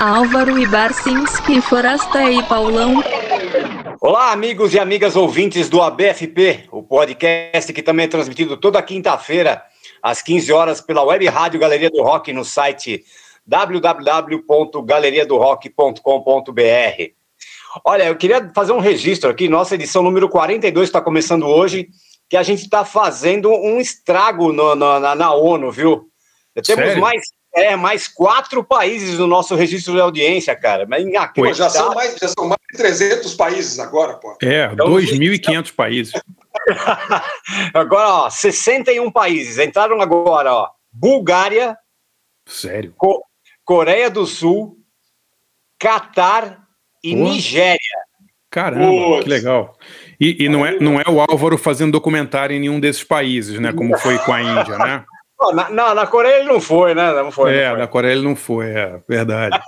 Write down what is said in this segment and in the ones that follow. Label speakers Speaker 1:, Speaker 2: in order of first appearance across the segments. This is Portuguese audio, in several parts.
Speaker 1: Álvaro Ibarcinski, Forasta e Paulão.
Speaker 2: Olá, amigos e amigas ouvintes do ABFP, o podcast que também é transmitido toda quinta-feira, às 15 horas, pela web rádio Galeria do Rock, no site www.galeriadorock.com.br. Olha, eu queria fazer um registro aqui, nossa edição número 42 está começando hoje, que a gente está fazendo um estrago no, no, na, na, ONU, viu? Temos
Speaker 3: Sério?
Speaker 2: mais é, mais quatro países no nosso registro de audiência, cara. Mas
Speaker 4: pô, já, são mais, já são mais de 300 países agora, pô.
Speaker 3: É, então, 2.500 países.
Speaker 2: agora, ó, 61 países. Entraram agora, ó. Bulgária.
Speaker 3: Sério?
Speaker 2: Co Coreia do Sul, Catar e pô. Nigéria.
Speaker 3: Caramba, Putz. que legal. E, e não, é, não é o Álvaro fazendo documentário em nenhum desses países, né? Como foi com a Índia, né?
Speaker 2: Na, na, na, Coreia ele não foi, né? Não foi,
Speaker 3: é,
Speaker 2: não foi.
Speaker 3: na Coreia ele não foi, é verdade.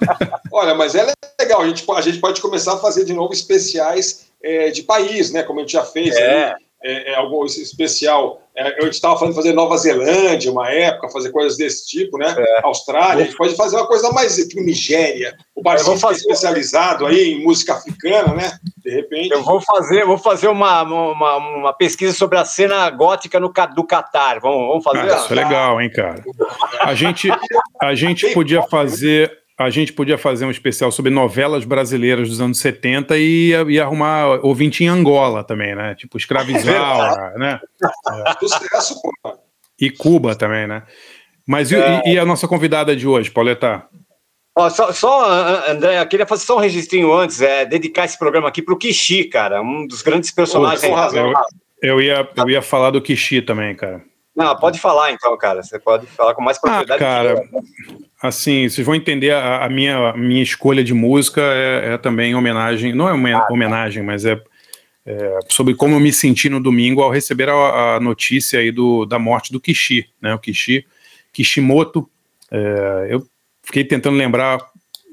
Speaker 4: Olha, mas é legal, a gente, a gente pode começar a fazer de novo especiais é, de país, né? Como a gente já fez.
Speaker 2: É.
Speaker 4: Né? É, é, algo especial. É, eu estava falando de fazer Nova Zelândia, uma época, fazer coisas desse tipo, né?
Speaker 2: É.
Speaker 4: Austrália, a gente pode fazer uma coisa mais tipo Nigéria. O Barcinho fazer... especializado aí em música africana, né? De repente.
Speaker 2: Eu vou fazer, vou fazer uma, uma, uma pesquisa sobre a cena gótica no, do Catar. Vamos, vamos fazer?
Speaker 3: Ah, isso é legal, hein, cara? A gente, a gente podia fazer a gente podia fazer um especial sobre novelas brasileiras dos anos 70 e, e arrumar ouvinte em Angola também, né? Tipo Escravizal, né?
Speaker 4: É. Sucesso, pô.
Speaker 3: E Cuba também, né? Mas é. e, e, a nossa convidada de hoje, Pauleta?
Speaker 2: Ó, só, só, André, eu queria fazer só um registrinho antes, é, dedicar esse programa aqui pro Kishi, cara, um dos grandes personagens.
Speaker 3: Pô, eu, eu, ia, eu ia falar do Kishi também, cara.
Speaker 2: Não, pode falar então, cara. Você pode falar com mais propriedade.
Speaker 3: Ah, cara, assim, vocês vão entender a, a minha, a minha escolha de música é, é, também homenagem, não é uma ah, homenagem, mas é, é, sobre como eu me senti no domingo ao receber a, a, notícia aí do, da morte do Kishi, né? O Kishi, Kishimoto. É, eu fiquei tentando lembrar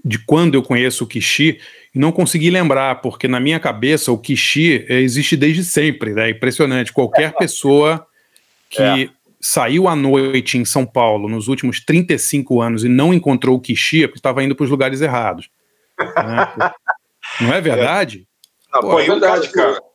Speaker 3: de quando eu conheço o Kishi e não consegui lembrar, porque na minha cabeça o Kishi existe desde sempre, né? Impressionante. Qualquer pessoa que é. saiu à noite em São Paulo nos últimos 35 anos e não encontrou o Kishi, é porque estava indo para os lugares errados. Né? não é verdade?
Speaker 2: Não, pô, pô, é verdade, cara. cara.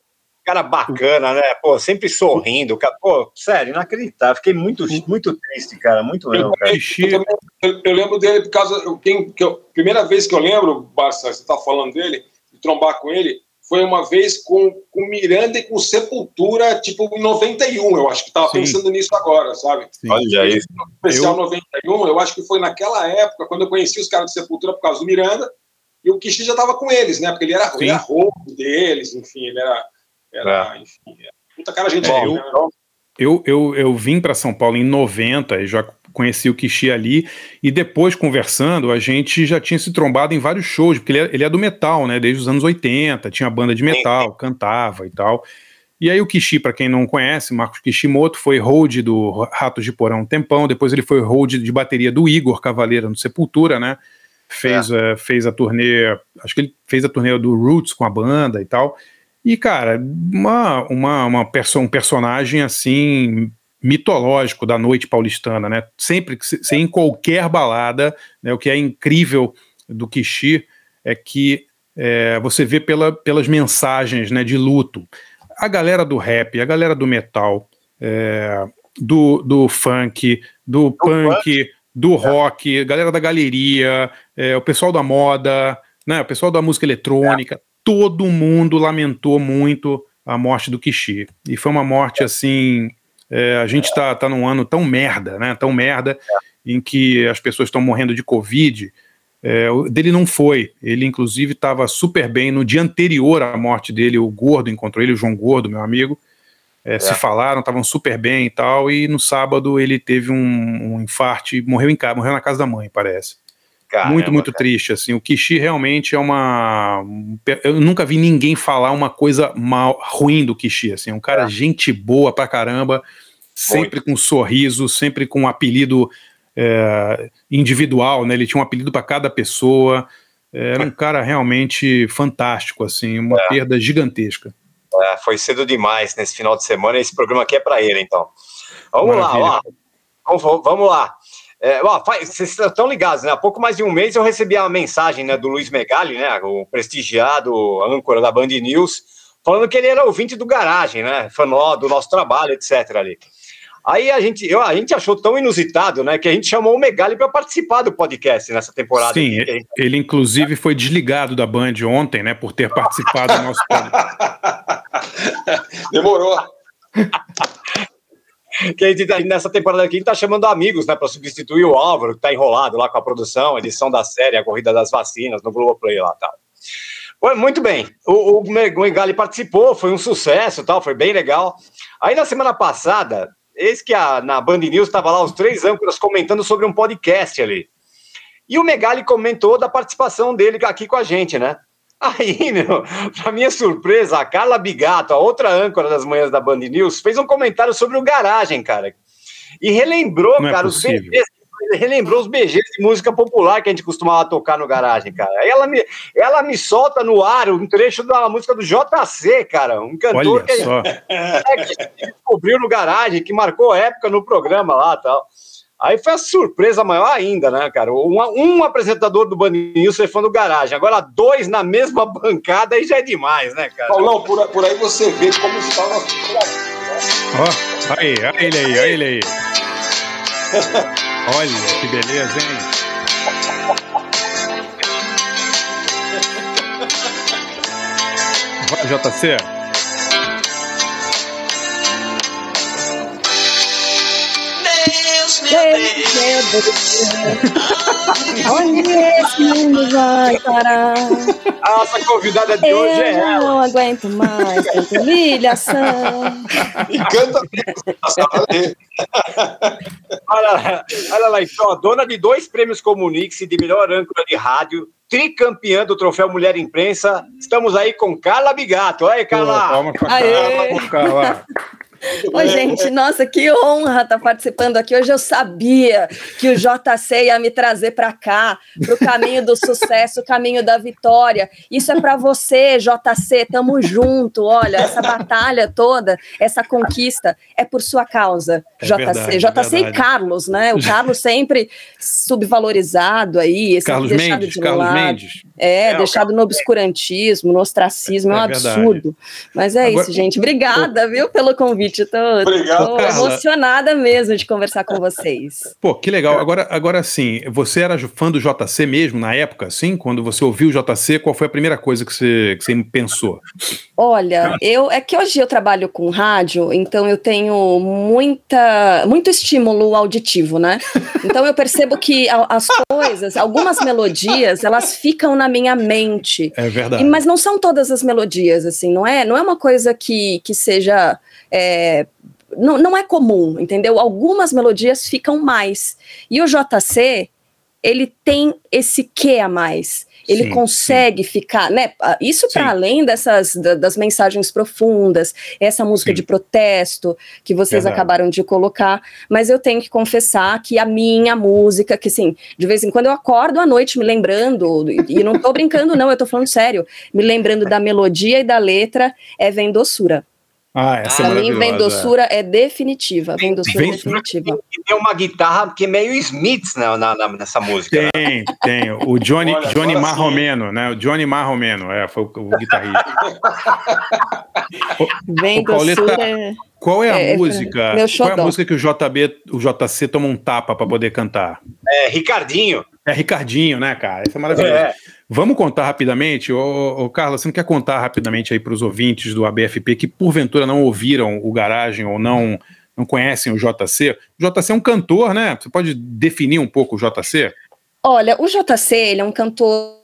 Speaker 2: Cara bacana, né? Pô, sempre sorrindo. Cara. Pô, sério, inacreditável. Fiquei muito, muito triste, cara. Muito mesmo, cara.
Speaker 4: Eu, eu, eu, lembro dele por causa. Eu, quem, que eu, primeira vez que eu lembro, Barça, você tá falando dele, de trombar com ele, foi uma vez com, com Miranda e com Sepultura, tipo em 91, eu acho que estava pensando nisso agora, sabe?
Speaker 2: Sim. Olha isso.
Speaker 4: Especial eu... 91, eu acho que foi naquela época, quando eu conheci os caras de Sepultura por causa do Miranda, e o Kishi já estava com eles, né? Porque ele era, ele era roubo deles, enfim, ele era. era é. enfim, era puta cara gente
Speaker 3: é, eu, né? eu, eu, eu vim para São Paulo em 90 e já conheci o Kishi ali, e depois conversando, a gente já tinha se trombado em vários shows, porque ele é, ele é do metal, né, desde os anos 80, tinha banda de metal, cantava e tal. E aí o Kishi, para quem não conhece, Marcos Kishimoto foi hold do Ratos de Porão um tempão, depois ele foi hold de bateria do Igor Cavaleira no Sepultura, né, fez, é. uh, fez a turnê, acho que ele fez a turnê do Roots com a banda e tal, e cara, uma, uma, uma perso um personagem assim mitológico da noite paulistana, né? Sempre, sem em qualquer balada, né? O que é incrível do Kishi é que é, você vê pela, pelas mensagens, né? De luto. A galera do rap, a galera do metal, é, do, do funk, do punk, do rock, a galera da galeria, é, o pessoal da moda, né? O pessoal da música eletrônica, todo mundo lamentou muito a morte do Kishi. E foi uma morte assim é, a gente está tá num ano tão merda, né? Tão merda, em que as pessoas estão morrendo de Covid. É, dele não foi. Ele, inclusive, estava super bem. No dia anterior à morte dele, o Gordo encontrou ele, o João Gordo, meu amigo. É, é. Se falaram, estavam super bem e tal. E no sábado ele teve um, um infarto e morreu em casa, morreu na casa da mãe, parece. Caramba, muito, muito cara. triste, assim. O Kishi realmente é uma. Eu nunca vi ninguém falar uma coisa mal, ruim do Kishi, assim. Um cara, é. gente boa pra caramba, sempre muito. com um sorriso, sempre com um apelido é, individual, né? Ele tinha um apelido para cada pessoa. Era um cara realmente fantástico, assim, uma é. perda gigantesca.
Speaker 2: É, foi cedo demais nesse final de semana. Esse programa aqui é para ele, então. Vamos Maravilha. lá, ó. Vamos, vamos lá. É, ó, vocês estão ligados, né? Há pouco mais de um mês eu recebi a mensagem né, do Luiz Megali, né? O prestigiado âncora da Band News, falando que ele era ouvinte do garagem, né? Fanó do nosso trabalho, etc. ali. Aí a gente, eu, a gente achou tão inusitado, né? Que a gente chamou o Megali para participar do podcast nessa temporada.
Speaker 3: Sim,
Speaker 2: gente-
Speaker 3: ele inclusive foi desligado da Band ontem, né, por ter participado do nosso
Speaker 4: Demorou.
Speaker 2: que a gente tá- nessa temporada aqui a gente tá chamando amigos, né, para substituir o Álvaro, que tá enrolado lá com a produção, edição da série, a corrida das vacinas no Globoplay lá, tal. Foi muito bem. O, o Megali participou, foi um sucesso, tal, foi bem legal. Aí na semana passada, eis que a, na Band News estava lá os três âncoras comentando sobre um podcast ali. E o Megali comentou da participação dele aqui com a gente, né? Aí, meu, pra minha surpresa, a Carla Bigato, a outra âncora das manhãs da Band News, fez um comentário sobre o garagem, cara. E relembrou,
Speaker 3: Não é
Speaker 2: cara, os
Speaker 3: possível.
Speaker 2: Relembrou os BGs de música popular que a gente costumava tocar no garagem, cara. Aí ela me, ela me solta no ar um trecho da música do JC, cara, um cantor
Speaker 3: Olha
Speaker 2: que,
Speaker 3: só.
Speaker 2: é, que a gente descobriu no garagem, que marcou época no programa lá e tal. Aí foi a surpresa maior ainda, né, cara? Um, um apresentador do Band News foi fã do garagem, agora dois na mesma bancada aí já é demais, né, cara?
Speaker 4: Paulão, por, por aí você vê como está o nosso
Speaker 3: Ó, aí, olha ele aí, olha ele aí. Olha que beleza, hein? JC.
Speaker 5: Deus. Onde esse mundo vai parar?
Speaker 2: A nossa convidada de hoje é
Speaker 5: Eu
Speaker 2: ela.
Speaker 5: não aguento mais tanta humilhação.
Speaker 4: E canta mesmo.
Speaker 2: Olha, olha lá, então, a dona de dois prêmios Comunix de melhor âncora de rádio, tricampeã do troféu Mulher Imprensa. Estamos aí com Carla Bigato. Olha aí,
Speaker 3: Pô,
Speaker 2: Carla.
Speaker 3: Pra
Speaker 5: Aê.
Speaker 3: Carla, pra Carla.
Speaker 5: Oi, gente, nossa, que honra estar participando aqui. Hoje eu sabia que o JC ia me trazer para cá, para o caminho do sucesso, o caminho da vitória. Isso é para você, JC, tamo junto. Olha, essa batalha toda, essa conquista é por sua causa,
Speaker 3: É
Speaker 5: JC.
Speaker 3: verdade, é
Speaker 5: JC e
Speaker 3: verdade.
Speaker 5: Carlos, né? O Carlos sempre subvalorizado aí, sempre
Speaker 3: Carlos
Speaker 5: deixado
Speaker 3: Mendes,
Speaker 5: de
Speaker 3: Carlos
Speaker 5: lado.
Speaker 3: Mendes.
Speaker 5: É,
Speaker 2: É,
Speaker 5: deixado no obscurantismo, no ostracismo, é,
Speaker 3: É
Speaker 5: um
Speaker 3: verdade.
Speaker 5: absurdo. Mas é
Speaker 3: Agora-
Speaker 5: isso, gente. Obrigada, viu, pelo convite. Tô,
Speaker 4: Obrigado,
Speaker 5: tô
Speaker 3: Carla.
Speaker 5: emocionada mesmo de conversar com vocês.
Speaker 3: Pô, que legal. Agora, agora sim, você era fã do JC mesmo na época, assim? Quando você ouviu o JC, qual foi a primeira coisa que você, que você pensou?
Speaker 5: Olha, eu é que hoje eu trabalho com rádio, então eu tenho muita, muito estímulo auditivo, né? Então eu percebo que a- as coisas, algumas melodias, elas ficam na minha mente.
Speaker 3: É verdade.
Speaker 5: E- mas não são todas as melodias, assim, não é, não é uma coisa que, que seja. é, não, não é comum, entendeu? Algumas melodias ficam mais. E o JC, ele tem esse quê a mais. Ele
Speaker 3: Sim,
Speaker 5: consegue ficar, né? ah, Isso
Speaker 3: Sim.
Speaker 5: para além dessas da- das mensagens profundas, essa música
Speaker 3: Sim.
Speaker 5: de protesto que vocês acabaram de colocar, mas eu tenho que confessar que a minha música, que assim, de vez em quando eu acordo à noite me lembrando, e e não tô brincando não, eu tô falando sério, me lembrando da melodia e da letra, é Vem Doçura.
Speaker 3: Ah, essa é
Speaker 5: Pra mim,
Speaker 3: maravilhosa.
Speaker 5: Vem Doçura é definitiva, Vem Doçura
Speaker 3: Vem-
Speaker 5: é definitiva.
Speaker 2: E tem uma guitarra que é meio Smiths né, na, na- nessa música. né?
Speaker 3: Tem, tem. O Johnny,
Speaker 4: Olha,
Speaker 3: Johnny
Speaker 4: agora sim.
Speaker 3: Marromeno, né? O Johnny Marromeno, é, foi o, o guitarrista.
Speaker 5: Vem
Speaker 3: Pauleta,
Speaker 5: Doçura é...
Speaker 3: Qual é a
Speaker 5: É, é,
Speaker 3: música?
Speaker 5: meu
Speaker 3: Qual é a música que o JB, o JC toma um tapa para poder cantar?
Speaker 2: É, Ricardinho.
Speaker 3: É Ricardinho, né, cara? Isso é maravilhoso.
Speaker 2: É.
Speaker 3: Vamos contar rapidamente, ô, ô, Carla, você não quer contar rapidamente aí para os ouvintes do ABFP que porventura não ouviram o Garagem ou não não conhecem o JC? O JC é um cantor, né? Você pode definir um pouco o JC?
Speaker 5: Olha, o JC, ele é um cantor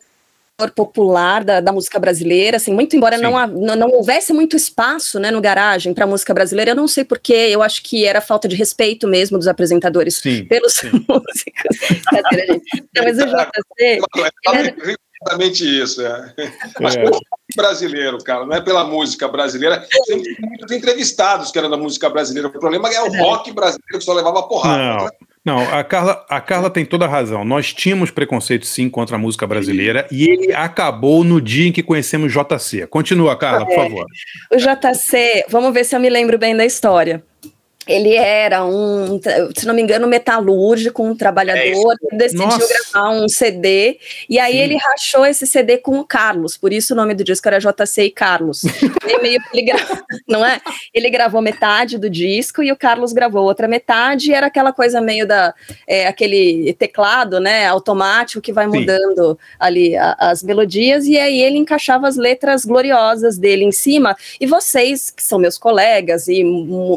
Speaker 5: popular da, da música brasileira, assim, muito embora não, não, não houvesse muito espaço, né, no garagem para música brasileira, eu não sei porquê, eu acho que era falta de respeito mesmo dos apresentadores
Speaker 3: Sim.
Speaker 5: pelos
Speaker 3: sim.
Speaker 5: músicos. Não, mas o JC,
Speaker 4: É exatamente isso. É.
Speaker 3: É.
Speaker 4: Brasileiro, cara, não é pela música brasileira. Sempre tem muitos entrevistados que eram da música brasileira. O problema é o rock brasileiro que só levava porrada.
Speaker 3: Não, não a, Carla, a Carla tem toda a razão. Nós tínhamos preconceito sim contra a música brasileira e ele acabou no dia em que conhecemos JC. Continua, Carla, por
Speaker 5: É.
Speaker 3: favor.
Speaker 5: o JC, vamos ver se eu me lembro bem da história. Ele era um, se não me engano, metalúrgico, um trabalhador, é decidiu Nossa. gravar um CD, e aí Sim. ele rachou esse CD com o Carlos, por isso o nome do disco era JC e Carlos. ele gra... não é? Ele gravou metade do disco e o Carlos gravou outra metade, e era aquela coisa meio da é, aquele teclado, né, automático que vai mudando Sim. ali a, as melodias, e aí ele encaixava as letras gloriosas dele em cima, e vocês, que são meus colegas, e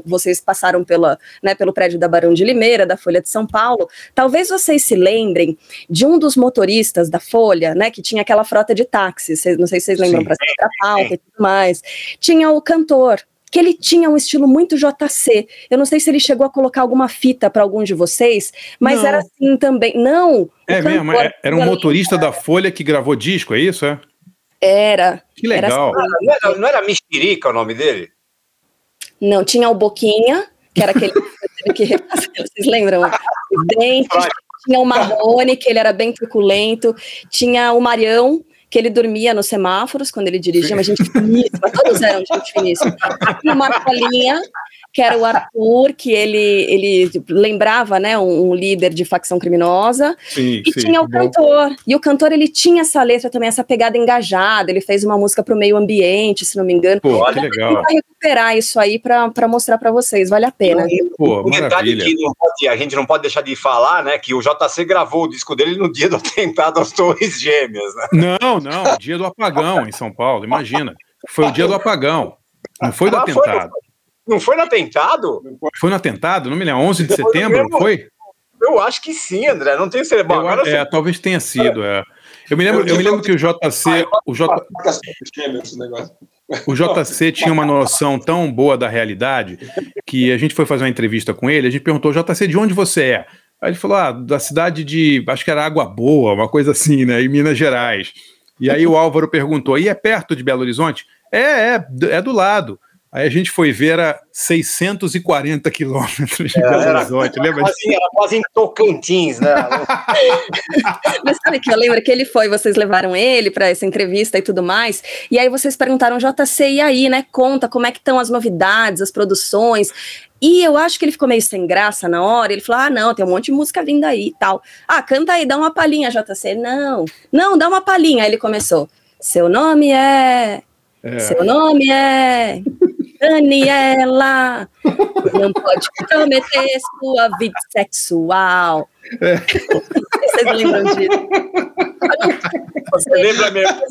Speaker 5: vocês passaram pela, né, pelo prédio da Barão de Limeira, da Folha de São Paulo. Talvez vocês se lembrem de um dos motoristas da Folha, né, que tinha aquela frota de táxis, não sei se vocês lembram, para a pauta e tudo mais. Tinha o cantor, que ele tinha um estilo muito JC. Eu não sei se ele chegou a colocar alguma fita para algum de vocês, mas não. era assim também. Não.
Speaker 3: É mesmo, é, era um motorista da Folha que gravou disco, é isso? É?
Speaker 5: Era.
Speaker 3: Que legal.
Speaker 2: Era assim. não, era, não era Mexerica o nome dele?
Speaker 5: Não, tinha o Boquinha, que era aquele que vocês lembram? Os dentes, tinha o Marrone, que ele era bem truculento, tinha o Marião, que ele dormia nos semáforos quando ele dirigia, mas gente finíssima, todos eram gente finíssima. Tinha o Marcolinha, que era o Arthur, que ele, ele lembrava, né, um, um líder de facção criminosa, sim, e sim, tinha o bom. cantor, e o cantor, ele tinha essa letra também, essa pegada engajada, ele fez uma música para o meio ambiente, se não me engano.
Speaker 3: Pô, que legal.
Speaker 5: Vai recuperar isso aí para mostrar para vocês, vale a pena.
Speaker 2: Pô, um detalhe que pode, a gente não pode deixar de falar, né, que o JC gravou o disco dele no dia do atentado às Torres Gêmeas, né?
Speaker 3: Não, não, dia do apagão em São Paulo, imagina. Foi o dia do apagão, não foi do atentado. Foi,
Speaker 2: não foi no atentado?
Speaker 3: Foi no atentado? Não me lembro. 11 de setembro, não foi?
Speaker 2: Eu acho que sim, André. Não tenho certeza.
Speaker 3: Bom, eu, é, talvez tenha sido. É. Eu me lembro, eu me lembro que o JC. O, J... o JC tinha uma noção tão boa da realidade que a gente foi fazer uma entrevista com ele. A gente perguntou: JC, de onde você é? Aí ele falou: ah, da cidade de. Acho que era Água Boa, uma coisa assim, né? Em Minas Gerais. E aí o Álvaro perguntou: e é perto de Belo Horizonte? É, é, é do lado. Aí a gente foi ver, era 640 quilômetros de é, Belo Horizonte, lembra
Speaker 2: quase, Era quase em Tocantins, né?
Speaker 5: Mas sabe que eu lembro que ele foi, vocês levaram ele para essa entrevista e tudo mais, e aí vocês perguntaram, JC, e aí, né? Conta como é que estão as novidades, as produções. E eu acho que ele ficou meio sem graça na hora. Ele falou: Ah, não, tem um monte de música vindo aí e tal. Ah, canta aí, dá uma palhinha, JC. Não, não, dá uma palhinha. Aí ele começou: Seu nome é. É. Seu nome é. Daniela, não pode comprometer sua vida sexual. É. Vocês lembram disso?
Speaker 2: Você lembra mesmo?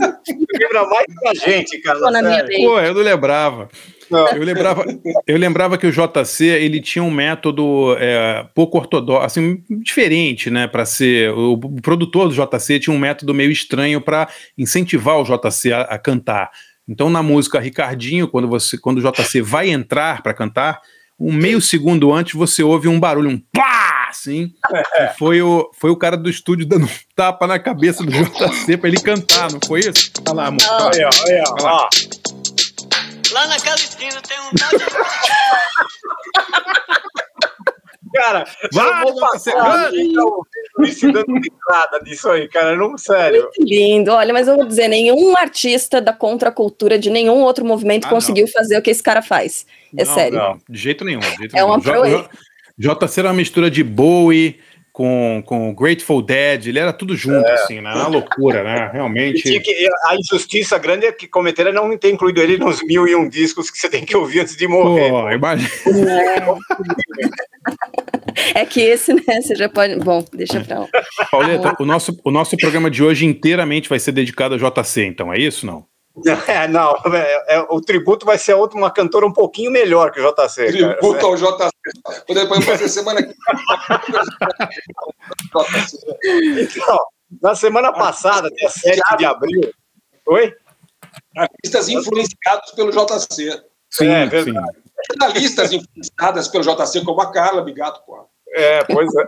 Speaker 2: lembra mais da gente, cara.
Speaker 3: Pô, eu não lembrava. Não. Eu lembrava, eu lembrava que o JC ele tinha um método é, pouco ortodoxo, assim, diferente, né? Para ser o, o, produtor do JC tinha um método meio estranho para incentivar o JC a, a cantar. Então, na música Ricardinho, quando você, quando o JC vai entrar para cantar, um meio segundo antes você ouve um barulho, um pá, assim. É. Foi o, foi o cara do estúdio dando um tapa na cabeça do JC para ele cantar, não foi isso?
Speaker 2: Olha lá, amor. Olha, olha, olha.
Speaker 6: Lá naquela esquina tem um tal de...
Speaker 2: Cara, vai, vou passar me dando entrada disso aí, cara, não, sério.
Speaker 5: Muito lindo, olha, mas eu vou dizer, nenhum artista da contracultura de nenhum outro movimento ah, conseguiu não. fazer o que esse cara faz. É
Speaker 3: não,
Speaker 5: sério.
Speaker 3: Não, de jeito nenhum. De jeito
Speaker 5: é nenhum. uma proeza.
Speaker 3: JC era uma mistura de Bowie com, com Grateful Dead, ele era tudo junto, é. assim, né? Uma loucura, né? Realmente.
Speaker 2: Que, a injustiça grande é que cometeram é não ter incluído ele nos mil e um discos que você tem que ouvir antes de morrer. Pô,
Speaker 3: imagina.
Speaker 5: É que esse, né, você já pode. Bom, deixa pra lá.
Speaker 3: Pauleta, o nosso, o nosso programa de hoje inteiramente vai ser dedicado a JC, então, é isso não?
Speaker 2: É, não, é, é, o tributo vai ser outra, uma cantora um pouquinho melhor que o JC.
Speaker 4: Tributo cara. ao JC. Depois fazer semana que
Speaker 2: Então, na semana passada, dia 7 de abril. Oi?
Speaker 4: Artistas influenciados pelo JC.
Speaker 3: Sim, é, sim.
Speaker 4: Jornalistas influenciadas pelo JC, como a Carla Bigato, pô.
Speaker 2: É, pois é.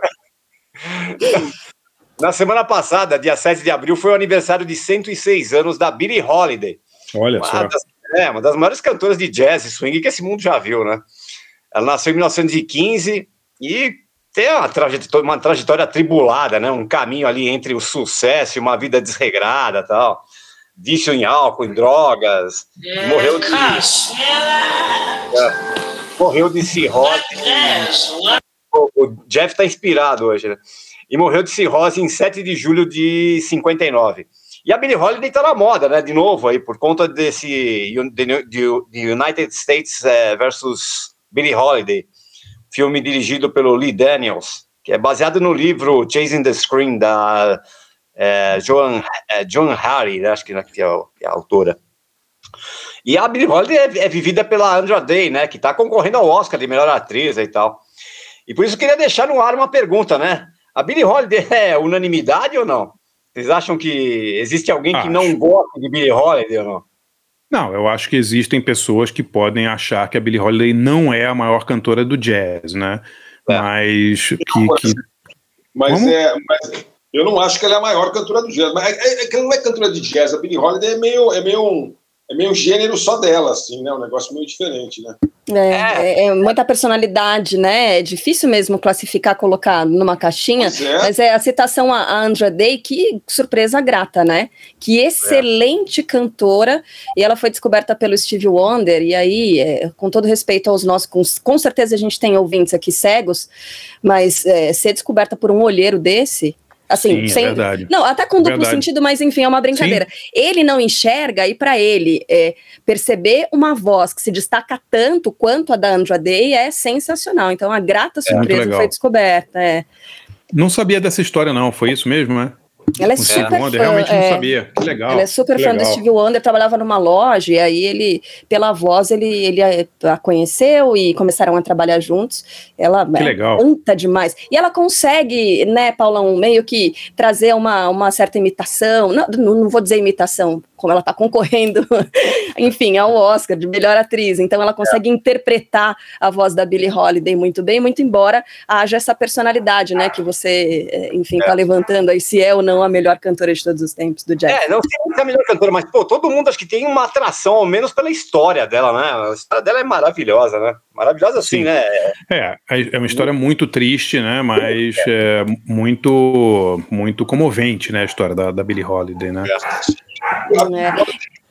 Speaker 2: Na semana passada, dia 7 de abril, foi o aniversário de 106 anos da Billie Holiday.
Speaker 3: Olha uma só.
Speaker 2: Das, é, uma das maiores cantoras de jazz e swing que esse mundo já viu, né? Ela nasceu em 1915 e tem uma trajetória, uma trajetória atribulada, né? Um caminho ali entre o sucesso e uma vida desregrada tal. Vício em álcool, em drogas. É, morreu de. É. morreu de cirrose. O, o Jeff está inspirado hoje, né? E morreu de cirrose em 7 de julho de 59. E a Billie Holiday tá na moda, né? De novo aí, por conta desse de, United States uh, versus Billie Holiday, filme dirigido pelo Lee Daniels, que é baseado no livro Chasing the Screen da uh, Joan, uh, Joan Harry, né? acho que, né, é, que é a autora. E a Billie Holiday é, é, vivida pela Andra Day, né? Que tá concorrendo ao Oscar de melhor atriz e tal. E por isso eu queria deixar no ar uma pergunta, né? A Billie Holiday é unanimidade ou não? Vocês acham que existe alguém acho. que não gosta de Billie Holiday ou não?
Speaker 3: Não, eu acho que existem pessoas que podem achar que a Billie Holiday não é a maior cantora do jazz, né? É. Mas que, que...
Speaker 4: Mas, é, mas eu não acho que ela é a maior cantora do jazz. Mas é, é, é, ela não é cantora de jazz. A Billie Holiday é meio, é meio um, é meio gênero só dela, assim, né? Um negócio meio diferente, né?
Speaker 5: É, é, é, muita personalidade, né? É difícil mesmo classificar, colocar numa caixinha. É. Mas é a citação a Andra Day, que surpresa grata, né? Que excelente cantora. E ela foi descoberta pelo Steve Wonder. E aí, é, com todo respeito aos nossos, com, com, certeza a gente tem ouvintes aqui cegos, mas é, ser descoberta por um olheiro desse Assim, Sim, é sem, é verdade. Não, até com duplo verdade. sentido, mas enfim, é uma brincadeira. Sim. Ele não enxerga, e para ele, é, perceber uma voz que se destaca tanto quanto a da Andra Day é sensacional. Então, a grata é, surpresa foi descoberta. É.
Speaker 3: Não sabia dessa história, não. Foi isso mesmo, né?
Speaker 5: Ela é super
Speaker 3: Wonder, fã. Realmente é, não sabia. Que legal.
Speaker 5: Ela é super fã do Steve Wonder, trabalhava numa loja, e aí ele, pela voz, ele, ele a conheceu e começaram a trabalhar juntos. Ela
Speaker 3: que é, legal.
Speaker 5: canta demais. E ela consegue, né, Paulão, meio que trazer uma, uma certa imitação. Não, não vou dizer imitação, como ela está concorrendo, enfim, ao Oscar de melhor atriz. Então ela consegue é. interpretar a voz da Billie Holiday muito bem, muito embora haja essa personalidade, né, que você, é, enfim, está é. levantando aí se é ou não a melhor cantora de todos os tempos do jazz.
Speaker 2: É, não sei se é a melhor cantora, mas pô, todo mundo acho que tem uma atração, ao menos pela história dela, né? A história dela é maravilhosa, né? Maravilhosa assim, Sim. né?
Speaker 3: É, é uma história muito triste, né? Mas é muito, muito comovente, né? A história da, da Billie Holiday, né? É.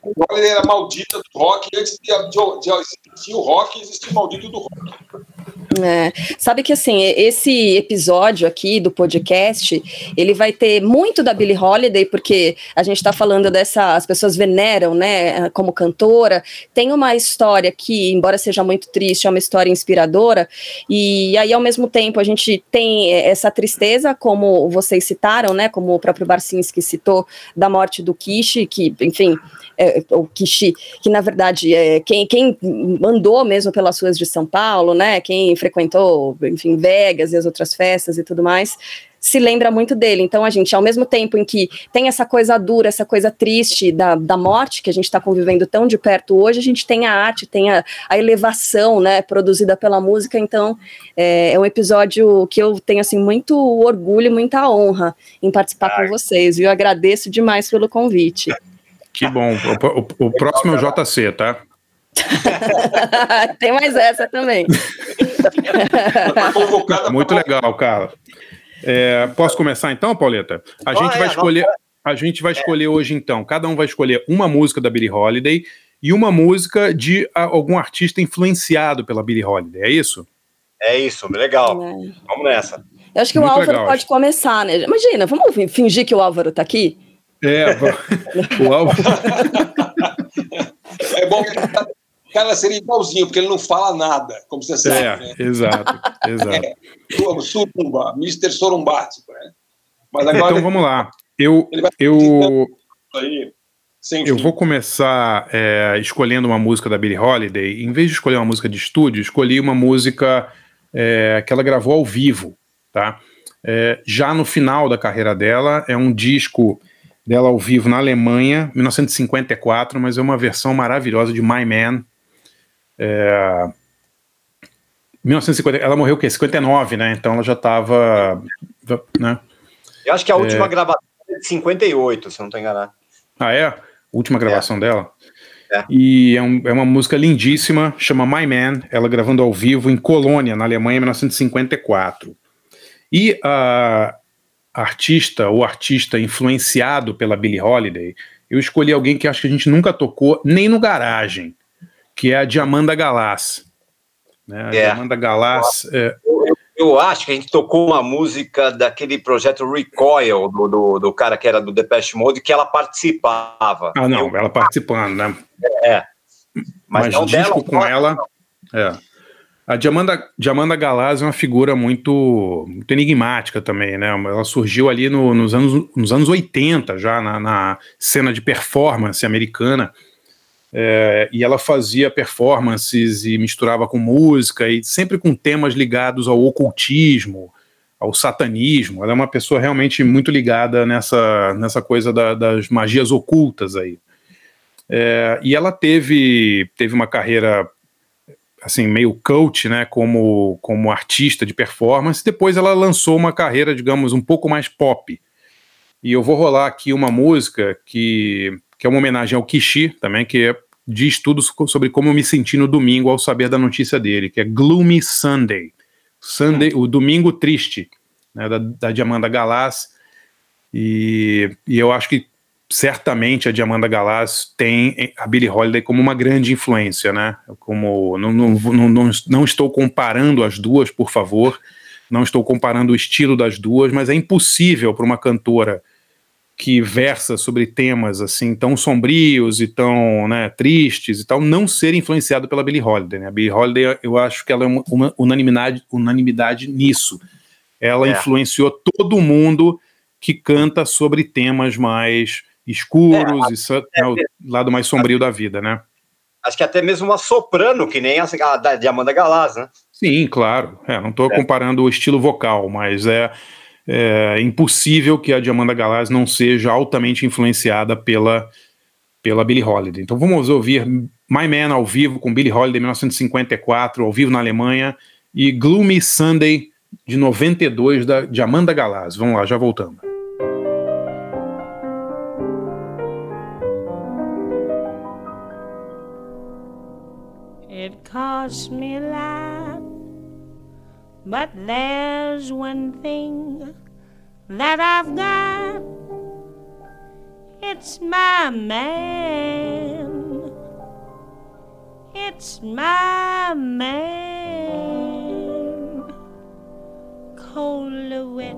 Speaker 4: É. Ele era maldita do rock, antes de, de, existir o rock, existia o maldito do rock.
Speaker 5: É. Sabe que assim, esse episódio aqui do podcast, ele vai ter muito da Billie Holiday, porque a gente está falando dessa, as pessoas veneram, né, como cantora. Tem uma história que, embora seja muito triste, é uma história inspiradora. E aí, ao mesmo tempo, a gente tem essa tristeza, como vocês citaram, né, como o próprio Barcinski citou, da morte do Kishi, que, enfim, é, o Kishi, que na verdade é quem, quem mandou mesmo pelas ruas de São Paulo, né, quem frequentou, enfim, Vegas e as outras festas e tudo mais, se lembra muito dele. Então, a gente, ao mesmo tempo em que tem essa coisa dura, essa coisa triste da, da morte, que a gente está convivendo tão de perto hoje, a gente tem a arte, tem a, a elevação, né, produzida pela música. Então, é, é, um episódio que eu tenho, assim, muito orgulho, muita honra em participar Ai. com vocês. E eu agradeço demais pelo convite.
Speaker 3: Que bom. O, o, o próximo é o JC, tá?
Speaker 5: Tem mais essa também.
Speaker 3: Muito legal, cara. É, posso começar então, Pauleta? A gente vai escolher. A gente vai escolher hoje, então. Cada um vai escolher uma música da Billie Holiday e uma música de algum artista influenciado pela Billie Holiday. É isso?
Speaker 2: É isso, legal. É. Vamos nessa.
Speaker 5: Eu acho que Muito o Álvaro legal, pode acho. começar, né? Imagina, vamos fingir que o Álvaro tá aqui?
Speaker 3: É, o Álvaro.
Speaker 4: é bom que cara seria igualzinho, porque ele não fala nada, como você sabe. É,
Speaker 3: né? exato, exato. É,
Speaker 4: Surumba, Mr. Sorumbático, né?
Speaker 3: Mas agora então vamos lá. Eu, eu, aí, eu vou começar é, escolhendo uma música da Billie Holiday. Em vez de escolher uma música de estúdio, escolhi uma música é, que ela gravou ao vivo, tá? É, já no final da carreira dela, é um disco dela ao vivo na Alemanha, 1954, mas é uma versão maravilhosa de My Man, é, 1950, ela morreu o quê? 59, né? Então ela já estava. Né?
Speaker 2: Eu acho que a última é... gravação é de 58, se eu não estou enganado.
Speaker 3: Ah, é? Última gravação é. dela? É. E é, um, é, uma música lindíssima, chama My Man, ela gravando ao vivo em Colônia, na Alemanha, em 1954. E a artista ou artista influenciado pela Billie Holiday, eu escolhi alguém que acho que a gente nunca tocou nem no garagem que é a de Amanda Galas. Né? A é. Amanda Galas. É...
Speaker 2: Eu, eu, acho que a gente tocou uma música daquele projeto Recoil, do, do, do, cara que era do Depeche Mode, que ela participava.
Speaker 3: Ah, não, eu... ela participando, né?
Speaker 2: É.
Speaker 3: Mas, Mas disco dela, com ela. É. A Diamanda, Diamanda Galaz é uma figura muito, muito enigmática também, né? Ela surgiu ali no, nos, anos, nos anos 80, já na, na cena de performance americana. É, e ela fazia performances e misturava com música, e sempre com temas ligados ao ocultismo, ao satanismo. Ela é uma pessoa realmente muito ligada nessa, nessa coisa da, das magias ocultas aí. É, e ela teve, teve uma carreira assim, meio coach, né, como, como artista de performance. Depois ela lançou uma carreira, digamos, um pouco mais pop. E eu vou rolar aqui uma música que, que é uma homenagem ao Kishi, também, que é, diz tudo sobre como eu me senti no domingo ao saber da notícia dele, que é Gloomy Sunday. Sunday, o Domingo Triste, né, da, da Diamanda Galas. E, e eu acho que certamente a Diamanda Galas tem a Billie Holiday como uma grande influência, né? Como não, não, não, não, estou comparando as duas, por favor, não estou comparando o estilo das duas, mas é impossível para uma cantora que versa sobre temas assim tão sombrios e tão né, tristes e tal, não ser influenciado pela Billie Holiday. Né? A Billie Holiday, eu acho que ela é uma, uma unanimidade, unanimidade nisso. Ela é. influenciou todo mundo que canta sobre temas mais escuros, é, isso é, o lado mais sombrio da vida, né?
Speaker 2: Acho que até mesmo uma soprano, que nem a, a de Amanda Galaz, né?
Speaker 3: Sim, claro. É, não estou é. comparando o estilo vocal, mas é, é, impossível que a de Amanda Galaz não seja altamente influenciada pela, pela Billie Holiday. Então vamos ouvir My Man ao vivo com Billie Holiday 1954, ao vivo na Alemanha, e Gloomy Sunday de 92 da, de Amanda Galaz. Vamos lá, já voltamos. Cost me a lot. But there's one thing that I've got. It's my man. It's my man. Cold wet,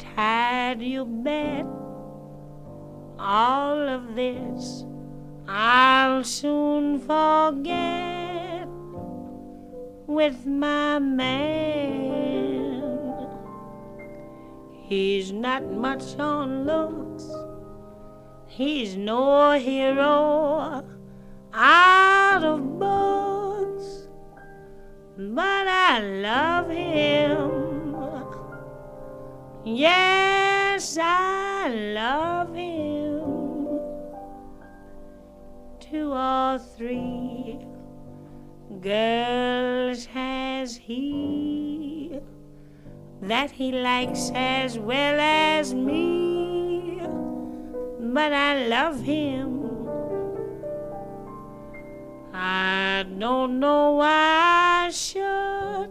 Speaker 3: tired, you bet. All of this I'll soon forget with my man. He's not much on looks, he's no hero out of books, but I love him. Yes, I love him two or three girls has he that he likes as well as me, but I love him. I don't know why I should.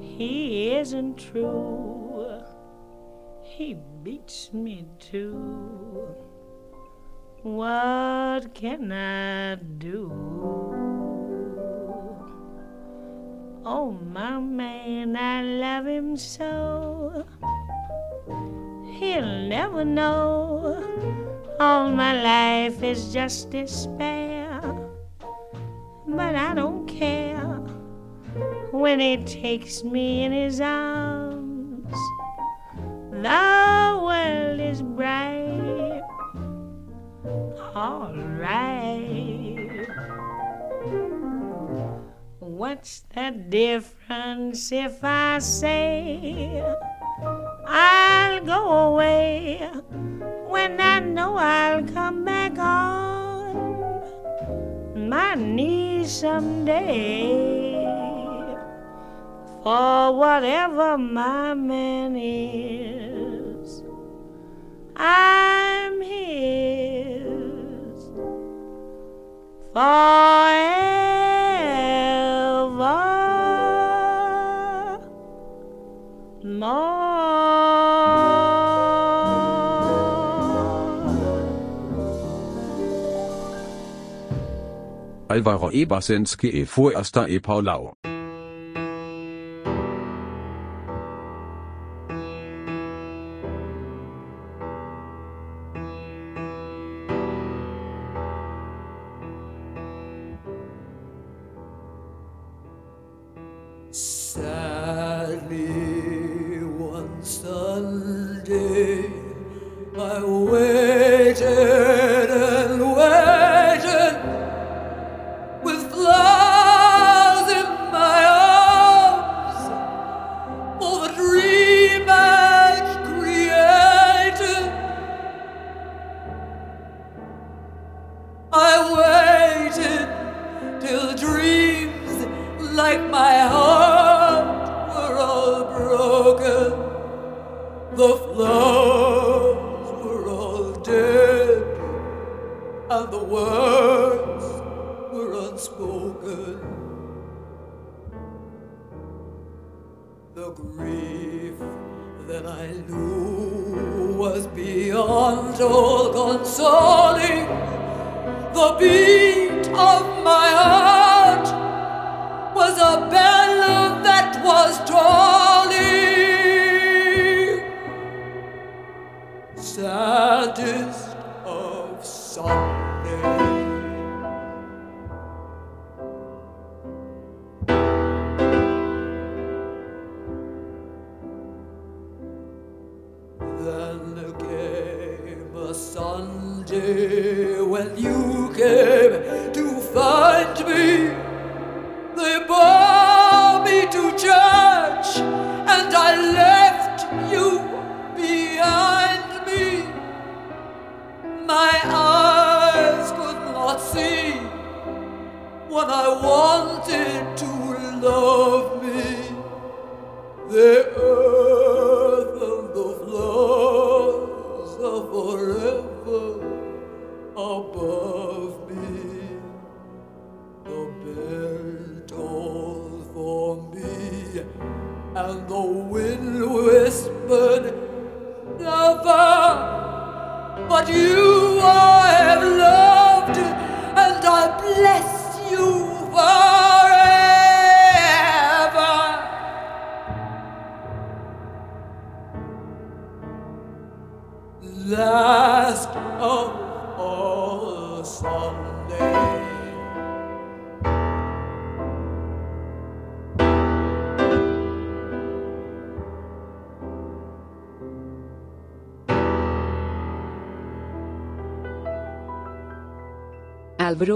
Speaker 3: He isn't true. He beats me too. What can I do? Oh, my man, I love him so. He'll never know. All my life is just despair. But I don't care when he takes me in his arms. The world is bright all right. What's the difference if I say I'll go away when I know I'll come back on my knees someday? For whatever my man is,
Speaker 7: A Alvaro Ebersenski e Fuerster e Paulau.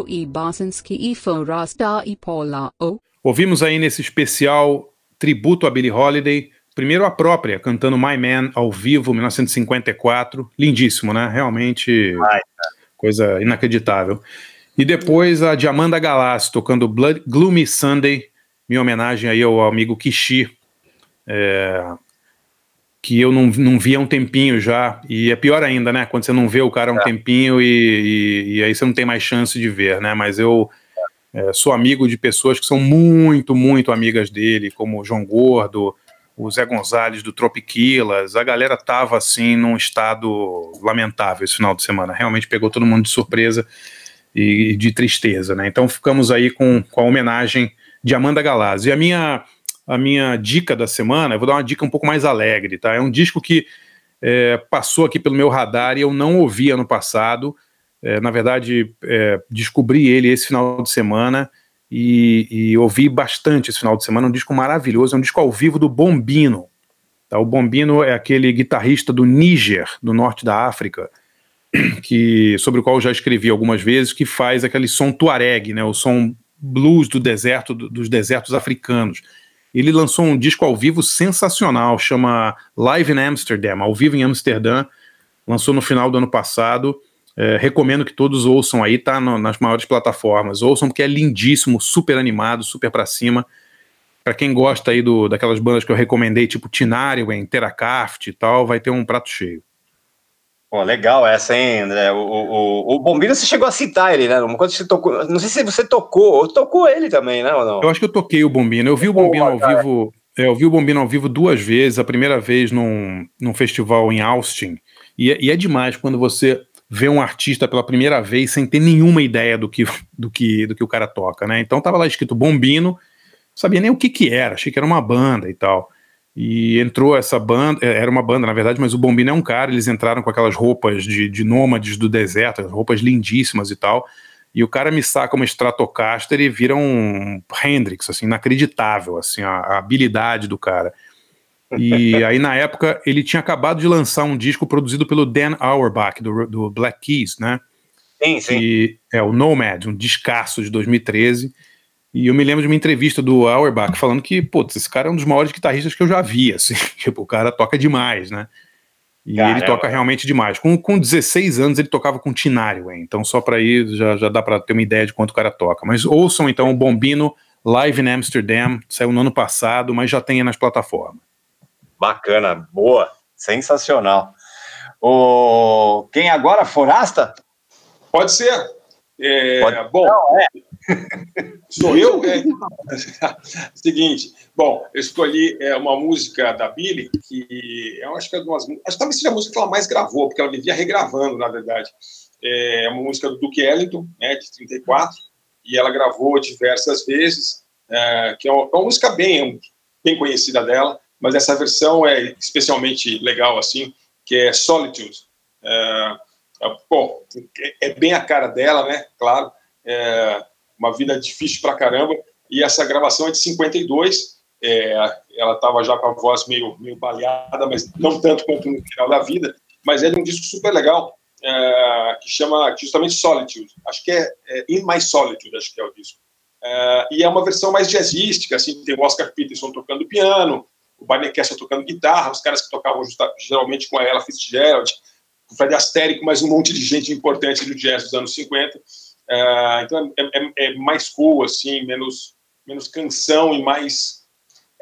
Speaker 8: E. Bosanski e e O.
Speaker 3: Ouvimos aí nesse especial tributo a Billie Holiday, primeiro a própria, cantando My Man ao vivo, 1954. Lindíssimo, né? Realmente coisa inacreditável. E depois a Diamanda Galassi tocando Blood, Gloomy Sunday, minha homenagem aí ao amigo Kishi, é, que eu não, não via há um tempinho já. E é pior ainda, né? Quando você não vê o cara há um tempinho e, e, e aí você não tem mais chance de ver, né? Mas eu é, sou amigo de pessoas que são muito, muito amigas dele, como o João Gordo, o Zé Gonzalez do Tropiquilas, a galera tava assim num estado lamentável esse final de semana, realmente pegou todo mundo de surpresa e de tristeza, né? Então ficamos aí com, com a homenagem de Amanda Galazzi. E a minha, a minha dica da semana, eu vou dar uma dica um pouco mais alegre, tá? É um disco que é, passou aqui pelo meu radar e eu não ouvi ano passado. É, na verdade, é, descobri ele esse final de semana e, e, ouvi bastante esse final de semana. Um disco maravilhoso, é um disco ao vivo do Bombino. Tá? O Bombino é aquele guitarrista do Níger, do norte da África, que sobre o qual eu já escrevi algumas vezes, que faz aquele som tuareg, né? o som blues do deserto, do, dos desertos africanos. Ele lançou um disco ao vivo sensacional, chama Live in Amsterdam, ao vivo em Amsterdã, lançou no final do ano passado. É, recomendo que todos ouçam aí, tá no, nas maiores plataformas. Ouçam porque é lindíssimo, super animado, super pra cima. Para quem gosta aí do, daquelas bandas que eu recomendei, tipo Tinariwen, Terracaft e tal, vai ter um prato cheio.
Speaker 2: Pô, legal essa, hein, André? O, o, o Bombino, você chegou a citar ele, né? Quando você tocou, não sei se você tocou, ou tocou ele também, né? Ou não?
Speaker 3: Eu acho que eu toquei o Bombino. Eu vi o Bombino ao vivo. É, eu vi o Bombino ao vivo duas vezes. A primeira vez num, num festival em Austin. E, e é demais quando você ver um artista pela primeira vez sem ter nenhuma ideia do que, do que, do que o cara toca, né? Então tava lá escrito Bombino, sabia nem o que que era, achei que era uma banda e tal. E entrou essa banda, é, era uma banda na verdade, mas o Bombino é um cara, eles entraram com aquelas roupas de, de nômades do deserto, roupas lindíssimas e tal. E o cara me saca uma Stratocaster e vira um Hendrix, assim, inacreditável, assim, a, a habilidade do cara. E aí, na época, ele tinha acabado de lançar um disco produzido pelo Dan Auerbach, do, do Black Keys, né?
Speaker 2: Sim, sim.
Speaker 3: É o Nomad, um descasso de 2013. E eu me lembro de uma entrevista do Auerbach falando que, putz, esse cara é um dos maiores guitarristas que eu já vi, assim. Tipo, o cara toca demais, né? E
Speaker 2: Caramba.
Speaker 3: ele toca realmente demais. Com, com 16 anos ele tocava com Tinário, hein? então só para ir já, já dá para ter uma ideia de quanto o cara toca. Mas ouçam então o Bombino Live in Amsterdam, saiu no ano passado, mas já tem aí nas plataformas.
Speaker 2: Bacana, boa, sensacional. O... Quem agora? Forasta?
Speaker 4: Pode ser. É,
Speaker 2: Pode-
Speaker 4: Bom,
Speaker 2: Não, é.
Speaker 4: Sou eu? É. Seguinte, bom, eu escolhi é, uma música da Billy, que eu acho que é de umas, acho que talvez seja a música que ela mais gravou, porque ela vivia regravando, na verdade. É uma música do Duke Ellington, né, de 34, e ela gravou diversas vezes, é, que é uma, é uma música bem, bem conhecida dela, mas essa versão é especialmente legal, assim, que é Solitude. É, é, bom, é bem a cara dela, né, claro, é, uma vida difícil pra caramba, e essa gravação é de 52, é, ela estava já com a voz meio, meio baleada, mas não tanto quanto no final da vida, mas é de um disco super legal, é, que chama justamente Solitude, acho que é, é In My Solitude, acho que é o disco. É, e é uma versão mais jazzística, assim, tem o Oscar Peterson tocando piano, o Barney Kessel tocando guitarra, os caras que tocavam geralmente com a Ella Fitzgerald, o Fred Astaire, com mais um monte de gente importante do jazz dos anos 50. É, então é, é- é mais cool, assim, menos, menos canção e mais.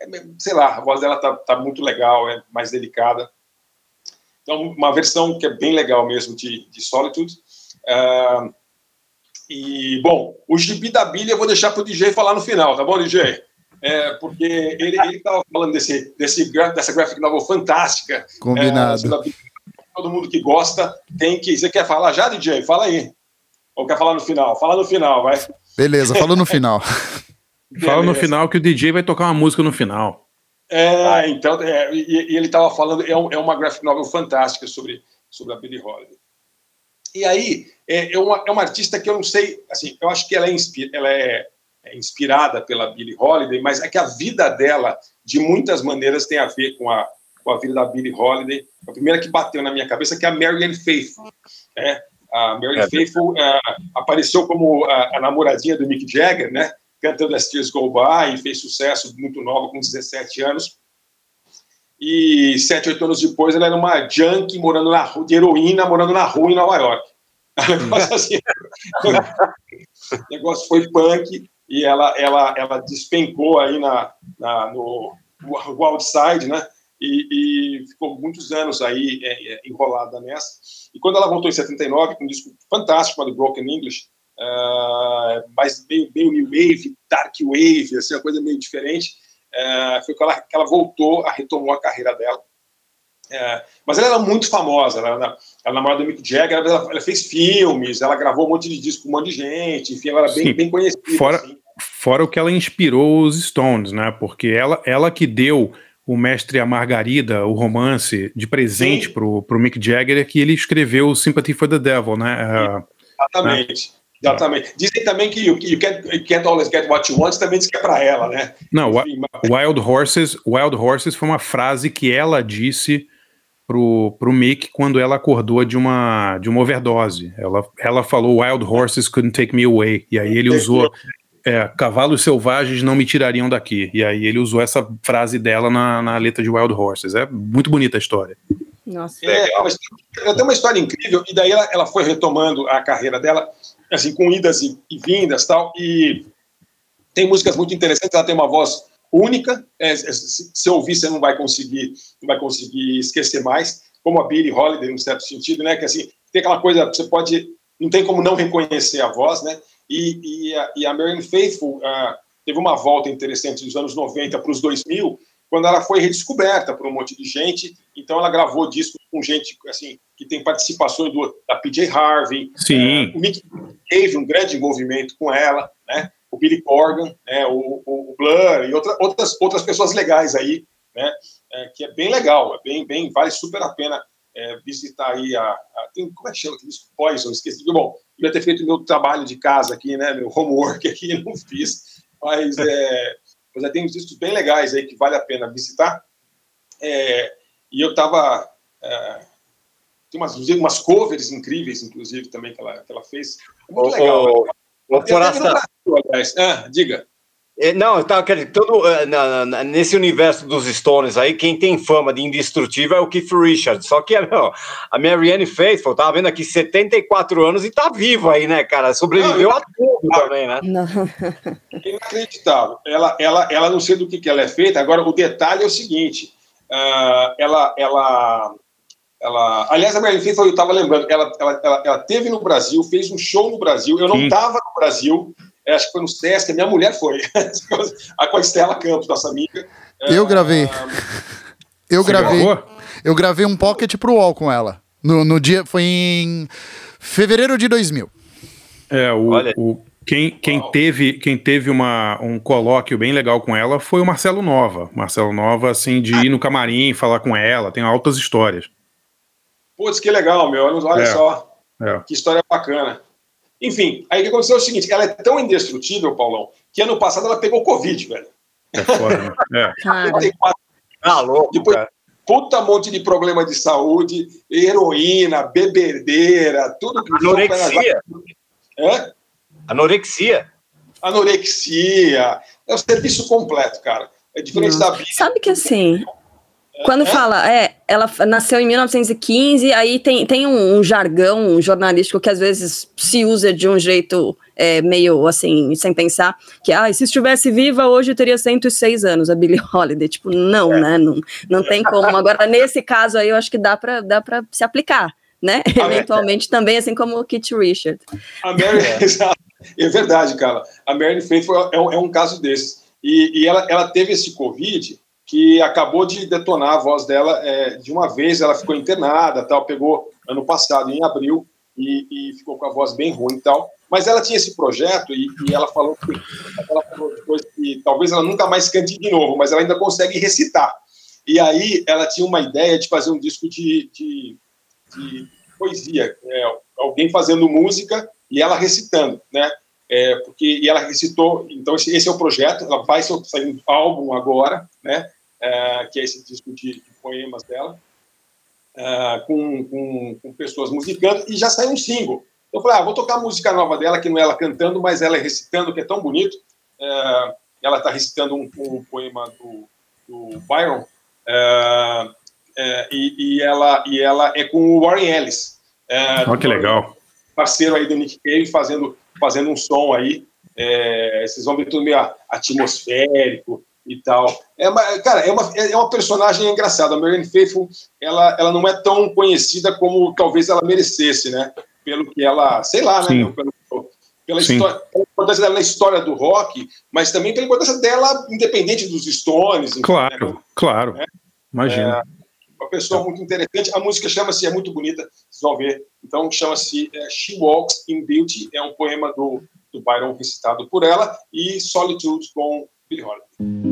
Speaker 4: é, sei lá, a voz dela tá, tá muito legal, é mais delicada. Então, uma versão que é bem legal mesmo de, de Solitude. É, e, bom, o gibi da Billy eu vou deixar para o DJ falar no final, tá bom, DJ? É, porque ele estava falando desse, desse, dessa graphic novel fantástica.
Speaker 9: Combinado.
Speaker 4: É, todo mundo que gosta tem que. Você quer falar já, DJ? Fala aí. Ou quer falar no final? Fala no final, vai.
Speaker 9: Beleza, falou no final.
Speaker 3: Fala no final que o DJ vai tocar uma música no final.
Speaker 4: É, então, é, e, e ele estava falando, é, um- é uma graphic novel fantástica sobre, sobre a Billie Holiday. E aí, é, é, uma, é uma artista que eu não sei, assim, eu acho que ela é, inspi- ela é, é inspirada pela Billie Holiday, mas é que a vida dela, de muitas maneiras, tem a ver com a, com a vida da Billie Holiday. A primeira que bateu na minha cabeça que é a Marianne Faithfull. Né? A Marianne
Speaker 2: É.
Speaker 4: Faithfull ah, apareceu como a, a namoradinha do Mick Jagger, né? cantando As Tears Go By, e fez sucesso muito nova, com 17 anos. E sete, oito anos depois, ela era uma junkie morando na rua, de heroína, morando na rua em Nova York. Um negócio assim. o negócio foi punk e ela, ela, ela despencou aí na, na, no Wild Side, né? E, e ficou muitos anos aí é, é, enrolada nessa. E quando ela voltou em 79, com um disco fantástico chamado Broken English, ah, mas meio, meio new wave, dark wave, assim, uma coisa meio diferente, ah, foi quando ela, que ela voltou, a retomou a carreira dela. É, mas ela era muito famosa, ela, era- namorada do Mick Jagger, ela, ela fez filmes, ela gravou um monte de disco com um monte de gente, enfim, ela era bem, bem conhecida.
Speaker 3: Fora-
Speaker 4: assim.
Speaker 3: Fora o que ela inspirou os Stones, né? Porque ela, ela que deu o Mestre e a Margarida, o romance, de presente pro, pro Mick Jagger, é que ele escreveu Sympathy for the Devil, né? É,
Speaker 4: Exatamente. Exatamente. Dizem também que you, you, can't, you can't always get what you want, também diz que é para ela, né?
Speaker 3: não,
Speaker 4: Enfim,
Speaker 3: Wild Horses, Wild Horses foi uma frase que ela disse pro, pro Mick quando ela acordou de uma, de uma overdose. Ela, ela falou Wild Horses couldn't take me away. E aí ele usou é, cavalos selvagens não me tirariam daqui. E aí ele usou essa frase dela na, na letra de Wild Horses. É muito bonita a história.
Speaker 5: Nossa.
Speaker 4: É, ela tem uma história incrível, e daí ela, ela foi retomando a carreira dela, assim, com idas e, e vindas tal, e tem músicas muito interessantes, ela tem uma voz única, é, se, se- se ouvir você não vai conseguir, não vai conseguir esquecer mais, como a Billie Holiday, num certo sentido, né, que assim, tem aquela coisa, você pode, não tem como não reconhecer a voz, né, e, e, a, e a Marianne Faithfull ah, teve uma volta interessante dos anos 90 para os 2000, quando ela foi redescoberta por um monte de gente, então ela gravou discos com gente, assim, que tem participações do, da PJ Harvey.
Speaker 3: Sim.
Speaker 4: É, o Mick teve um grande envolvimento com ela, né? O Billy Corgan, né? O, o, o Blur e outra, outras, outras pessoas legais aí, né? É, que é bem legal, é bem, bem, vale super a pena é, visitar aí a, a, tem, como é que chama aquele disco? Poison, esqueci, bom, devia ter feito meu trabalho de casa aqui, né, meu homework aqui, não fiz, mas, é, mas é, tem uns discos bem legais aí que vale a pena visitar, é, e eu tava, é, tem umas, umas covers incríveis, inclusive, também, que ela, que ela fez, é muito
Speaker 2: Ô,
Speaker 4: legal. no
Speaker 2: Forasta,
Speaker 4: Brasil, aliás. Ah, diga.
Speaker 2: É, Não, eu tava querendo, todo, eh, na- na- nesse universo dos Stones aí, quem tem fama de indestrutível é o Keith Richards. Só que meu, a Marianne Faithfull, tava vendo aqui, 74 anos e tá viva aí, né, cara? Sobreviveu a tudo também, né?
Speaker 5: Não.
Speaker 4: Inacreditável. Ela, ela, ela não sei do que, que ela é feita. Agora, o detalhe é o seguinte: ah, ela, ela, ela. Aliás, a Marilyn Faithfull, eu estava lembrando, ela, ela, ela, ela teve no Brasil, fez um show no Brasil. Eu não
Speaker 3: Sim.
Speaker 4: estava no Brasil, é, acho que foi no Sesc, a minha mulher foi. a com a Estela Campos, nossa amiga.
Speaker 9: Eu gravei. Eu
Speaker 3: Você
Speaker 9: gravei.
Speaker 3: gravou?
Speaker 9: Eu gravei um pocket pro UOL com ela. No, no dia. Foi em fevereiro de 2000.
Speaker 3: É, o, o- quem, quem teve, quem teve uma, um colóquio bem legal com ela foi o Marcelo Nova. Marcelo Nova, assim, de ir no camarim, falar com ela, tem altas histórias.
Speaker 4: Putz, que legal, meu. Olha, olha
Speaker 3: É.
Speaker 4: só.
Speaker 3: É.
Speaker 4: Que história bacana. Enfim, aí o que aconteceu é o seguinte: ela é tão indestrutível, Paulão, que ano passado ela pegou Covid, velho.
Speaker 3: É foda, né? É.
Speaker 5: Cara,
Speaker 4: 34
Speaker 2: Tá louco,
Speaker 4: Depois-
Speaker 2: cara.
Speaker 4: puta monte de problema de saúde, heroína, bebedeira, tudo que
Speaker 2: Anorexia.
Speaker 4: É?
Speaker 2: Anorexia.
Speaker 4: Anorexia. É o serviço completo, cara. É diferente
Speaker 5: Nossa.
Speaker 4: da Bíblia.
Speaker 5: Sabe que assim, quando fala, é, ela nasceu em 1915, aí tem, tem um, um jargão jornalístico que às vezes se usa de um jeito é, meio assim, sem pensar, que ah, se estivesse viva hoje teria 106 anos, a Billie Holiday. Tipo, não, né? Não, não tem como. Agora, nesse caso aí, eu acho que dá pra, dá pra se aplicar, né?
Speaker 4: é.
Speaker 5: Eventualmente também, assim como o Kit Richard.
Speaker 4: A Mary, Exato. é verdade, cara. A Mary Faithfull é um, é um caso desses. E, e ela, ela teve esse Covid que acabou de detonar a voz dela é, de uma vez. Ela ficou internada, tal, pegou ano passado, em abril, e, e ficou com a voz bem ruim e tal. Mas ela tinha esse projeto e, e ela falou que ela falou depois que talvez ela nunca mais cante de novo, mas ela ainda consegue recitar. E aí ela tinha uma ideia de fazer um disco de, de, de poesia, é, alguém fazendo música e ela recitando, né? É, porque e ela recitou, então esse, esse é o projeto. Ela vai sair um álbum agora, né? É, que é esse disco de, de poemas dela, é, com, com, com pessoas musicando e já saiu um single. Eu falei, ah, vou tocar a música nova dela, que não é ela cantando, mas ela é recitando, que é tão bonito. É, ela está recitando um, um poema do, do Byron, e, e, ela, e ela é com o Warren Ellis. É,
Speaker 3: Olha que legal.
Speaker 4: Parceiro aí do Nick Cave, fazendo, fazendo um som aí. É, vocês vão ver tudo meio atmosférico e tal. É uma, cara, é uma, é uma personagem engraçada. A Marianne Faithfull, ela, ela não é tão conhecida como talvez ela merecesse, né? Pelo que ela, sei lá, né?
Speaker 3: Sim.
Speaker 4: pelo, pela,
Speaker 3: Sim.
Speaker 4: história, pela importância dela na história do rock, mas também pela importância dela independente dos Stones. enfim, né?
Speaker 3: Claro, claro. Imagina.
Speaker 4: uma pessoa muito interessante. A música chama-se, é muito bonita, vocês vão ver. Então, chama-se é, She Walks in Beauty, é um poema do, do Byron recitado por ela, e Solitude com Billie Holiday.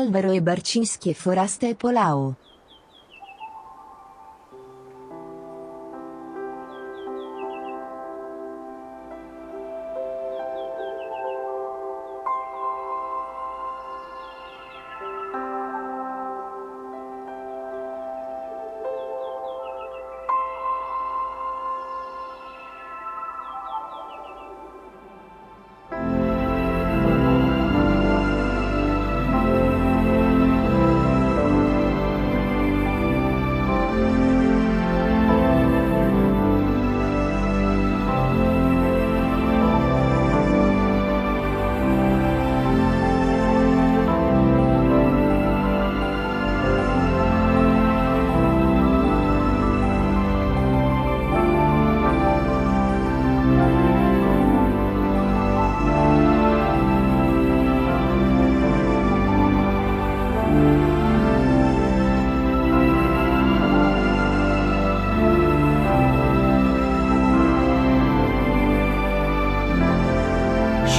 Speaker 10: Alvaro e Barcinski e Forasta e Polao.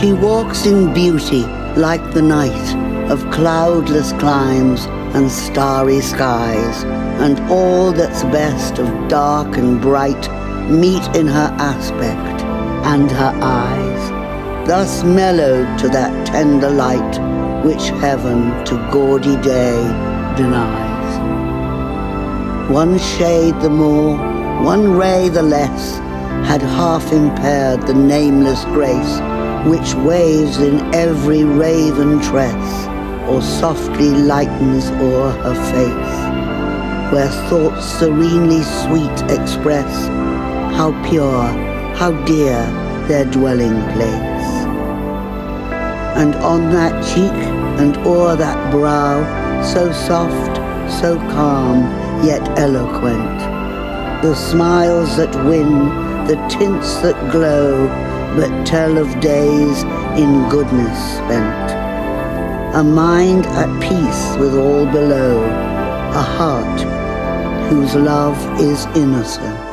Speaker 11: She walks in beauty like the night of cloudless climes and starry skies, and all that's best of dark and bright meet in her aspect and her eyes, thus mellowed to that tender light which heaven to gaudy day denies. One shade the more, one ray the less, had half impaired the nameless grace which waves in every raven tress, or softly lightens o'er her face, where thoughts serenely sweet express how pure, how dear their dwelling place. And on that cheek and o'er that brow, so soft, so calm, yet eloquent, the smiles that win, the tints that glow, but tell of days in goodness spent. A mind at peace with all below, a heart whose love is innocent.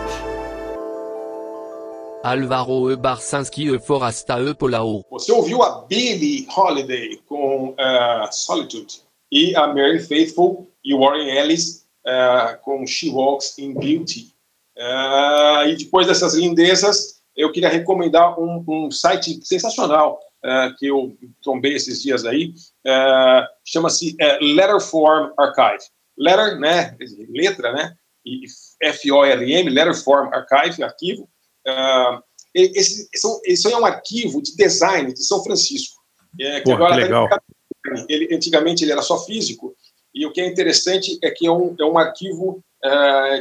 Speaker 12: Alvaro e Barsanski e Forasta e Polao.
Speaker 4: Você ouviu a Billie Holiday com eh, Solitude e a Mary Faithful e o Warren Ellis eh, com She Walks in Beauty. Eh, e depois dessas lindezas, eu queria recomendar um, um site sensacional uh, que eu trombei esses dias aí, uh, chama-se uh, Letterform Archive. Letter, né, letra, né, e F-O-R-M, Letterform Archive, arquivo. esse, esse é um arquivo de design de São Francisco. É, que
Speaker 3: Pô,
Speaker 4: agora
Speaker 3: legal.
Speaker 4: Ele, antigamente ele era só físico, e o que é interessante é que é um, é um arquivo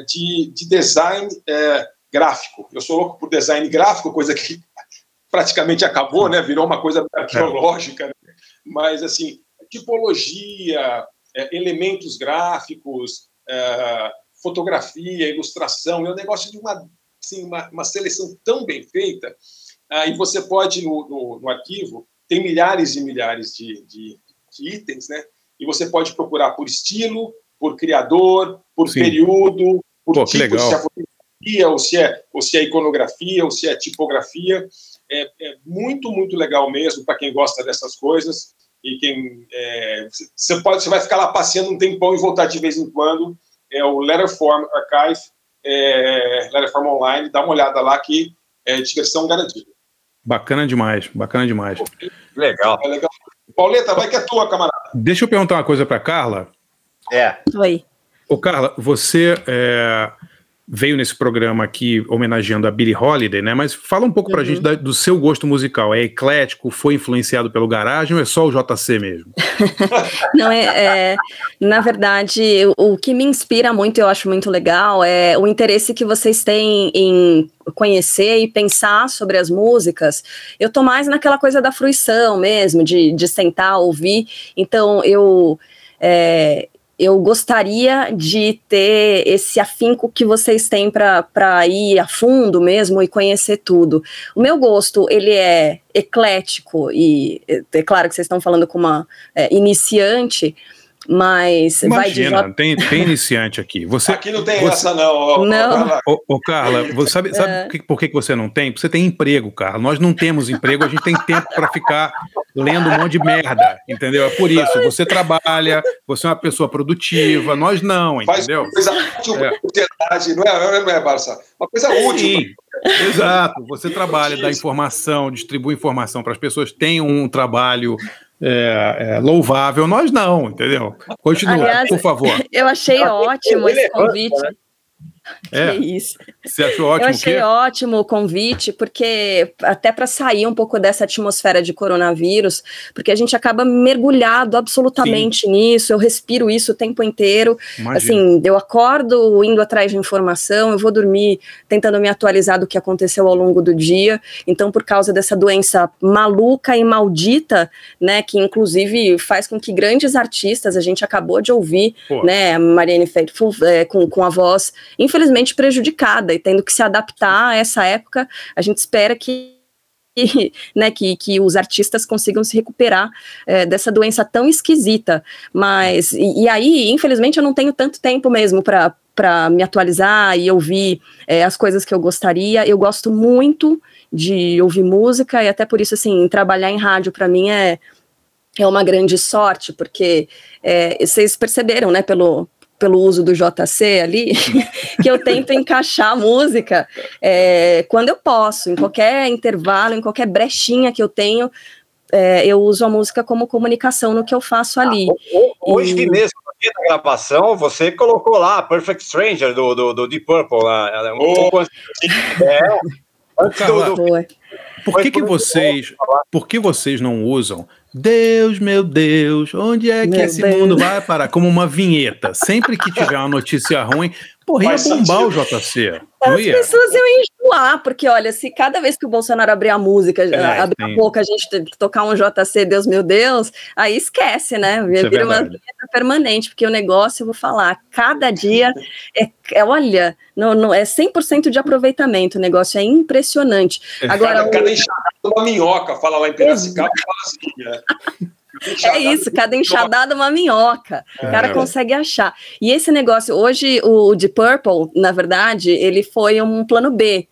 Speaker 4: de, de design gráfico. Eu sou louco por design gráfico, coisa que praticamente acabou, né? Virou uma coisa arqueológica. Né? Mas, assim, tipologia, é, elementos gráficos, é, fotografia, ilustração, é um negócio de uma, assim, uma, uma seleção tão bem feita. Aí você pode, no, no, no arquivo, tem milhares e milhares de, de, de, itens, né? E você pode procurar por estilo, por criador, por
Speaker 3: Sim.
Speaker 4: período, por
Speaker 3: Pô,
Speaker 4: tipo,
Speaker 3: legal.
Speaker 4: Fotografia, ou se é, ou se é iconografia, ou se é tipografia. É, é muito, muito legal mesmo para quem gosta dessas coisas. E quem. é, Você pode, você vai ficar lá passeando um tempão e voltar de vez em quando. É o Letterform Archive, é, Letterform Online, dá uma olhada lá que é diversão garantida.
Speaker 3: Bacana demais, bacana demais.
Speaker 2: Legal.
Speaker 4: É legal. Pauleta, vai que é tua, camarada.
Speaker 3: Deixa eu perguntar uma coisa para Carla.
Speaker 2: É.
Speaker 5: Oi.
Speaker 3: Ô, Carla, você é, veio nesse programa aqui homenageando a Billie Holiday, né? Mas fala um pouco pra gente da- do seu gosto musical. É eclético? Foi influenciado pelo Garagem ou é só o JC mesmo?
Speaker 5: Não, é, é- na verdade, o, o que me inspira muito, eu acho muito legal, é o interesse que vocês têm em conhecer e pensar sobre as músicas. Eu tô mais naquela coisa da fruição mesmo, de, de sentar, ouvir. Então, eu. é, eu gostaria de ter esse afinco que vocês têm para ir a fundo mesmo e conhecer tudo. O meu gosto, ele é eclético e é, claro que vocês estão falando com uma é, iniciante, mas vai de
Speaker 3: Imagina,
Speaker 5: J-
Speaker 3: tem, tem iniciante aqui. Você,
Speaker 4: Aqui não tem
Speaker 3: você-
Speaker 4: essa, não. ó,
Speaker 5: Não.
Speaker 3: Ô, ô, Carla, você sabe, sabe
Speaker 5: É.
Speaker 3: por que- por que que você não tem? Porque você tem emprego, Carla. Nós não temos emprego, a gente tem tempo para ficar lendo um monte de merda, entendeu? É por isso. Você trabalha, você é uma pessoa produtiva, nós não,
Speaker 4: Faz
Speaker 3: entendeu?
Speaker 4: uma coisa útil
Speaker 3: É.
Speaker 4: para a sociedade, não é, não é, não é, Barça? Uma coisa útil.
Speaker 3: Sim, exato. Você trabalha, dá informação, distribui informação para as pessoas, tem um trabalho é, é, louvável. Nós não, entendeu? Continua,
Speaker 5: Aliás,
Speaker 3: por favor.
Speaker 5: Eu achei ótimo esse convite.
Speaker 3: É,
Speaker 5: Que isso.
Speaker 3: você achou ótimo
Speaker 5: eu
Speaker 3: o
Speaker 5: achei
Speaker 3: quê?
Speaker 5: ótimo o convite, porque até para sair um pouco dessa atmosfera de coronavírus, porque a gente acaba mergulhado absolutamente nisso, eu respiro isso o tempo inteiro.
Speaker 3: Imagina.
Speaker 5: Assim, eu acordo indo atrás de informação, eu vou dormir tentando me atualizar do que aconteceu ao longo do dia. Então, por causa dessa doença maluca e maldita, né, que inclusive faz com que grandes artistas, a gente acabou de ouvir,
Speaker 3: Pô.
Speaker 5: né, Marianne Faithfull é, com, com a voz infelizmente prejudicada e tendo que se adaptar a essa época, a gente espera que que, né, que, que os artistas consigam se recuperar é, dessa doença tão esquisita. Mas, e, e aí, infelizmente, eu não tenho tanto tempo mesmo para para me atualizar e ouvir é, as coisas que eu gostaria. Eu gosto muito de ouvir música e até por isso, assim, trabalhar em rádio para mim é, é uma grande sorte, porque é, vocês perceberam, né, pelo, pelo uso do JC ali, que eu tento encaixar a música é, quando eu posso, em qualquer intervalo, em qualquer brechinha que eu tenho, é, eu uso a música como comunicação no que eu faço ali.
Speaker 2: Hoje
Speaker 5: E-
Speaker 2: mesmo, aqui na gravação, você colocou lá Perfect Stranger do, do, do Deep Purple. Lá, Ela é um pouco antes, é, antes do, do.
Speaker 3: Por que, que vocês, por que vocês não usam Deus, meu Deus, onde é que
Speaker 5: Meu
Speaker 3: esse
Speaker 5: Deus.
Speaker 3: mundo vai parar? Como uma vinheta. Sempre que tiver uma notícia ruim, porra, ia bombar o
Speaker 4: sentido.
Speaker 3: JC.
Speaker 5: As pessoas iam enjoar, porque olha, se cada vez que o Bolsonaro abrir a música, abrir
Speaker 3: sim.
Speaker 5: a boca, a gente tocar um JC, Deus meu Deus, aí esquece, né?
Speaker 3: Isso é
Speaker 5: Vira uma
Speaker 3: verdade.
Speaker 5: vinheta permanente, porque o negócio, eu vou falar, cada dia é, é olha, não, não, é 100% de aproveitamento, o negócio é impressionante. Agora,
Speaker 4: Cada,
Speaker 5: o-
Speaker 4: cada é uma minhoca, fala lá em Piracicaba, fala assim. né?
Speaker 5: É isso, cada enxadada é uma minhoca. O cara
Speaker 3: É.
Speaker 5: consegue achar. E esse negócio, hoje o de Purple, na verdade, ele foi um plano B.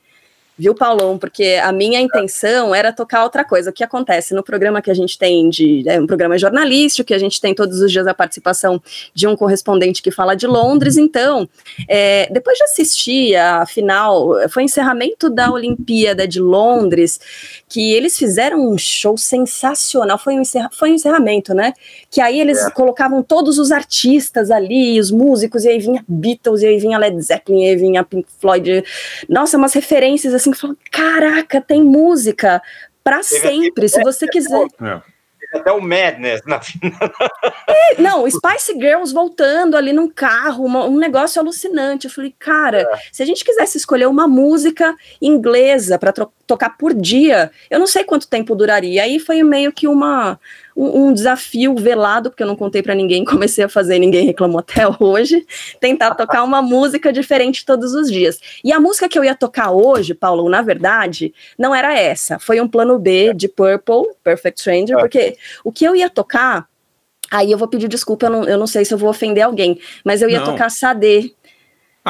Speaker 5: viu, Paulão? Porque a minha intenção era tocar outra coisa. O que acontece no programa que a gente tem de. É um programa jornalístico, que a gente tem todos os dias a participação de um correspondente que fala de Londres. Então, é, depois de assistir a final, foi encerramento da Olimpíada de Londres, que eles fizeram um show sensacional. Foi um, encerra, foi um encerramento, né? Que aí eles
Speaker 2: É.
Speaker 5: colocavam todos os artistas ali, os músicos, e aí vinha Beatles, e aí vinha Led Zeppelin, e aí vinha Pink Floyd. Nossa, umas referências assim que falam: caraca, tem música pra sempre, se você quiser.
Speaker 2: Até o Madness na final.
Speaker 5: É, não, Spice Girls voltando ali num carro, uma- um negócio alucinante. Eu falei, cara, se a gente quisesse escolher uma música inglesa para tocar por dia, eu não sei quanto tempo duraria. Aí foi meio que uma um, um desafio velado, porque eu não contei para ninguém, comecei a fazer e ninguém reclamou até hoje, tentar tocar uma música diferente todos os dias. E a música que eu ia tocar hoje, Paulo, na verdade, não era essa. Foi um plano B de Purple, Perfect Stranger, porque o que eu ia tocar Aí eu vou pedir desculpa, eu não, eu não sei se eu vou ofender alguém, mas eu ia
Speaker 3: Não.
Speaker 5: tocar Sade.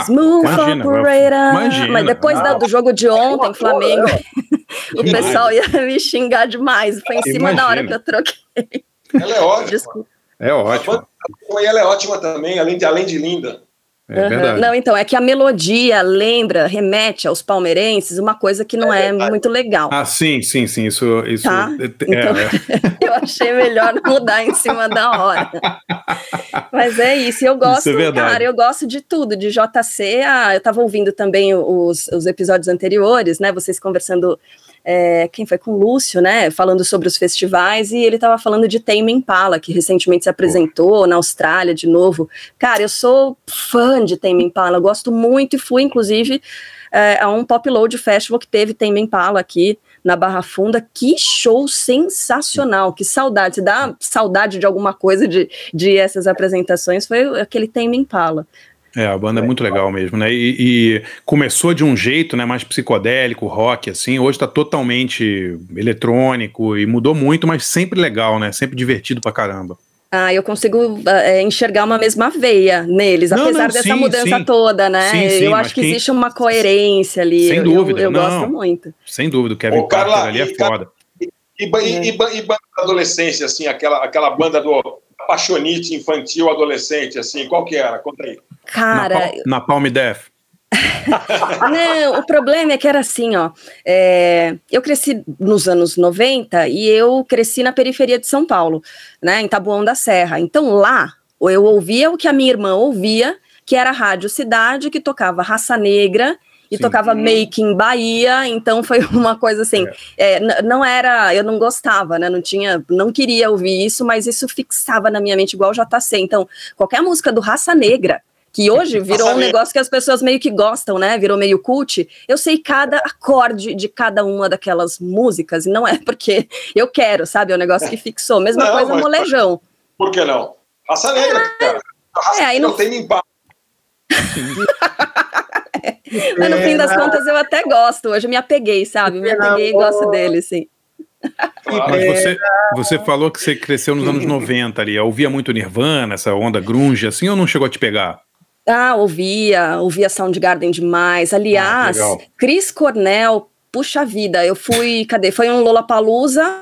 Speaker 5: Smooth
Speaker 3: imagina,
Speaker 5: Operator.
Speaker 3: imagina.
Speaker 5: Mas depois da- do jogo de ontem, Flamengo, o pessoal ia me xingar demais. Foi em cima da hora que
Speaker 3: Imagina.
Speaker 5: eu troquei.
Speaker 4: Ela é ótima.
Speaker 5: Desculpa.
Speaker 3: É ótimo.
Speaker 4: E ela é ótima também, além de, além de linda.
Speaker 3: É verdade.
Speaker 5: Não, então, é que a melodia lembra, remete aos palmeirenses, uma coisa que não é, muito legal.
Speaker 3: Ah, sim, sim, sim. Isso. isso
Speaker 5: Tá,
Speaker 3: é,
Speaker 5: então-
Speaker 3: é.
Speaker 5: Eu achei melhor mudar em cima da hora. Mas é isso, eu gosto,
Speaker 3: Isso é
Speaker 5: cara, eu gosto de tudo, de JC. Ah, eu tava ouvindo também os, os episódios anteriores, né? Vocês conversando. É, quem foi com o Lúcio, né? Falando sobre os festivais, e ele tava falando de Tame Impala, que recentemente se apresentou na Austrália de novo. Cara, eu sou fã de Tame Impala, gosto muito e fui, inclusive, é, a um Pop Load Festival que teve Tame Impala aqui na Barra Funda. Que show sensacional, que saudade. Se dá saudade de alguma coisa de, de essas apresentações, foi aquele Tame Impala.
Speaker 3: É, a banda é muito legal mesmo, né? E, e começou de um jeito, né, mais psicodélico, rock, assim. Hoje tá totalmente eletrônico e mudou muito, mas sempre legal, né? Sempre divertido pra caramba.
Speaker 5: Ah, eu consigo é, enxergar uma mesma veia neles,
Speaker 3: Não,
Speaker 5: apesar
Speaker 3: não,
Speaker 5: dessa
Speaker 3: sim,
Speaker 5: mudança
Speaker 3: sim.
Speaker 5: toda, né?
Speaker 3: Sim, sim,
Speaker 5: eu acho que
Speaker 3: quem-
Speaker 5: existe uma coerência ali.
Speaker 3: Sem
Speaker 5: eu,
Speaker 3: dúvida,
Speaker 5: Eu, eu
Speaker 3: não.
Speaker 5: gosto muito.
Speaker 3: Sem dúvida, o Kevin
Speaker 4: Ô, Carla,
Speaker 3: Parker ali é
Speaker 4: e,
Speaker 3: foda.
Speaker 4: E, e- e e banda da adolescência, assim, aquela, aquela banda do apaixonite infantil adolescente, assim, qual que era? Conta aí.
Speaker 5: Cara,
Speaker 3: Na, Pal- na Palm Death.
Speaker 5: Não, o problema é que era assim, ó. é, eu cresci nos anos 90 e eu cresci na periferia de São Paulo, né, em Taboão da Serra. Então lá eu ouvia o que a minha irmã ouvia, que era a Rádio Cidade, que tocava Raça Negra e tocava Make in Bahia, então foi uma coisa assim, é, n- não era, eu não gostava, né, não tinha, não queria ouvir isso, mas isso fixava na minha mente igual o JC, então qualquer música do Raça Negra, que hoje virou um
Speaker 4: Negra.
Speaker 5: negócio que as pessoas meio que gostam, né? Virou meio cult. Eu sei cada acorde de cada uma daquelas músicas, e não é porque eu quero, sabe? É um negócio que fixou. Mesma
Speaker 4: Não,
Speaker 5: coisa
Speaker 4: mas-
Speaker 5: molejão.
Speaker 4: Por que não? Raça negra, cara. Raça
Speaker 5: É, aí não-
Speaker 4: tem impacto.
Speaker 5: Mas no fim das contas eu até gosto. Hoje eu me apeguei, sabe? Me apeguei e gosto dele, sim.
Speaker 3: Mas você, você falou que você cresceu nos anos 90 ali. Ouvia muito Nirvana, essa onda grunge, assim, ou não chegou a te pegar?
Speaker 5: Ah, ouvia, ouvia Soundgarden demais. Aliás,
Speaker 3: Ah.
Speaker 5: Chris Cornell, puxa vida, eu fui, cadê? Foi um Lollapalooza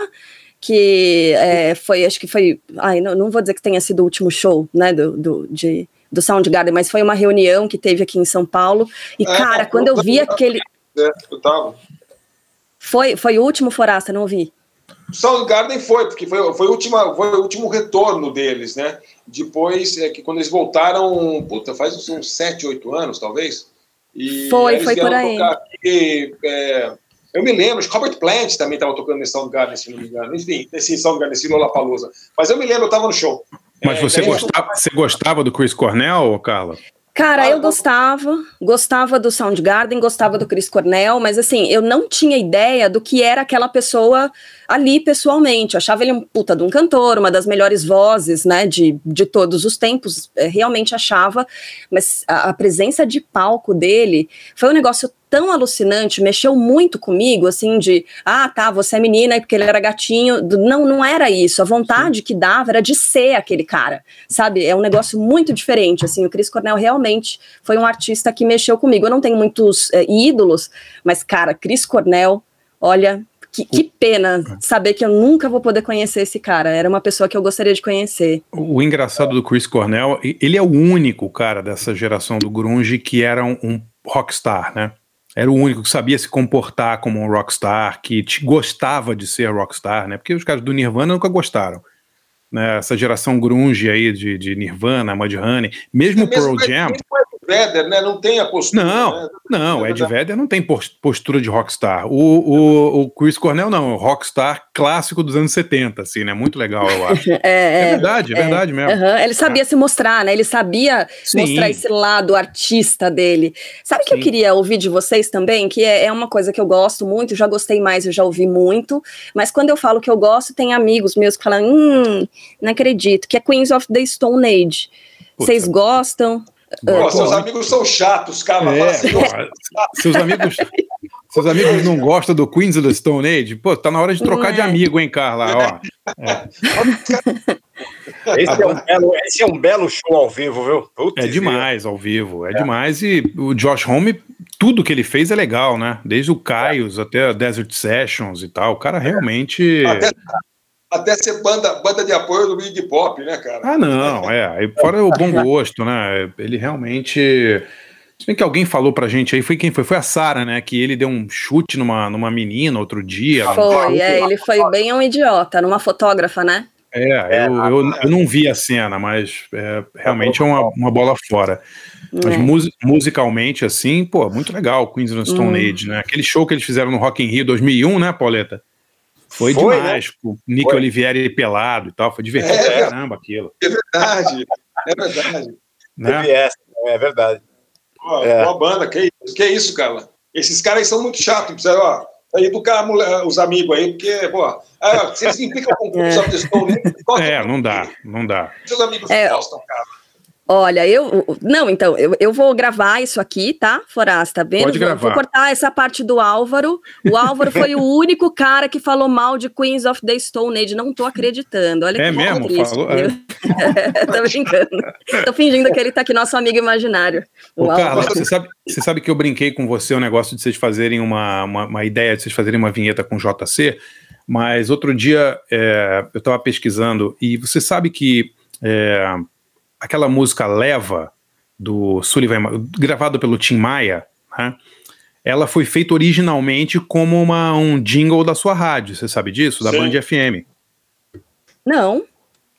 Speaker 5: que é, foi, acho que foi, ai, não, não vou dizer que tenha sido o último show, né, do, do, de, do Soundgarden, mas foi uma reunião que teve aqui em São Paulo, e
Speaker 4: É,
Speaker 5: cara, quando eu vi aquele,
Speaker 4: É, eu tava.
Speaker 5: foi, foi o último Forasta, não ouvi?
Speaker 4: Soundgarden foi, porque foi, foi, última, foi o último retorno deles, né? Depois, é que quando eles voltaram, puta, faz uns, uns 7, 8 anos, talvez. E
Speaker 5: Foi, foi por aí.
Speaker 4: aqui, é, eu me lembro, Robert Plant também estava tocando nesse Soundgarden, se não me engano. Enfim, nesse Soundgarden, nesse Lollapalooza. Mas eu me lembro, eu estava no show.
Speaker 3: Mas
Speaker 4: É,
Speaker 3: você,
Speaker 4: daí-
Speaker 3: gostava, você gostava do Chris Cornell, Carla?
Speaker 5: Cara, eu gostava, gostava do Soundgarden, gostava do Chris Cornell, mas assim, eu não tinha ideia do que era aquela pessoa ali pessoalmente. Eu achava ele um puta de um cantor, uma das melhores vozes, né, de, de todos os tempos, eh, realmente achava, mas a, a presença de palco dele foi um negócio tão alucinante, mexeu muito comigo, assim, de, ah, tá, você é menina, e porque ele era gatinho. Não, não era isso. A vontade que dava era de ser aquele cara, sabe? É um negócio muito diferente, assim. O Chris Cornell realmente foi um artista que mexeu comigo. Eu não tenho muitos é, ídolos, mas, cara, Chris Cornell, olha, que, que, pena saber que eu nunca vou poder conhecer esse cara. Era uma pessoa que eu gostaria de conhecer.
Speaker 3: O engraçado do Chris Cornell, ele é o único cara dessa geração do grunge que era um, um rockstar, né? Era o único que sabia se comportar como um rockstar, que te, gostava de ser rockstar, né? Porque os caras do Nirvana nunca gostaram. Né? Essa geração grunge aí de, de Nirvana, Mudhoney, mesmo o Pearl Jam...
Speaker 4: Vedder, né? Não tem a postura.
Speaker 3: Não,
Speaker 4: né?
Speaker 3: não, Ed Vedder não tem postura de rockstar. O, o, o Chris Cornell não, o rockstar clássico dos anos 70, assim, né? Muito legal, eu acho.
Speaker 5: é, é,
Speaker 3: verdade, é, é verdade mesmo.
Speaker 5: Uhum. Ele sabia é. se mostrar, né? Ele sabia Sim. mostrar esse lado artista dele. Sabe o que eu queria ouvir de vocês também? Que é, é uma coisa que eu gosto muito, já gostei mais, eu já ouvi muito, mas quando eu falo que eu gosto, tem amigos meus que falam, hum, não acredito, que é Queens of the Stone Age. Vocês gostam?
Speaker 4: Pô, seus amigos são chatos, cara.
Speaker 3: É,
Speaker 4: assim,
Speaker 3: seus amigos. Seus amigos não gostam do Queens of the Stone Age? Pô, tá na hora de trocar de
Speaker 5: é.
Speaker 3: amigo, hein, Carla? Ó.
Speaker 2: É. Esse, é um belo, esse é um belo show ao vivo, viu?
Speaker 3: Putz, é demais ao vivo, é, é, demais. E o Josh Homme, tudo que ele fez é legal, né? Desde o Caios até a Desert Sessions e tal. O cara realmente.
Speaker 4: Até, até ser banda, banda de apoio do Big Pop, né, cara?
Speaker 3: Ah, não, é. Fora o bom gosto, né? Ele realmente. Se bem que alguém falou pra gente aí, foi quem foi? Foi a Sara, né? Que ele deu um chute numa, numa menina outro dia.
Speaker 5: Foi, é, ele foi bem um idiota, numa fotógrafa, né?
Speaker 3: É, eu, eu, eu não vi a cena, mas é, realmente é uma, uma bola fora. Mas é. musicalmente, assim, pô, muito legal, Queens of the Stone hum. Age, né? Aquele show que eles fizeram no Rock in Rio 2001, né, Pauleta? Foi, foi demais, né? com o Nick foi. Olivieri pelado e tal, foi divertido é, pra caramba aquilo.
Speaker 4: É verdade, é verdade.
Speaker 2: Né? É verdade.
Speaker 4: Pô, é. Boa banda, que isso, que isso, cara? Esses caras são muito chatos, precisa, ó, educar os amigos aí, porque, pô, ah, vocês implicam com o
Speaker 3: é. é, não dá, não dá.
Speaker 4: Seus amigos é. gostam, cara.
Speaker 5: Olha, eu. Não, então, eu, eu vou gravar isso aqui, tá, Forasta? Tá vendo?
Speaker 3: Pode gravar.
Speaker 5: Vou, vou cortar essa parte do Álvaro. O Álvaro foi o único cara que falou mal de Queens of the Stone Age. Não tô acreditando. Olha
Speaker 3: é
Speaker 5: que
Speaker 3: mesmo?
Speaker 5: Triste,
Speaker 3: falou, é.
Speaker 5: tô brincando. Tô fingindo que ele tá aqui, nosso amigo imaginário.
Speaker 3: Ô, Carla, você sabe, você sabe que eu brinquei com você o negócio de vocês fazerem uma, uma, uma ideia de vocês fazerem uma vinheta com JC, mas outro dia é, eu estava pesquisando e você sabe que. É, aquela música Leva, do Sullivan, gravado pelo Tim Maia, né? ela foi feita originalmente como uma, um jingle da sua rádio, você sabe disso? Da Sim. Band FM.
Speaker 5: Não.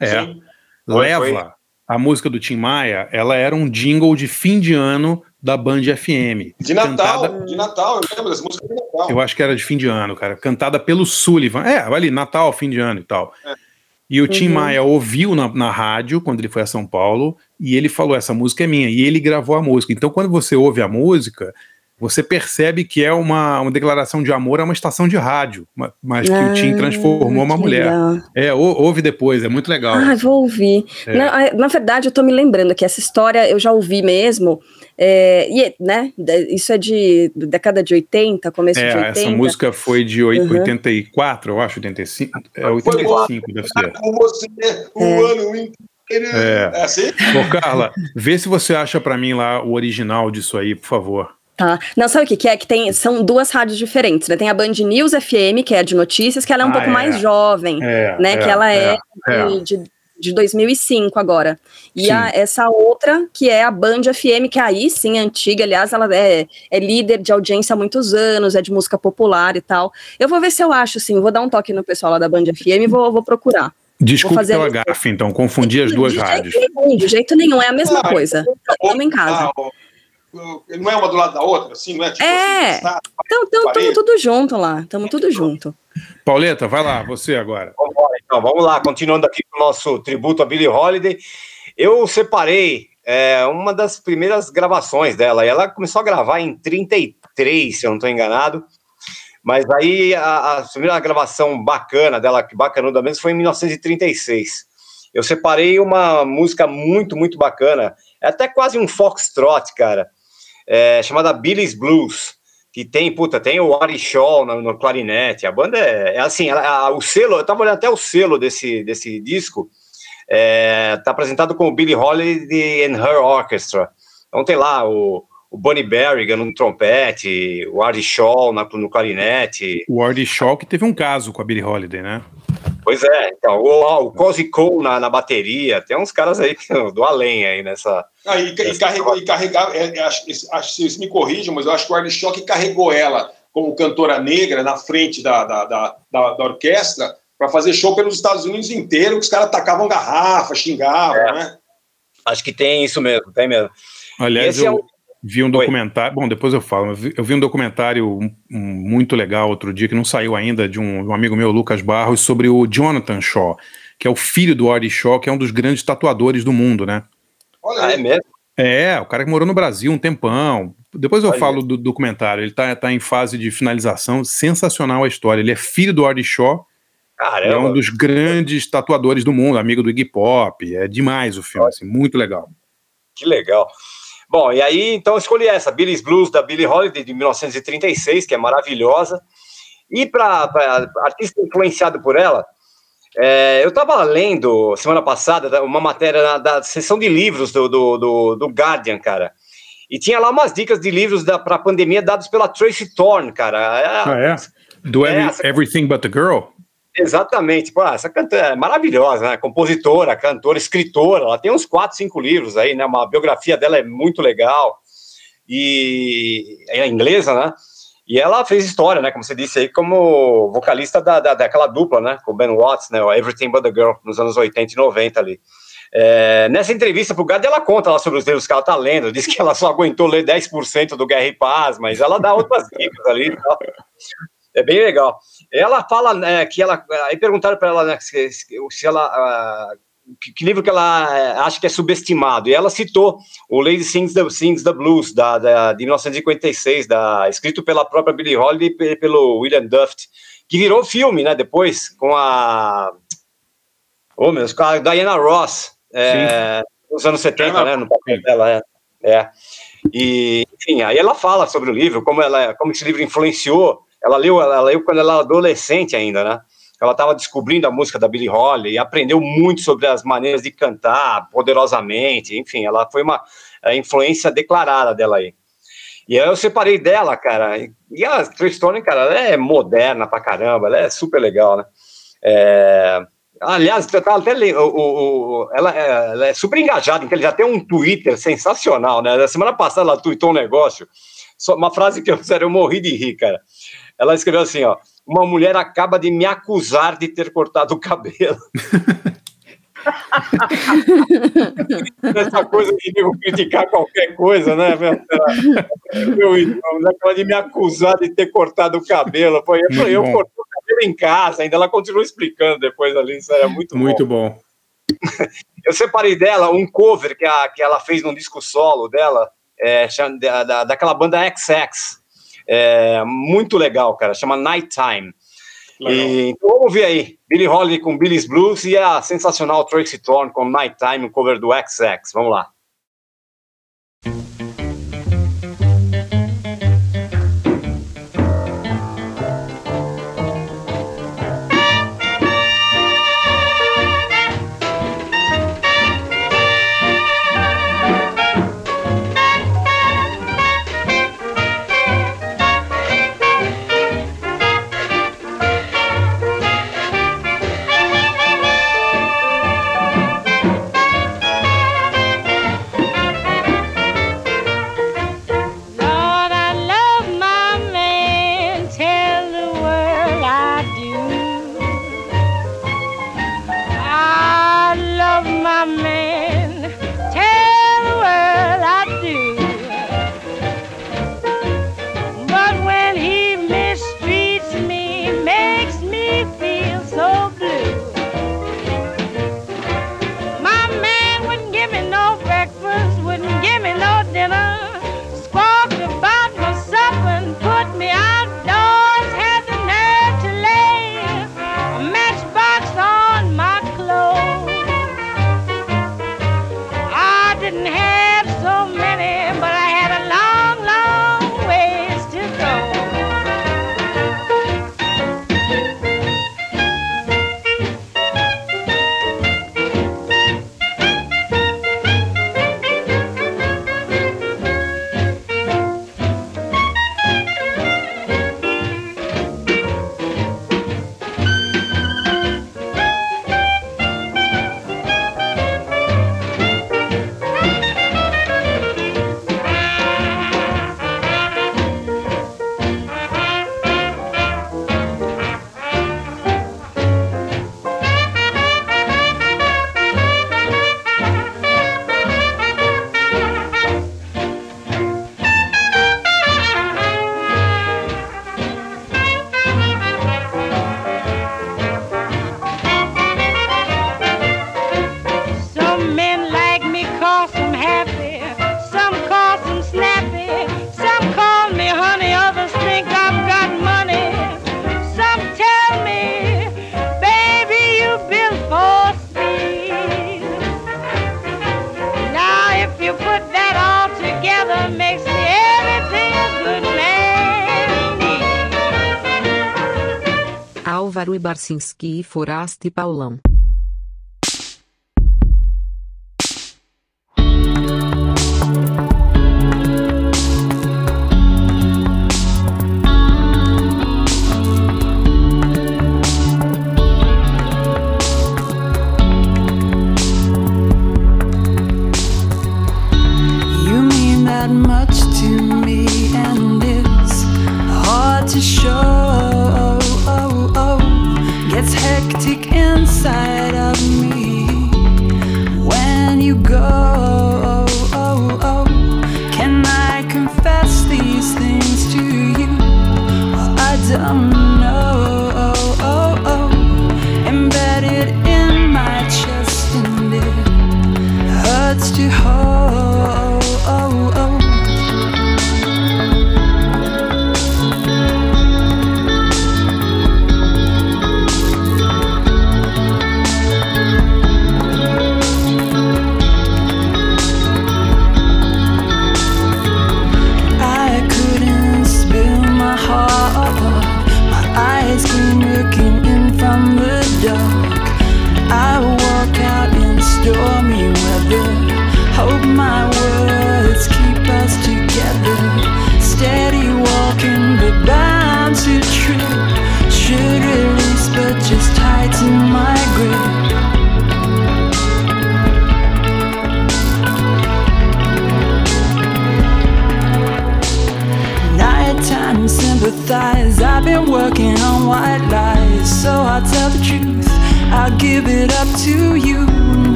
Speaker 3: É. Sim. Leva, foi. a música do Tim Maia, ela era um jingle de fim de ano da Band FM.
Speaker 4: De Natal, cantada... de Natal, eu lembro dessa música de Natal.
Speaker 3: Eu acho que era de fim de ano, cara. Cantada pelo Sullivan. É, ali, Natal, fim de ano e tal. É. E o Tim uhum. Maia ouviu na, na rádio, quando ele foi a São Paulo, e ele falou: essa música é minha. E ele gravou a música. Então, quando você ouve a música, você percebe que é uma, uma declaração de amor a uma estação de rádio, mas que ah, o Tim transformou uma mulher. Legal. É, ouve depois, é muito legal.
Speaker 5: Ah, vou ouvir. É. Na, na, verdade, eu tô me lembrando que essa história eu já ouvi mesmo. É, e, né, isso é de década de 80, começo é, de 80.
Speaker 3: Essa música foi de 84, uhum. eu acho, 85. É 85, deve ser.
Speaker 4: Com você o é. ano inteiro.
Speaker 3: É. é assim? Ô, Carla, vê se você acha para mim lá o original disso aí, por favor.
Speaker 5: Tá. Não, sabe o que, que é? Que tem, são duas rádios diferentes, né? Tem a Band News FM, que é de notícias, que ela é um ah, pouco é. mais jovem, é, né? que ela é, de, de de 2005 agora. E a, essa outra, que é a Band FM, que aí sim é antiga, aliás, ela é, é, líder de audiência há muitos anos, é de música popular e tal. Eu vou ver se eu acho, sim, vou dar um toque no pessoal lá da Band FM e vou, vou procurar.
Speaker 3: Desculpa pela gafe, então, confundi as duas
Speaker 5: de
Speaker 3: rádios.
Speaker 5: Jeito nenhum, de jeito nenhum, é a mesma ah, coisa. Estamos em casa.
Speaker 4: Ah, não é uma do lado da outra, assim, não é tipo
Speaker 5: É,
Speaker 4: assim,
Speaker 5: então estamos tudo junto lá, estamos tudo junto.
Speaker 3: Pauleta, vai lá, você agora.
Speaker 2: Vamos lá, então, vamos lá, continuando aqui com o nosso tributo a Billie Holiday. Eu separei é, uma das primeiras gravações dela, e ela começou a gravar em 33, se eu não estou enganado. Mas aí a, a, primeira gravação bacana dela, que bacanuda mesmo, foi em 1936. Eu separei uma música muito, muito bacana, é até quase um foxtrot, cara, é, chamada Billy's Blues que tem, puta, tem o Ari Shaw no, no clarinete. A banda é, é assim, ela- a- o selo, eu tava olhando até o selo desse, desse disco, é, tá apresentado com o Billy Holiday and Her Orchestra. Então tem lá o, o Bonnie Berrigan no trompete, o Ari Shaw na- no clarinete.
Speaker 3: O Artie Shaw que teve um caso com a Billie Holiday, né?
Speaker 2: Pois é, então, o, o Cozy Cole na, na bateria, tem uns caras aí que- do além aí nessa.
Speaker 4: Ah, e, e carregou, e carregar, é, é, acho, acho, vocês me corrijam, mas eu acho que o Shaw que carregou ela como cantora negra na frente da, da, da, da- da orquestra para fazer show pelos Estados Unidos inteiro, que os caras tacavam garrafa, xingavam,
Speaker 2: É.
Speaker 4: né?
Speaker 2: Acho que tem isso mesmo, tem mesmo.
Speaker 3: Aliás,
Speaker 2: Esse é
Speaker 3: eu
Speaker 2: o-
Speaker 3: vi um documentário. Bom, depois eu falo. Eu vi, eu vi um documentário um- um muito legal outro dia, que não saiu ainda, de um, um amigo meu, Lucas Barros, sobre o Jonathan Shaw, que é o filho do Artie Shaw, que é um dos grandes tatuadores do mundo, né?
Speaker 4: Olha
Speaker 2: Ah, é mesmo?
Speaker 3: É, o cara que morou no Brasil um tempão. Depois eu
Speaker 2: Olha.
Speaker 3: falo do documentário. Ele tá, tá em fase de finalização. Sensacional a história. Ele é filho do Artie Shaw. e É
Speaker 2: Caramba.
Speaker 3: um dos grandes tatuadores do mundo, amigo do Iggy Pop. É demais o filme, assim, muito legal.
Speaker 2: Que legal. Bom, e aí, então, eu escolhi essa, Billy's Blues, da Billie Holiday, de 1936, que é maravilhosa. E para artista influenciado por ela, é, eu estava lendo, semana passada, da- uma matéria na- da seção de livros do, do, do, do Guardian, cara. E tinha lá umas dicas de livros para a pandemia dados pela Tracy Thorn, cara.
Speaker 3: Ah, é? Do
Speaker 2: É,
Speaker 3: Every-
Speaker 2: essa-
Speaker 3: Everything But the Girl?
Speaker 2: Exatamente, essa cantora é maravilhosa, né? Compositora, cantora, escritora, ela tem uns quatro, cinco livros aí, né? Uma biografia dela é muito legal e é inglesa, né? E ela fez história, né? Como você disse aí, como vocalista da, da, daquela dupla, né? Com o Ben Watts, né? Everything But the Girl, nos anos 80 e 90 ali. É, nessa entrevista pro Gado, ela conta lá sobre os livros que ela tá lendo, diz que ela só aguentou ler 10% do Guerra e Paz, mas ela dá outras dicas ali tal. É bem legal. Ela fala né, que ela. Aí perguntaram para ela né, se, se ela. ah, que, que livro que ela eh, acha que é subestimado. E ela citou o Lady Sings the, Sings the Blues, da, da, de 1956, da, escrito pela própria Billie Holiday e pe- pelo William Duft, que virou filme, né? Depois, com a. Ô, meu, com a Diana Ross, é, nos anos 70, né? No papel dela, é. é. E, enfim, aí ela fala sobre o livro, como, ela, como esse livro influenciou. Ela leu, ela leu quando ela era adolescente ainda, né? Ela estava descobrindo a música da Billie Holiday e aprendeu muito sobre as maneiras de cantar poderosamente. Enfim, ela foi uma a influência declarada dela aí. E aí eu separei dela, cara. E- a Thorn, cara, ela é moderna pra caramba, ela é super legal, né? É, Aliás, eu tava até le- o, o- ela, é, ela é super engajada, então ele já tem um Twitter sensacional, né? Na semana passada ela tweetou um negócio, uma frase que eu, sério, eu morri de rir, cara. Ela escreveu assim, ó, uma mulher acaba de me acusar de ter cortado o cabelo. Essa coisa de nego criticar qualquer coisa, né? Meu irmão, acaba de me acusar de ter cortado o cabelo. Pô, eu
Speaker 3: Muito
Speaker 2: eu cortei o cabelo em casa, ainda ela continua explicando depois ali, isso é muito, bom.
Speaker 3: Muito bom.
Speaker 2: Eu separei dela um cover que, a, que ela fez num disco solo dela, é, da, da- daquela banda XX. É, muito legal, cara, chama Nighttime. E, então vamos ouvir aí, Billie Holiday com Billy's Blues e a sensacional Tracy Thorn com Nighttime, um cover do XX. Vamos lá.
Speaker 8: Barcinski e Foraste Paulão.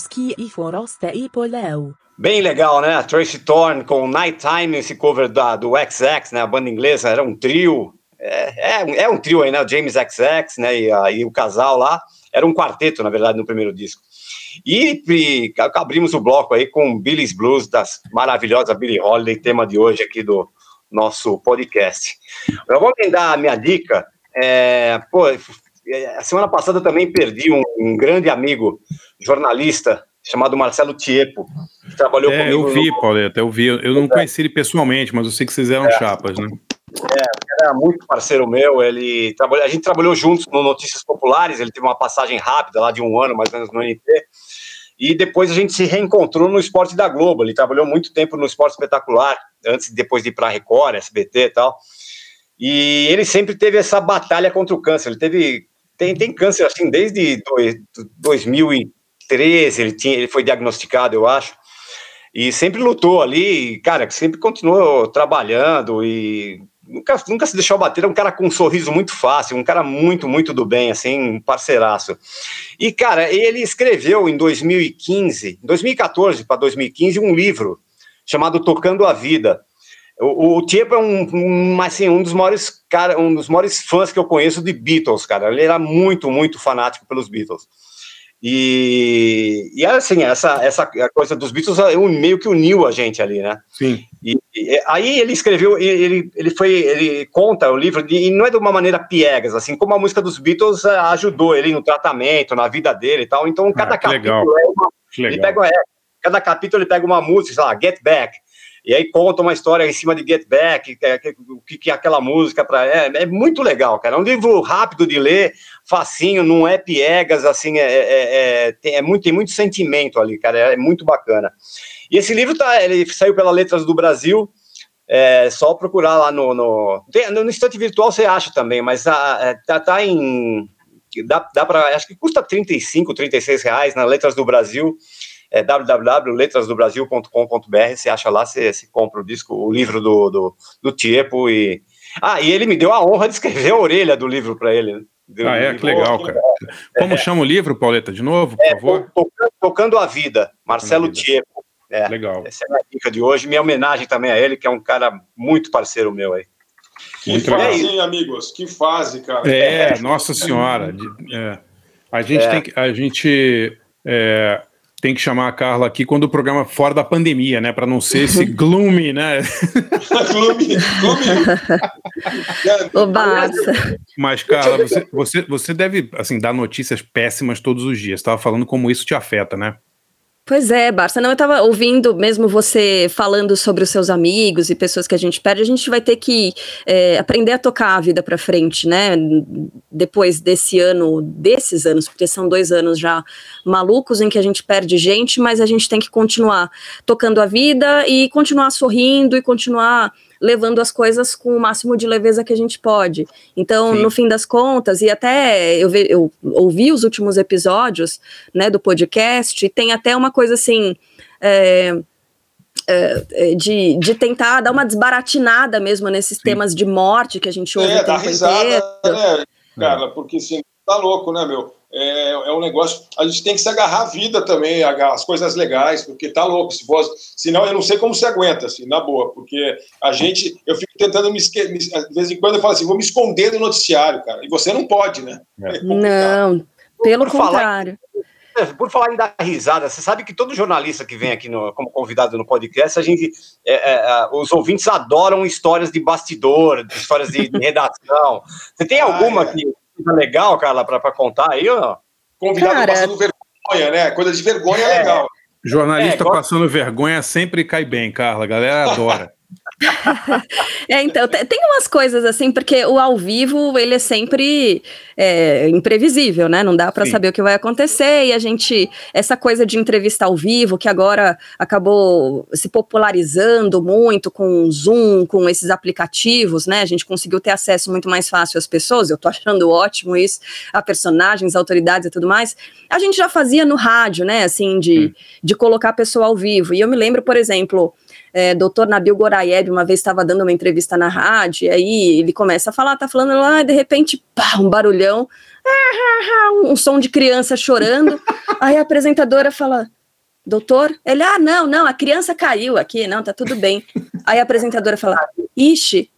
Speaker 8: Ibarcinski e Foraste e Paulão.
Speaker 2: Bem legal, né? Tracy Thorn com Nighttime, esse cover da, do XX, né? A banda inglesa era um trio. É, é, é um trio aí, né? O James XX, né? E, a- e o casal lá. Era um quarteto, na verdade, no primeiro disco. E, e abrimos o bloco aí com Billy's Blues, das maravilhosas Billie Holiday, tema de hoje aqui do nosso podcast. Eu vou dar a minha dica. É, pô, a semana passada também perdi um, um grande amigo, jornalista, chamado Marcelo Tiepo, que trabalhou
Speaker 3: É,
Speaker 2: comigo.
Speaker 3: eu vi,
Speaker 2: no-
Speaker 3: Pauleta, eu vi. Eu não conheci ele pessoalmente, mas eu sei que vocês eram chapas, né?
Speaker 2: É, era muito parceiro meu. Ele trabalhou, a gente trabalhou juntos no Notícias Populares. Ele teve uma passagem rápida lá de um ano, mais ou menos no NT. E depois a gente se reencontrou no Esporte da Globo. Ele trabalhou muito tempo no Esporte Espetacular, antes e depois de ir para a Record, SBT e tal. E ele sempre teve essa batalha contra o câncer. Ele teve tem, tem câncer assim desde dois- 2013. Ele tinha, ele foi diagnosticado, eu acho. E sempre lutou ali, e, cara, sempre continuou trabalhando e nunca, nunca se deixou bater. É um cara com um sorriso muito fácil, um cara muito, muito do bem, assim, um parceiraço. E, cara, ele escreveu em 2015, 2014 para 2015, um livro chamado Tocando a Vida. O, o Tiepo é um, um, assim, um dos maiores cara, um dos maiores fãs que eu conheço de Beatles, cara. Ele era muito, muito fanático pelos Beatles. E, e assim, essa, essa coisa dos Beatles meio que uniu a gente ali, né?
Speaker 3: Sim.
Speaker 2: E, e aí ele escreveu, ele, ele foi, ele conta o livro, e não é de uma maneira piegas, assim, como a música dos Beatles eh, ajudou ele no tratamento, na vida dele e tal. Então, cada
Speaker 3: Ah,
Speaker 2: capítulo é uma, ele pega, é, cada capítulo ele pega uma música, sei lá, Get Back, e aí conta uma história em cima de Get Back, que é- que- o que, que é aquela música para é, é muito legal, cara. É um livro rápido de ler, facinho, não é piegas, assim, é, é, é- tem, é muito, tem muito sentimento ali, cara. É muito bacana. E esse livro tá, ele saiu pela Letras do Brasil. É só procurar lá no, no, tem- no instante virtual você acha também, mas a- é, tá, tá em dá, dá para acho que custa 35, 36 reais na Letras do Brasil é www.letrasdobrasil.com.br, você acha lá, você, você compra o disco, o livro do, do, do Tiepo e... Ah, e ele me deu a honra de escrever a orelha do livro para ele. né? Deu-
Speaker 3: Ah, é? Que legal, cara. Como chama o livro, Pauleta, de novo, por
Speaker 2: É,
Speaker 3: favor?
Speaker 2: To- Tocando, Tocando a Vida, Marcelo
Speaker 3: a
Speaker 2: Tiepo. É,
Speaker 3: Legal.
Speaker 2: Essa é a minha dica de hoje, minha homenagem também a ele, que é um cara muito parceiro meu aí.
Speaker 4: Que
Speaker 3: Muito
Speaker 4: fase,
Speaker 3: legal.
Speaker 4: hein, amigos? Que fase, cara.
Speaker 3: É, nossa senhora. é. A gente
Speaker 4: É.
Speaker 3: tem que. A gente. é, tem que chamar a Carla aqui quando o programa fora da pandemia, né? Para não ser esse gloomy, né?
Speaker 4: gloomy,
Speaker 5: Ô, Barça.
Speaker 3: Mas, Carla, você, você, você deve assim, dar notícias péssimas todos os dias. Estava falando como isso te afeta, né?
Speaker 5: Pois é, Barça. Não, eu tava ouvindo mesmo você falando sobre os seus amigos e pessoas que a gente perde. A gente vai ter que é, aprender a tocar a vida pra frente, né? Depois desse ano, desses anos, porque são dois anos já malucos em que a gente perde gente, mas a gente tem que continuar tocando a vida e continuar sorrindo e continuar levando as coisas com o máximo de leveza que a gente pode. Então,
Speaker 13: Sim.
Speaker 5: no fim das contas, e até eu, ve- eu ouvi os últimos episódios né, do podcast, e tem até uma coisa assim. é, é, é, de, de tentar dar uma desbaratinada mesmo nesses temas de morte que a gente ouve
Speaker 4: É,
Speaker 5: o
Speaker 4: dá
Speaker 5: tempo
Speaker 4: risada,
Speaker 5: inteiro.
Speaker 4: né, cara? Porque assim, tá louco, né, meu? É, é um negócio. A gente tem que se agarrar à vida também, agarrar as coisas legais, porque tá louco. Se fosse, senão eu não sei como se aguenta, assim, na boa. Porque a gente. Eu fico tentando me esquecer. De vez em quando eu falo assim, vou me esconder do noticiário, cara. E você não pode, né?
Speaker 5: Não, pelo
Speaker 2: Por falar-
Speaker 5: contrário.
Speaker 2: É, Por falar em dar risada, você sabe que todo jornalista que vem aqui no- como convidado no podcast, a gente, é, é, é, os ouvintes adoram histórias de bastidor, histórias de, de redação. Você tem alguma que seja legal, Carla, para contar aí? Não?
Speaker 4: Convidado
Speaker 5: Cara-
Speaker 4: passando vergonha, né? Coisa de vergonha é legal.
Speaker 3: Jornalista
Speaker 2: É, igual-
Speaker 3: passando vergonha sempre cai bem, Carla. A galera adora.
Speaker 5: É, então, te- tem umas coisas assim, porque o ao vivo, ele é sempre é, imprevisível, né? Não dá para saber o que vai acontecer, e a gente, essa coisa de entrevista ao vivo, que agora acabou se popularizando muito com o Zoom, com esses aplicativos, né? A gente conseguiu ter acesso muito mais fácil às pessoas, eu tô achando ótimo isso, a personagens, autoridades e tudo mais. A gente já fazia no rádio, né? Assim, de, de colocar a pessoa ao vivo. E eu me lembro, por exemplo, é, doutor Nabil Goraieb uma vez estava dando uma entrevista na rádio, e aí ele começa a falar, tá falando lá, e de repente, pá, um barulhão, ah, ah, ah, um som de criança chorando. aí a apresentadora fala, doutor? Ele, ah, não, não, a criança caiu aqui, não, tá tudo bem. Aí a apresentadora fala, ixi.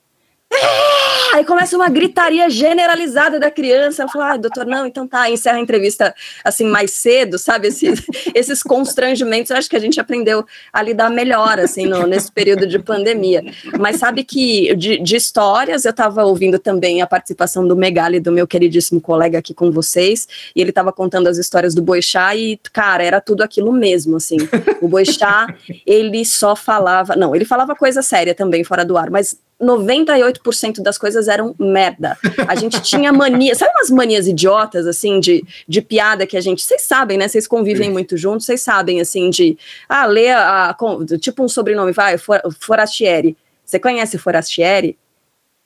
Speaker 5: "Ah!" Aí começa uma gritaria generalizada da criança. Ela fala, ah, doutor, não, então tá. Encerra a entrevista assim mais cedo, sabe? Esses, esses constrangimentos, eu acho que a gente aprendeu a lidar melhor, assim, no- nesse período de pandemia. Mas sabe que de, de histórias, eu estava ouvindo também a participação do Megali, do meu queridíssimo colega aqui com vocês, e ele estava contando as histórias do Boixá, e, cara, era tudo aquilo mesmo, assim. O Boixá, ele só falava. Não, ele falava coisa séria também, fora do ar, mas 98% das coisas eram merda. A gente tinha mania, sabe umas manias idiotas, assim, de, de piada que a gente. Vocês sabem, né? Vocês convivem muito juntos, vocês sabem, assim, de. Ah, lê a. tipo um sobrenome, vai, For- Forastieri. Você conhece Forastieri?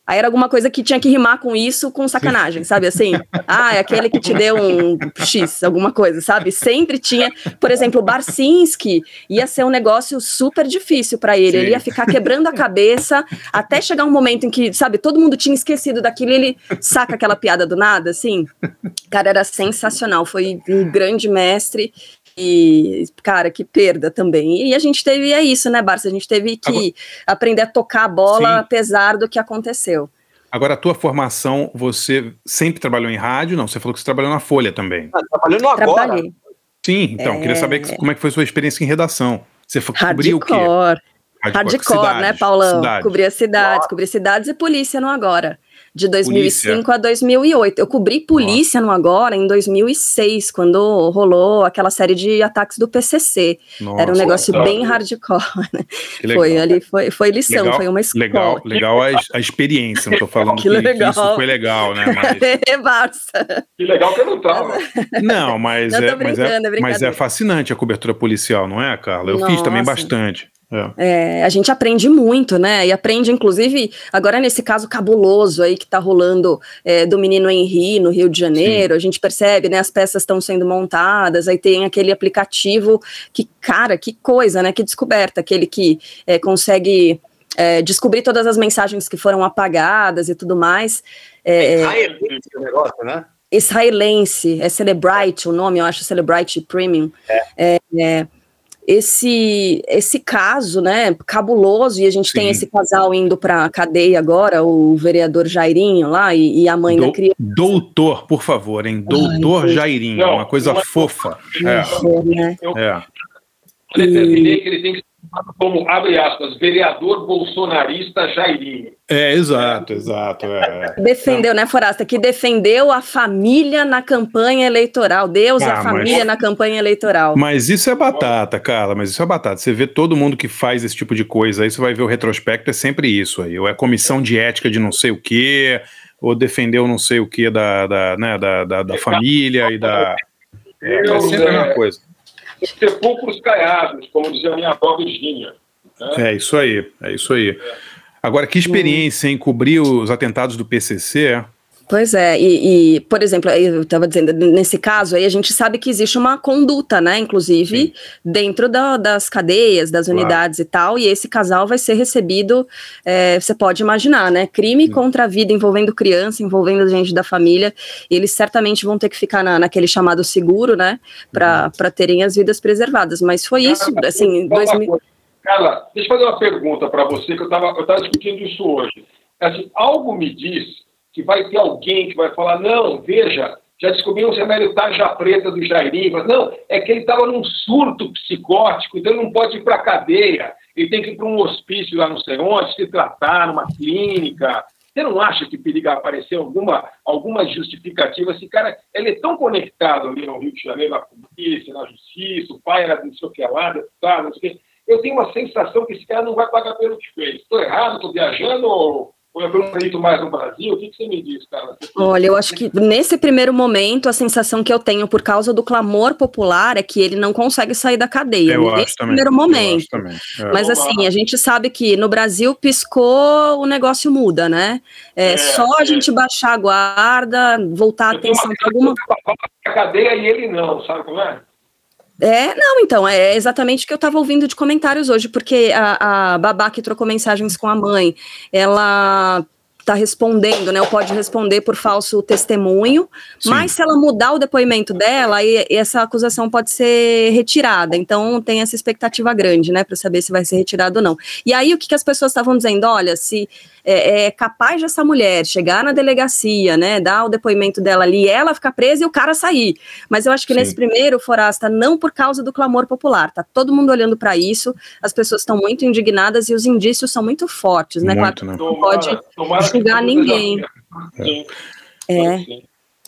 Speaker 5: Aí era alguma coisa que tinha que rimar com isso, com sacanagem, sabe assim? Ah, é aquele que te deu um X, alguma coisa, sabe? Sempre tinha, por exemplo, o Barcinski ia ser um negócio super difícil para ele.
Speaker 13: Sim.
Speaker 5: Ele ia ficar quebrando a cabeça até chegar um momento em que, sabe, todo mundo tinha esquecido daquilo e ele saca aquela piada do nada, assim. Cara, era sensacional. Foi um grande mestre. E, cara, que perda também. E a gente teve, é isso, né, Barça? A gente teve que
Speaker 3: Agora-
Speaker 5: aprender a tocar a bola
Speaker 3: Sim.
Speaker 5: apesar do que aconteceu.
Speaker 3: Agora, a tua formação, você sempre trabalhou em rádio? Não, você falou que você trabalhou na Folha também.
Speaker 2: trabalhando agora.
Speaker 5: Trabalhei.
Speaker 3: Sim, então,
Speaker 5: É.
Speaker 3: queria saber que- como é que foi a sua experiência em redação. Você foi cobrir o quê?
Speaker 5: Hardcore. Hardcore, né, Paulão?
Speaker 3: cidades.
Speaker 5: Cobria cidades, cobria cidades e polícia no Agora. De 2005
Speaker 3: Polícia.
Speaker 5: a 2008. Eu cobri polícia no Agora em 2006, quando rolou aquela série de ataques do PCC.
Speaker 3: Nossa,
Speaker 5: Era um negócio bem hardcore. né?
Speaker 3: Que legal.
Speaker 5: Foi ali, foi, foi lição,
Speaker 3: Legal,
Speaker 5: foi uma escola.
Speaker 3: Legal, legal a, a experiência, não tô falando que,
Speaker 5: Que
Speaker 3: que
Speaker 5: legal.
Speaker 3: isso foi legal, né? Mas,
Speaker 5: É, Barça.
Speaker 4: Que legal que eu não tava.
Speaker 3: não, mas,
Speaker 5: Não,
Speaker 3: é, mas,
Speaker 5: é
Speaker 3: é, mas é fascinante a cobertura policial, não é, Carla? Eu fiz também
Speaker 5: Nossa.
Speaker 3: bastante. É.
Speaker 5: É, a gente aprende muito, né? E aprende, inclusive, agora nesse caso cabuloso aí que tá rolando é, do menino Henri no Rio de Janeiro, a gente percebe, né? As peças estão sendo montadas, aí tem aquele aplicativo que, cara, que coisa, né? Que descoberta, aquele que é, consegue é, descobrir todas as mensagens que foram apagadas e tudo mais. É,
Speaker 2: é esse o negócio, né?
Speaker 5: israelense, é Celebrite o nome, eu acho Celebrite Premium. É, é, esse esse caso, né, cabuloso, e a gente tem
Speaker 3: Sim.
Speaker 5: esse casal indo para cadeia agora, o vereador Jairinho lá e, e a mãe da
Speaker 3: Dou-
Speaker 5: criança.
Speaker 3: doutor, por favor, hein? Doutor
Speaker 5: Deus.
Speaker 3: Jairinho,
Speaker 4: Não,
Speaker 3: uma coisa
Speaker 4: não é-
Speaker 3: fofa.
Speaker 5: né?
Speaker 3: É, é.
Speaker 4: Eu determinei que ele tem que como, abre aspas, vereador bolsonarista Jairinho.
Speaker 3: É, exato, exato. É.
Speaker 5: Defendeu, né, Forasta? Que defendeu a família na campanha eleitoral. Deus
Speaker 3: Ah,
Speaker 5: a
Speaker 3: mas-
Speaker 5: família na campanha eleitoral.
Speaker 3: Mas isso é batata, Carla, mas isso é batata. Você vê todo mundo que faz esse tipo de coisa, aí você vai ver o retrospecto, é sempre isso aí. Ou é comissão de ética de não sei o quê, ou defendeu não sei o quê da, da, né, da, da, da família e da. É, é sempre a mesma coisa.
Speaker 4: Sepulcros caiados, como dizia minha avó Virgínia. né?
Speaker 3: É isso aí, é isso aí. Agora, que experiência em cobrir os atentados do PCC?
Speaker 5: Pois é, e, e, por exemplo, eu estava dizendo, nesse caso aí, a gente sabe que existe uma conduta, né, inclusive, dentro da- das cadeias, das
Speaker 3: Claro.
Speaker 5: unidades e tal, e esse casal vai ser recebido, é, você pode imaginar, né, crime contra a vida envolvendo criança, envolvendo gente da família, e eles certamente vão ter que ficar na, naquele chamado seguro, né, para terem as vidas preservadas, mas foi isso, assim,
Speaker 4: Fala uma
Speaker 5: 2000...
Speaker 4: coisa. Carla, deixa eu fazer uma pergunta para você, que eu estava eu tava discutindo isso hoje. Assim, algo me diz que vai ter alguém que vai falar, não, veja, já descobrimos o remédio tarja preta do Jairinho. Mas, não, é que ele estava num surto psicótico, então ele não pode ir para a cadeia. Ele tem que ir para um hospício lá não sei onde, se tratar numa clínica. Você não acha que periga aparecer alguma, alguma justificativa? Esse cara, ele é tão conectado ali no Rio de Janeiro, na polícia, na justiça, o pai era não sei o que lá, deputado, não sei o que. Eu tenho uma sensação que esse cara não vai pagar pelo que fez. Estou errado, estou viajando ou eu não acredito mais no Brasil? O que, que você me diz, cara?
Speaker 5: Olha, eu acho que nesse primeiro momento, a sensação que eu tenho por causa do clamor popular é que ele não consegue sair da cadeia.
Speaker 3: Eu
Speaker 5: nesse
Speaker 3: acho também.
Speaker 5: primeiro
Speaker 3: eu
Speaker 5: momento.
Speaker 3: acho também. É.
Speaker 5: Mas assim, a gente sabe que no Brasil piscou, o negócio muda, né? É, só a gente baixar a guarda, voltar a atenção para alguma
Speaker 4: A cadeia e ele não, sabe como é?
Speaker 5: É, não, então, é exatamente o que eu estava ouvindo de comentários hoje, porque a, a babá que trocou mensagens com a mãe, ela está respondendo, né, ou pode responder por falso testemunho,
Speaker 3: Sim.
Speaker 5: mas se ela mudar o depoimento dela, aí essa acusação pode ser retirada, então tem essa expectativa grande, né, para saber se vai ser retirado ou não. E aí o que, que as pessoas estavam dizendo, olha, se é, é capaz de essa mulher chegar na delegacia, né, dar o depoimento dela ali, ela ficar presa e o cara sair, mas eu acho que
Speaker 3: Sim.
Speaker 5: nesse primeiro, Forasta, não por causa do clamor popular, tá todo mundo olhando para isso, as pessoas estão muito indignadas e os indícios são muito fortes, né?
Speaker 3: Muito,
Speaker 5: Claro,
Speaker 3: né?
Speaker 5: Não pode
Speaker 4: Tomara
Speaker 5: julgar ninguém.
Speaker 4: Sim.
Speaker 5: É,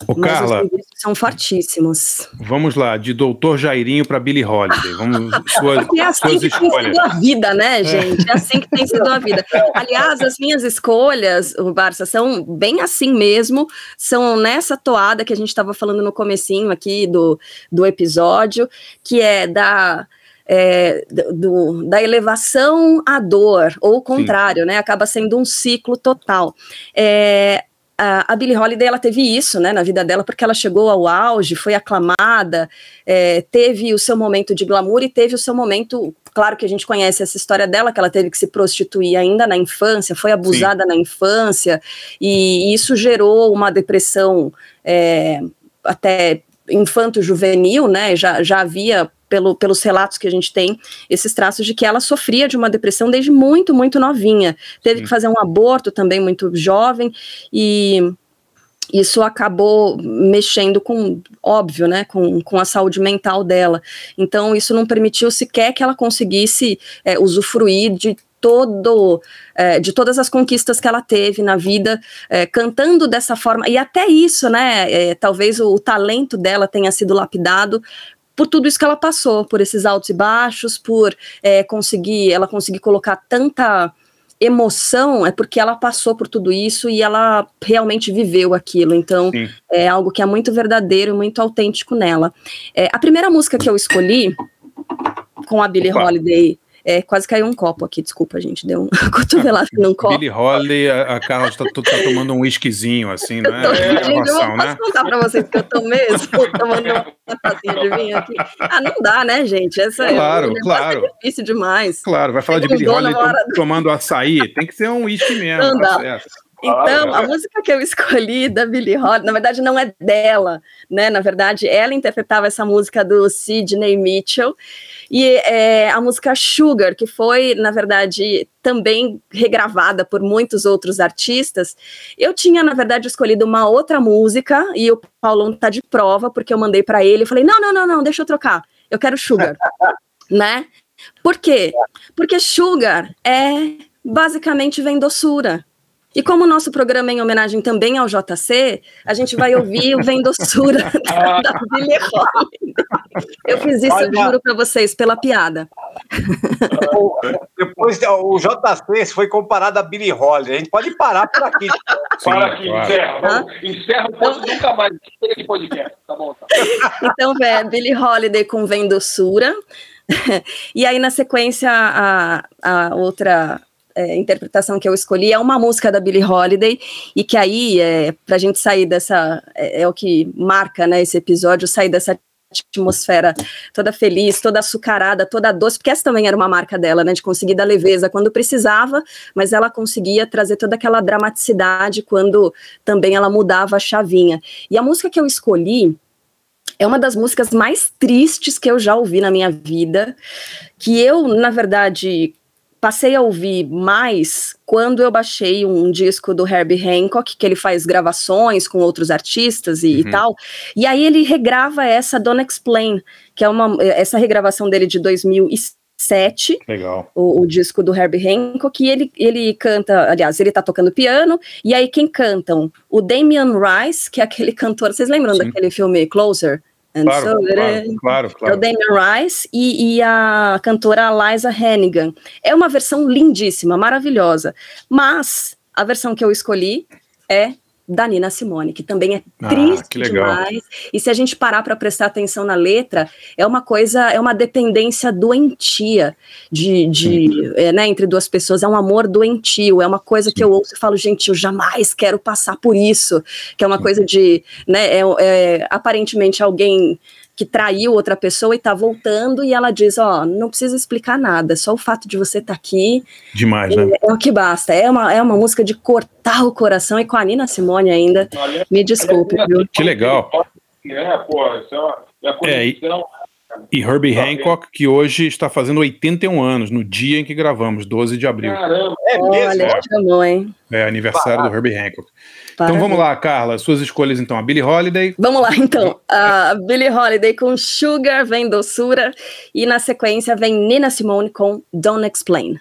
Speaker 3: Ô,
Speaker 5: mas
Speaker 3: Carla,
Speaker 5: são fortíssimos.
Speaker 3: vamos lá, de doutor Jairinho para Billie Holiday. Vamos, suas,
Speaker 5: Porque é assim que tem
Speaker 3: escolhas.
Speaker 5: sido a vida, né, gente? É assim que tem sido a vida. Aliás, as minhas escolhas, o Barça, são bem assim mesmo, são nessa toada que a gente estava falando no comecinho aqui do, do episódio, que é da... é, do- da elevação à dor, ou o contrário, né? Acaba sendo um ciclo total. É, a, Billie Holiday ela teve isso, né, na vida dela, porque ela chegou ao auge, foi aclamada, é, teve o seu momento de glamour e teve o seu momento. Claro que a gente conhece essa história dela, que ela teve que se prostituir ainda na infância, foi abusada na infância, e isso gerou uma depressão é, até infanto-juvenil, né? Já, já havia pelo, pelos relatos que a gente tem, esses traços de que ela sofria de uma depressão desde muito, muito novinha. Teve
Speaker 3: Sim.
Speaker 5: que fazer um aborto também muito jovem e isso acabou mexendo com, óbvio, né, com, com a saúde mental dela. Então, isso não permitiu sequer que ela conseguisse é, usufruir de todo é, de todas as conquistas que ela teve na vida é, cantando dessa forma e até isso né é, talvez o, o talento dela tenha sido lapidado por tudo isso que ela passou por esses altos e baixos por é, conseguir ela conseguir colocar tanta emoção é porque ela passou por tudo isso e ela realmente viveu aquilo. Então,
Speaker 3: Sim.
Speaker 5: é algo que é muito verdadeiro, muito autêntico nela. É, a primeira música que eu escolhi com a Billie
Speaker 3: Opa.
Speaker 5: Holiday. É, quase caiu um copo aqui, desculpa, gente. Deu um cotovelado num copo.
Speaker 3: Billie Holiday, a, a Carla está tá tomando um whiskyzinho, assim, não
Speaker 5: Eu tô-
Speaker 3: é?
Speaker 5: Gente, eu posso
Speaker 3: né?
Speaker 5: contar pra vocês que eu tô mesmo tomando uma tacinha de vinho aqui. Ah, não dá, né, gente? Essa é-
Speaker 3: Claro,
Speaker 5: negócio
Speaker 3: claro.
Speaker 5: é difícil demais.
Speaker 3: Claro, vai falar de Holiday
Speaker 5: na hora
Speaker 3: tom- tomando açaí, tem que ser um whisky mesmo.
Speaker 5: Não
Speaker 3: tá
Speaker 5: dá.
Speaker 3: certo.
Speaker 5: Então, a música que eu escolhi da Billie Holiday, na verdade não é dela, né? Na verdade, ela interpretava essa música do Sidney Mitchell e é a música Sugar, que foi, na verdade, também regravada por muitos outros artistas. Eu tinha, na verdade, escolhido uma outra música e o Paulão tá de prova porque eu mandei para ele, eu falei: "Não, não, não, não, deixa eu trocar. Eu quero Sugar". né? Por quê? Porque Sugar é basicamente vem doçura. E como o nosso programa é em homenagem também ao JC, a gente vai ouvir o Vem Doçura da, da Billie Holiday. Eu fiz isso, eu
Speaker 2: Olha.
Speaker 5: juro pra vocês, pela piada.
Speaker 2: Depois o JC foi comparado a Billie Holiday. A gente pode parar por aqui.
Speaker 4: Para aqui,
Speaker 3: claro.
Speaker 4: encerra. Encerra o ponto nunca mais. De podcast. Tá bom, tá.
Speaker 5: Então, é Billie Holiday com Vem Doçura. e aí, na sequência, a, a outra é, interpretação que eu escolhi é uma música da Billie Holiday, e que aí, é, pra gente sair dessa, é, é o que marca né, esse episódio, sair dessa atmosfera toda feliz, toda açucarada, toda doce, porque essa também era uma marca dela, né, de conseguir dar leveza quando precisava, mas ela conseguia trazer toda aquela dramaticidade quando também ela mudava a chavinha. E a música que eu escolhi é uma das músicas mais tristes que eu já ouvi na minha vida, que eu, na verdade, passei a ouvir mais quando eu baixei um disco do Herbie Hancock, que ele faz gravações com outros artistas e, e
Speaker 3: Uhum.
Speaker 5: tal, e aí ele regrava essa Don't Explain, que é uma essa regravação dele de 2007,
Speaker 3: Legal.
Speaker 5: o, o disco do Herbie Hancock, e ele, ele canta, aliás, ele tá tocando piano, e aí quem cantam? O Damian Rice, que é aquele cantor, vocês lembram
Speaker 3: Sim.
Speaker 5: daquele filme Closer? And
Speaker 3: Claro,
Speaker 5: so
Speaker 3: claro,
Speaker 5: is.
Speaker 3: claro,
Speaker 5: É o
Speaker 3: claro.
Speaker 5: Damian Rice e, e a cantora Liza Hannigan. É uma versão lindíssima, maravilhosa, mas a versão que eu escolhi é da Nina Simone, que também é
Speaker 3: Ah,
Speaker 5: triste demais. E se a gente parar para prestar atenção na letra, é uma coisa, é uma dependência doentia de, de é, né, entre duas pessoas, é um amor doentio, é uma coisa que eu ouço e falo, gente, eu jamais quero passar por isso, que é uma coisa de, né, é, é aparentemente alguém que traiu outra pessoa e tá voltando e ela diz, ó, não precisa explicar nada, só o fato de você estar aqui
Speaker 3: Demais, né?
Speaker 5: é, é o que basta. É uma, é uma música de cortar o coração e com a Nina Simone ainda.
Speaker 4: Olha,
Speaker 5: Me desculpe, viu?
Speaker 3: Que legal.
Speaker 4: É, pô, isso é uma, é uma
Speaker 3: É, e-. E Herbie Hancock, que hoje está fazendo 81 anos, no dia em que gravamos, 12 de abril.
Speaker 4: Caramba.
Speaker 2: É mesmo?
Speaker 5: Olha, chamou, hein?
Speaker 3: É aniversário do Herbie Hancock. Então
Speaker 5: Parabéns.
Speaker 3: vamos lá, Carla, suas escolhas então. A Billie Holiday,
Speaker 5: Vamos lá, então. A Billie Holiday com Sugar vem doçura e na sequência vem Nina Simone com Don't Explain.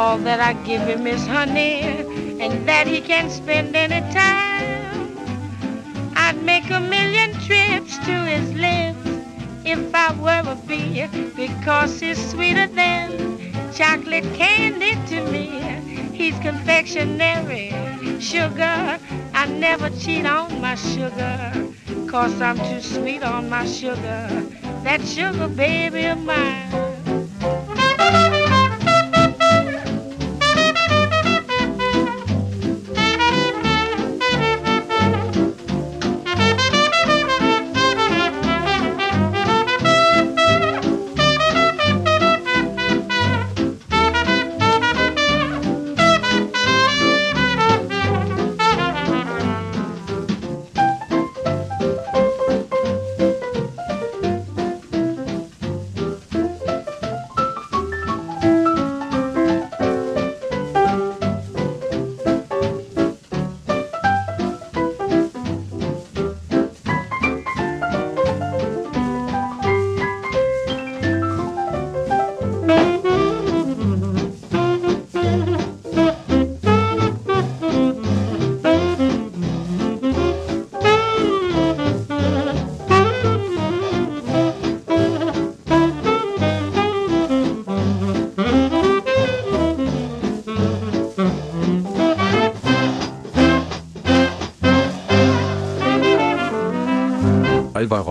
Speaker 14: All that I give him is honey, and that he can spend any time. I'd make a million trips to his lips if I were a bee, because he's sweeter than chocolate candy to me. He's confectionery, sugar. I never cheat on my sugar, cause I'm too sweet on my sugar. That sugar baby of mine.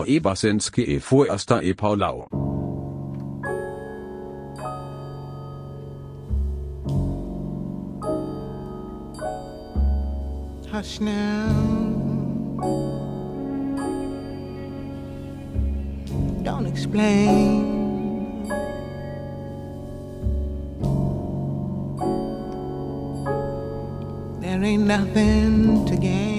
Speaker 7: Alvaro Ebersenski e Fuersta e Paulau.
Speaker 13: Hush now. Don't explain. There ain't nothing to gain.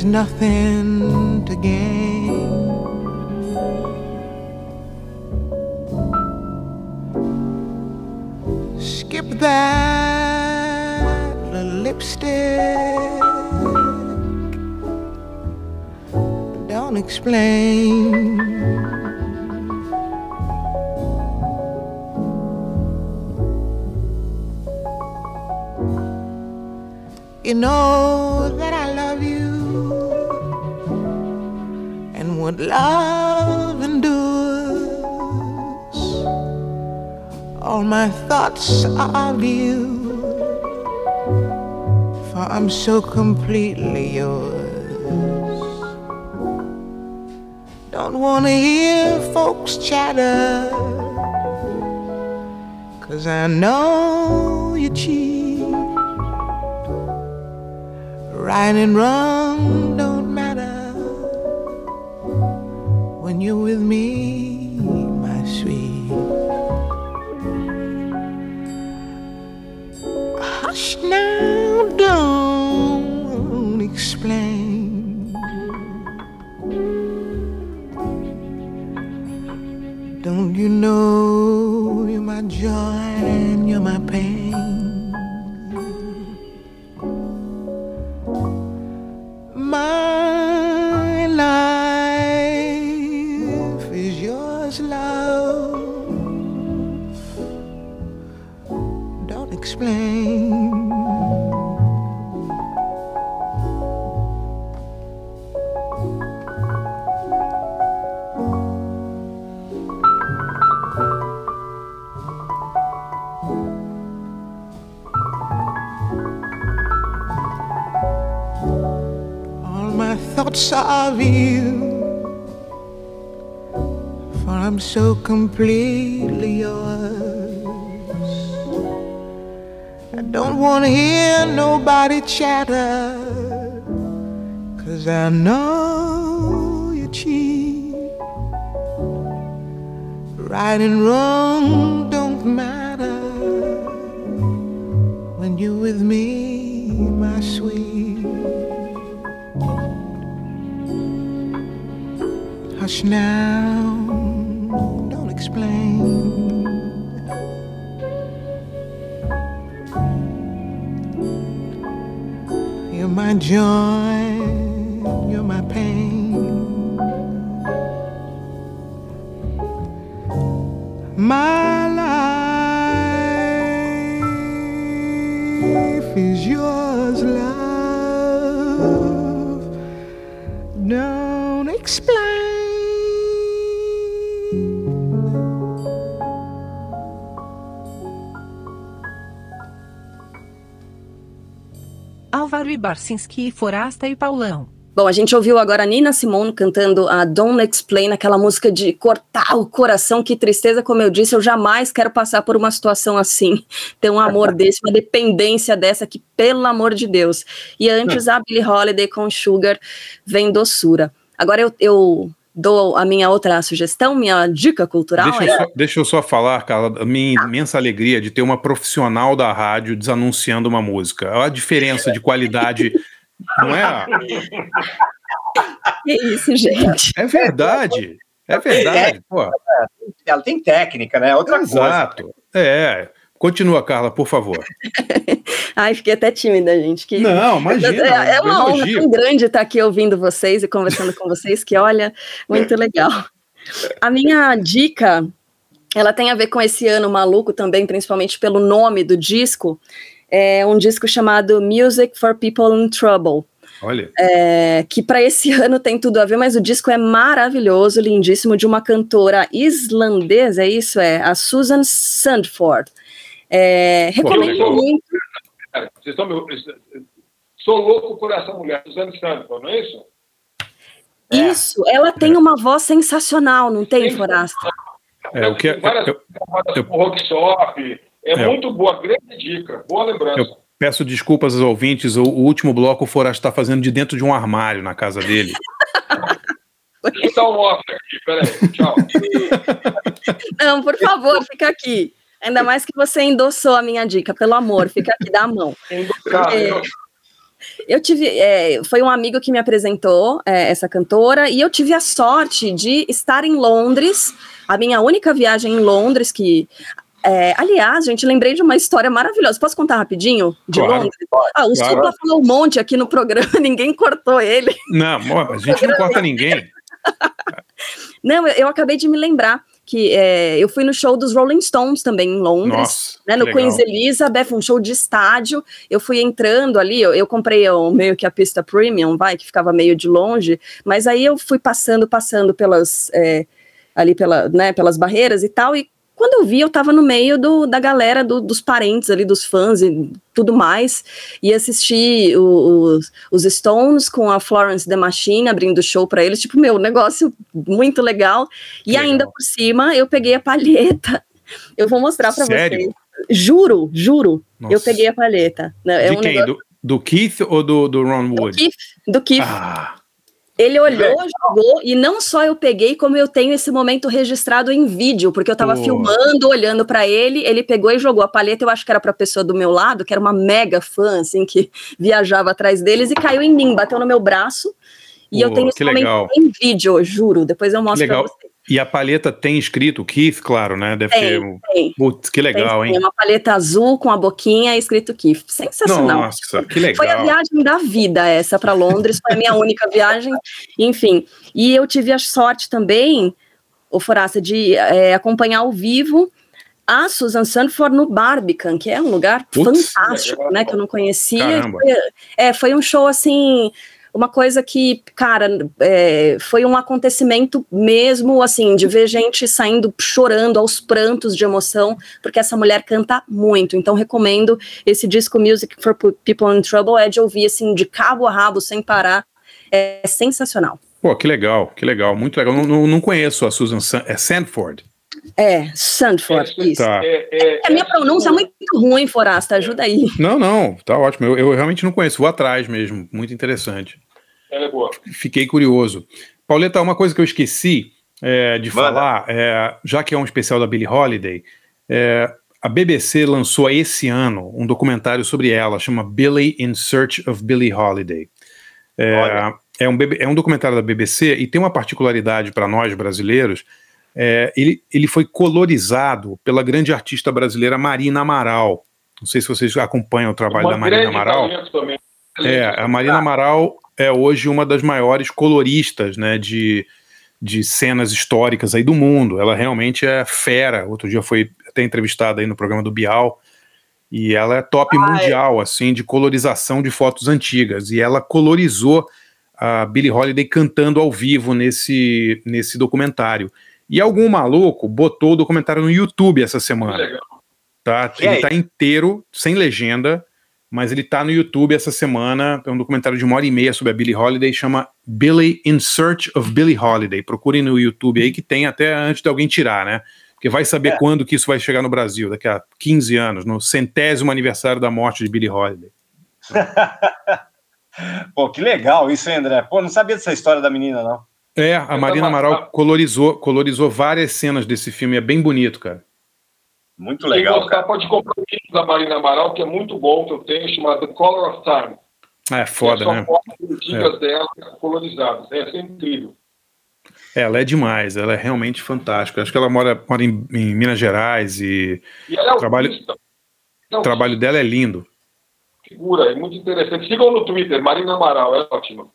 Speaker 13: There is nothing to gain. Skip that lipstick. Don't explain. You know thoughts of you, for I'm so completely yours. Don't wanna hear folks chatter, cause I know you cheat. Right and wrong completely yours. I don't want to hear nobody chatter, cause I know you cheat. Right and wrong don't matter when you're with me, Life is yours, love. Don't explain.
Speaker 15: Álvaro Ibarcinski, Forasta e Paulão.
Speaker 5: Bom, a gente ouviu agora a Nina Simone cantando a Don't Explain, aquela música de cortar o coração, que tristeza, como eu disse, eu jamais quero passar por uma situação assim, ter um amor desse, uma dependência dessa, que pelo amor de Deus. E antes a Billie Holiday com Sugar vem doçura. Agora eu, eu dou a minha outra sugestão, minha dica cultural.
Speaker 3: Deixa eu,
Speaker 5: é-
Speaker 3: só, deixa eu só falar, Carla, a minha imensa alegria de ter uma profissional da rádio desanunciando uma música. Olha a diferença de qualidade, não é?
Speaker 5: Que isso, gente.
Speaker 3: É verdade. É verdade, pô.
Speaker 2: Ela tem técnica, né? Outra
Speaker 3: Exato. É. Continua, Carla, por favor.
Speaker 5: Ai, fiquei até tímida, gente. Que...
Speaker 3: Não, imagina,
Speaker 5: É, é uma honra tão grande estar aqui ouvindo vocês e conversando com vocês, que olha, muito legal. A minha dica, ela tem a ver com esse ano maluco também, principalmente pelo nome do disco. É um disco chamado Music for People in Trouble.
Speaker 3: Olha.
Speaker 5: É, que para esse ano tem tudo a ver, mas o disco é maravilhoso, lindíssimo, de uma cantora islandesa, é isso? É a Susan Sandford. É, recomendo
Speaker 4: legal.
Speaker 5: muito.
Speaker 4: Vocês estão me... Sou louco por essa mulher, Suzane Sanford, não é isso?
Speaker 5: Isso, ela tem uma voz sensacional, não tem, Forasta?
Speaker 3: É, o que é- eu-
Speaker 4: gravadas com workshop. É,
Speaker 3: É.
Speaker 4: muito boa, grande dica. Boa lembrança.
Speaker 3: Eu peço desculpas aos ouvintes, o, o último bloco o Forasta está fazendo de dentro de um armário na casa dele.
Speaker 4: Deixa eu dar um off aqui, peraí. Tchau.
Speaker 5: Não, por favor, fica aqui. Ainda mais que você endossou a minha dica, pelo amor, fica aqui, dá a mão. É, eu tive, é, foi um amigo que me apresentou é, essa cantora e eu tive a sorte de estar em Londres, a minha única viagem em Londres que é, aliás, gente, lembrei de uma história maravilhosa. Posso contar rapidinho? De
Speaker 3: Claro,
Speaker 5: Londres? Ah, o
Speaker 3: claro.
Speaker 5: Supla falou um monte aqui no programa, ninguém cortou ele.
Speaker 3: Não, a gente não corta ninguém.
Speaker 5: Não, eu, eu acabei de me lembrar que é, eu fui no show dos Rolling Stones também em Londres,
Speaker 3: Nossa,
Speaker 5: né, no
Speaker 3: legal.
Speaker 5: Queen's Elizabeth, um show de estádio. Eu fui entrando ali, eu, eu comprei o, meio que a pista premium, vai, que ficava meio de longe, mas aí eu fui passando, passando pelas é, ali pela, né, pelas barreiras e tal, e quando eu vi, eu tava no meio do, da galera, do- dos parentes ali, dos fãs e tudo mais, e assisti o- os, os Stones com a Florence The Machine abrindo o show pra eles, tipo, meu, negócio muito legal. E ainda por cima, eu peguei a palheta. Eu vou mostrar pra
Speaker 3: Sério?
Speaker 5: vocês. Juro, juro,
Speaker 3: Nossa.
Speaker 5: eu peguei a palheta. É
Speaker 3: de
Speaker 5: um
Speaker 3: quem?
Speaker 5: negócio-
Speaker 3: Do, do Keith ou do, do Ron Wood?
Speaker 5: Keith, do Keith.
Speaker 3: Ah,
Speaker 5: Ele olhou, jogou, e não só eu peguei, como eu tenho esse momento registrado em vídeo, porque eu tava
Speaker 3: Pô.
Speaker 5: filmando, olhando pra ele, ele pegou e jogou a palheta, eu acho que era pra pessoa do meu lado, que era uma mega fã, assim, que viajava atrás deles, e caiu em mim, bateu no meu braço, e eu
Speaker 3: Pô,
Speaker 5: tenho esse momento
Speaker 3: legal.
Speaker 5: em vídeo, eu juro, depois eu mostro
Speaker 3: legal.
Speaker 5: pra você.
Speaker 3: E a paleta tem escrito Keith, claro, né? Deve
Speaker 5: Tem,
Speaker 3: ter.
Speaker 5: tem.
Speaker 3: Putz, que legal,
Speaker 5: Tem,
Speaker 3: hein?
Speaker 5: uma paleta azul com a boquinha escrito Kiff. Sensacional.
Speaker 3: Nossa, que legal.
Speaker 5: Foi a viagem da vida essa para Londres, foi a minha única viagem, enfim. E eu tive a sorte também, o Foraça, de é, acompanhar ao vivo a Susan Sanford no Barbican, que é um lugar
Speaker 3: Putz,
Speaker 5: fantástico, né, que eu não conhecia. Foi, é, foi um show assim, uma coisa que, cara, é, foi um acontecimento mesmo, assim, de ver gente saindo chorando aos prantos de emoção, porque essa mulher canta muito. Então, recomendo esse disco Music for People in Trouble, é de ouvir, assim, de cabo a rabo, sem parar. É sensacional.
Speaker 3: Pô, que legal, que legal, muito legal. Não, não, conheço a Susan San é Sandford.
Speaker 5: É, isso.
Speaker 3: Tá.
Speaker 5: É, a minha pronúncia é muito ruim, Forasta, ajuda aí.
Speaker 3: Não, não, tá ótimo. Eu, eu realmente não conheço, vou atrás mesmo, muito interessante.
Speaker 4: Ela é boa.
Speaker 3: Fiquei curioso. Pauleta, uma coisa que eu esqueci é, de falar, é, já que é um especial da Billie Holiday, é, a BBC lançou esse ano um documentário sobre ela, chama Billie in Search of Billie Holiday. É, é, um, é um documentário da BBC e tem uma particularidade para nós brasileiros. É, ele, ele foi colorizado pela grande artista brasileira Marina Amaral. Não sei se vocês acompanham o trabalho
Speaker 4: Uma
Speaker 3: da Marina Amaral. É, a Marina Amaral é hoje uma das maiores coloristas, né, de, de cenas históricas aí do mundo. Ela realmente é fera. Outro dia foi até entrevistada aí no programa do Bial. E ela é top mundial, assim, de colorização de fotos antigas. E ela colorizou a Billie Holiday cantando ao vivo nesse, nesse documentário. E algum maluco botou o documentário no YouTube essa semana. Tá?
Speaker 2: E
Speaker 3: Ele
Speaker 2: aí?
Speaker 3: tá inteiro, sem legenda, mas ele tá no YouTube essa semana. É um documentário de uma hora e meia sobre a Billie Holiday, chama Billie in Search of Billie Holiday. Procurem no YouTube aí que tem até antes de alguém tirar, né? Porque vai saber
Speaker 2: É.
Speaker 3: quando que isso vai chegar no Brasil, daqui a 15 anos, no centésimo aniversário da morte de Billie Holiday.
Speaker 2: Pô, que legal isso, hein, André? Pô, não sabia dessa história da menina, não.
Speaker 3: É, a Marina Amaral colorizou, colorizou várias cenas desse filme, é bem bonito, cara.
Speaker 2: Muito
Speaker 4: Quem gostar pode comprar o livro da Marina Amaral, que é muito bom, que eu tenho, chamado The Color of Time.
Speaker 3: É foda,
Speaker 4: São
Speaker 3: né?
Speaker 4: fotos antigas dela colorizadas. É, é incrível.
Speaker 3: É, Ela é demais, ela é realmente fantástica. Acho que ela mora, mora em, em Minas Gerais e,
Speaker 4: E ela é
Speaker 3: o trabalho, o trabalho dela é lindo.
Speaker 4: Figura, é muito interessante. Sigam no Twitter, Marina Amaral, é ótima.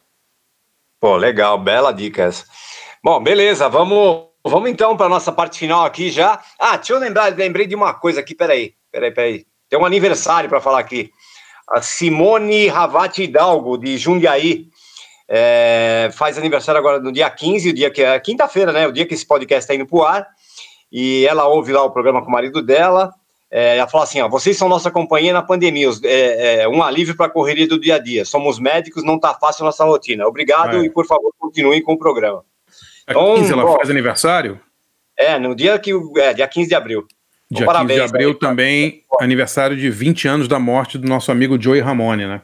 Speaker 2: Pô, legal, bela dica essa. Bom, beleza, vamos, vamos então para nossa parte final aqui já. Ah, deixa eu lembrar, lembrei de uma coisa aqui, peraí, peraí, peraí. Tem um aniversário para falar aqui. A Simone Ravati Hidalgo, de Jundiaí, é, faz aniversário agora no dia 15, o dia que é quinta-feira, né? O dia que esse podcast está indo pro ar. E ela ouve lá o programa com o marido dela. É, ela fala assim: ó, vocês são nossa companhia na pandemia, os- é, é, um alívio para a correria do dia a dia. Somos médicos, não tá fácil a nossa rotina. Obrigado
Speaker 3: É.
Speaker 2: e, por favor, continuem com o programa.
Speaker 3: A
Speaker 2: Então,
Speaker 3: 15 ela
Speaker 2: bom,
Speaker 3: faz aniversário?
Speaker 2: É, no dia que. É, dia 15 de abril. Então,
Speaker 3: Dia 15
Speaker 2: parabéns
Speaker 3: de abril
Speaker 2: aí.
Speaker 3: também, aniversário de 20 anos da morte do nosso amigo Joey Ramone, né?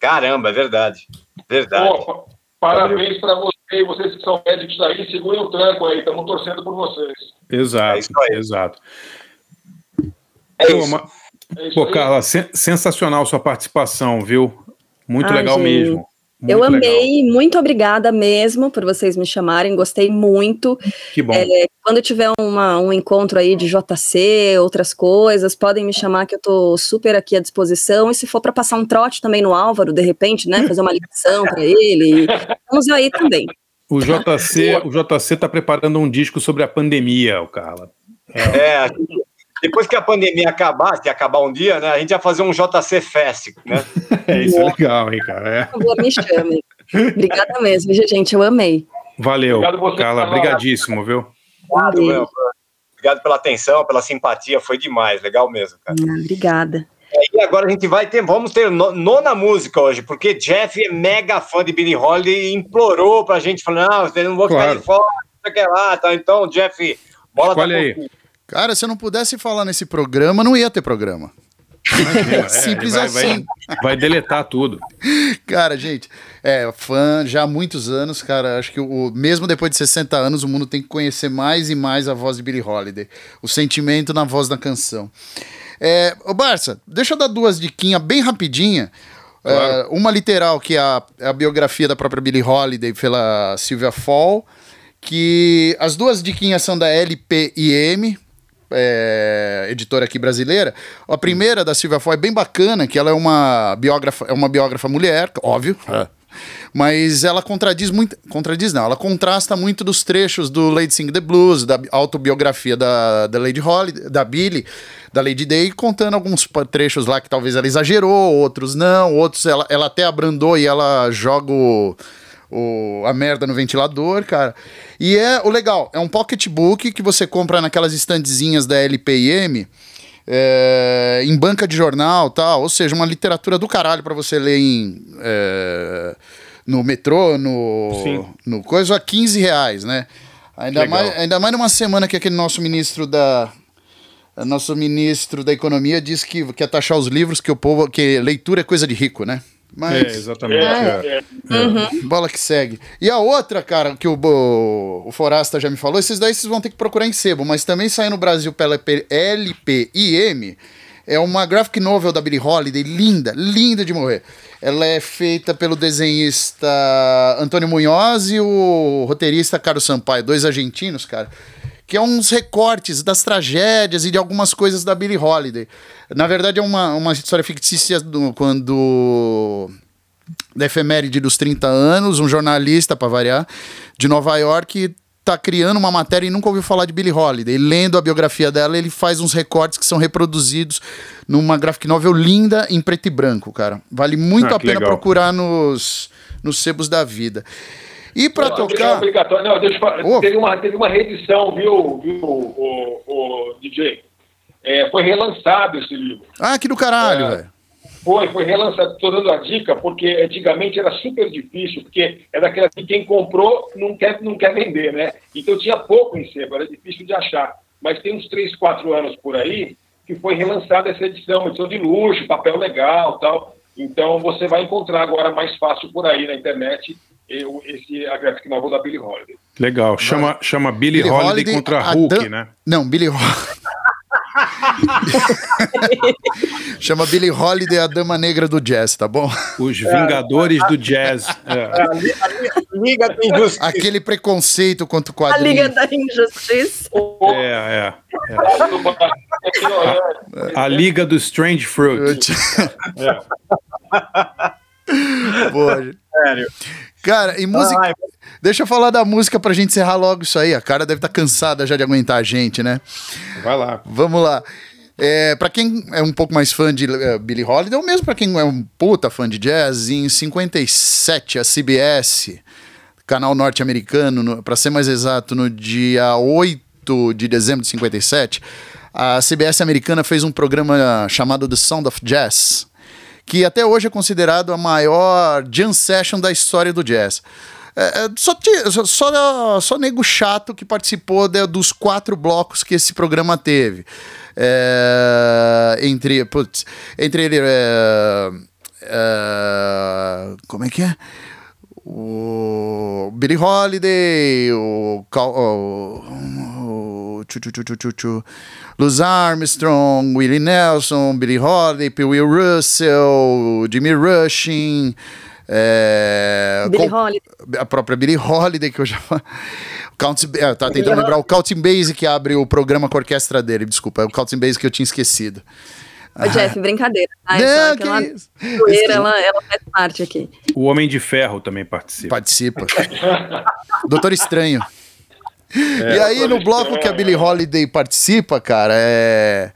Speaker 2: Caramba, é verdade. Verdade.
Speaker 4: Pô, parabéns para você e vocês que são médicos aí. Segurem o tranco aí, estamos torcendo por vocês.
Speaker 3: Exato, exato.
Speaker 2: É
Speaker 3: Pô,
Speaker 2: isso.
Speaker 4: É isso
Speaker 3: Pô. Carla, sen- sensacional sua participação, viu? Muito
Speaker 5: Ai,
Speaker 3: legal
Speaker 5: gente,
Speaker 3: mesmo.
Speaker 5: Eu
Speaker 3: Muito legal.
Speaker 5: amei, muito obrigada mesmo por vocês me chamarem, gostei muito.
Speaker 3: Que bom.
Speaker 5: É, quando tiver uma- um encontro aí de JC, outras coisas, podem me chamar que eu tô super aqui à disposição. E se for para passar um trote também no Álvaro, de repente, né, fazer uma ligação para ele, vamos aí também.
Speaker 3: O JC, o JC tá preparando um disco sobre a pandemia, o Carla.
Speaker 2: É, a gente- depois que a pandemia acabar, se acabar um dia, né, a gente vai fazer um JC Fest, né?
Speaker 3: É, isso é legal, hein, cara? É.
Speaker 5: Por favor, me chamem. Obrigada mesmo, gente, eu amei.
Speaker 3: Valeu,
Speaker 2: Obrigado
Speaker 3: Carla.
Speaker 2: Carla.
Speaker 3: Brigadíssimo, viu?
Speaker 2: Obrigado, meu. Obrigado pela atenção, pela simpatia, foi demais, legal mesmo, cara.
Speaker 5: Ah, obrigada.
Speaker 2: E agora a gente vai ter, vamos ter no- nona música hoje, porque Jeff é mega fã de Billie Holiday e implorou pra gente, falando, não, você não vou ficar
Speaker 9: Claro.
Speaker 2: de fora, não sei o que lá, tá? Então, Jeff, bola tá contigo.
Speaker 9: Cara, se eu não pudesse falar nesse programa, não ia ter programa.
Speaker 3: É,
Speaker 9: Simples
Speaker 3: ele vai,
Speaker 9: assim.
Speaker 3: Vai, vai deletar tudo.
Speaker 9: Cara, gente, é fã já há muitos anos, cara. Acho que o, mesmo depois de 60 anos, o mundo tem que conhecer mais e mais a voz de Billie Holiday. O sentimento na voz da canção. É, ô Barça, deixa eu dar duas diquinhas bem rapidinha. É, uma literal, que é a, é a biografia da própria Billie Holiday pela Sylvia Fall. Que as duas diquinhas são da LPIM, é, editora aqui brasileira. A primeira da Silvia Foy é bem bacana, que ela é uma biógrafa, é uma biógrafa mulher, óbvio. é. Mas ela contradiz muito. Contradiz não, ela contrasta muito dos trechos do Lady Sing the Blues, da autobiografia da, da Lady Holiday, da Billy, da Lady Day, contando alguns trechos lá que talvez ela exagerou, outros não, outros ela, ela até abrandou e ela joga o, o- a merda no ventilador, cara. E é o legal, é um pocketbook que você compra naquelas estandezinhas da LPM, é, em banca de jornal tal, ou seja, uma literatura do caralho pra você ler em, é, no metrô, no, no coisa, a 15 reais, né? Ainda
Speaker 3: Legal.
Speaker 9: mais, ainda mais numa semana que aquele nosso ministro da. Nosso ministro da Economia diz que quer taxar os livros, que o povo. que leitura é coisa de rico, né? Mas.
Speaker 3: É, exatamente. é.
Speaker 9: É. Bola que segue. E a outra, cara, que o, o, o Forasta já me falou, esses daí vocês vão ter que procurar em sebo, mas também saiu no Brasil pela P- LPIM. É uma graphic novel da Billie Holiday, linda, linda de morrer. Ela é feita pelo desenhista Antônio Munhoz e o roteirista Carlos Sampaio, dois argentinos, cara. Que é uns recortes das tragédias e de algumas coisas da Billie Holiday. Na verdade, é uma, uma história fictícia do- quando da efeméride dos 30 anos, um jornalista, para variar, de Nova York, tá criando uma matéria e nunca ouviu falar de Billie Holiday. Lendo a biografia dela, ele faz uns recortes que são reproduzidos numa graphic novel linda em preto e branco, cara. Vale muito
Speaker 4: Ah,
Speaker 9: a pena
Speaker 4: legal.
Speaker 9: procurar nos, nos sebos da vida. E para tocar...
Speaker 4: obrigatório. Não, deixa eu.
Speaker 9: Ô.
Speaker 4: Teve, uma, teve uma reedição, viu, viu o, o, DJ? É, foi relançado esse livro.
Speaker 9: Ah, que do caralho,
Speaker 4: É.
Speaker 9: velho.
Speaker 4: Foi, foi relançado. Estou dando a dica porque antigamente era super difícil, porque é daquela que quem comprou não quer, não quer vender, né? Então tinha pouco em sebo, era difícil de achar. Mas tem uns 3, 4 anos por aí que foi relançada essa edição, edição de luxo, papel legal tal. Então você vai encontrar agora mais fácil por aí na internet eu- esse, a graphic novel da Billie Holiday.
Speaker 3: Legal. Chama, chama Billie,
Speaker 9: Billie
Speaker 3: Holiday,
Speaker 9: Holiday,
Speaker 3: contra
Speaker 9: a
Speaker 3: Hulk,
Speaker 9: Dan-
Speaker 3: né?
Speaker 9: Não, Billie Holiday. Chama Billie Holiday a Dama Negra do Jazz, tá bom?
Speaker 3: Os Vingadores do Jazz. É.
Speaker 2: Liga da Injustiça.
Speaker 9: Aquele preconceito contra o
Speaker 5: A
Speaker 9: quadrinho.
Speaker 5: Liga da Injustiça.
Speaker 3: É, é. A Liga do Strange Fruit. É.
Speaker 9: Boa.
Speaker 2: Sério.
Speaker 9: Cara, e música.
Speaker 2: Ai,
Speaker 9: Deixa eu falar da música pra gente encerrar logo isso aí. A cara deve estar cansada já de aguentar a gente, né?
Speaker 3: Vai lá.
Speaker 9: Vamos lá. É, para quem é um pouco mais fã de eh, Billie Holiday, ou mesmo pra quem é um puta fã de jazz, em 57 a CBS, canal norte-americano, no- pra ser mais exato, no dia 8 de dezembro de 57, a CBS americana fez um programa chamado The Sound of Jazz, que até hoje é considerado a maior jam session da história do jazz. É, é, só, só, só nego chato que participou de- dos quatro blocos que esse programa teve. É, entre, putz, entre ele. é, é, como é que é? O Billie Holiday, o, Cal- o, o tchu, tchu, tchu, Louis Armstrong, Willie Nelson, Billie Holiday, P. Will Russell, Jimmy Rushing, é, com-
Speaker 5: Holiday.
Speaker 9: a própria Billie Holiday, que eu já Count, é, tá tentando lembrar o Counting Base que abre o programa com a orquestra dele, desculpa, é o Counting Base que eu tinha esquecido.
Speaker 5: Ô, Jeff, brincadeira. Tá?
Speaker 9: Não,
Speaker 5: Essa-
Speaker 9: que isso.
Speaker 5: ela, ela faz parte aqui.
Speaker 3: O Homem de Ferro também participa.
Speaker 9: Participa. Doutor Estranho.
Speaker 3: É.
Speaker 9: e aí, no bloco que a Billie Holiday participa, cara, é.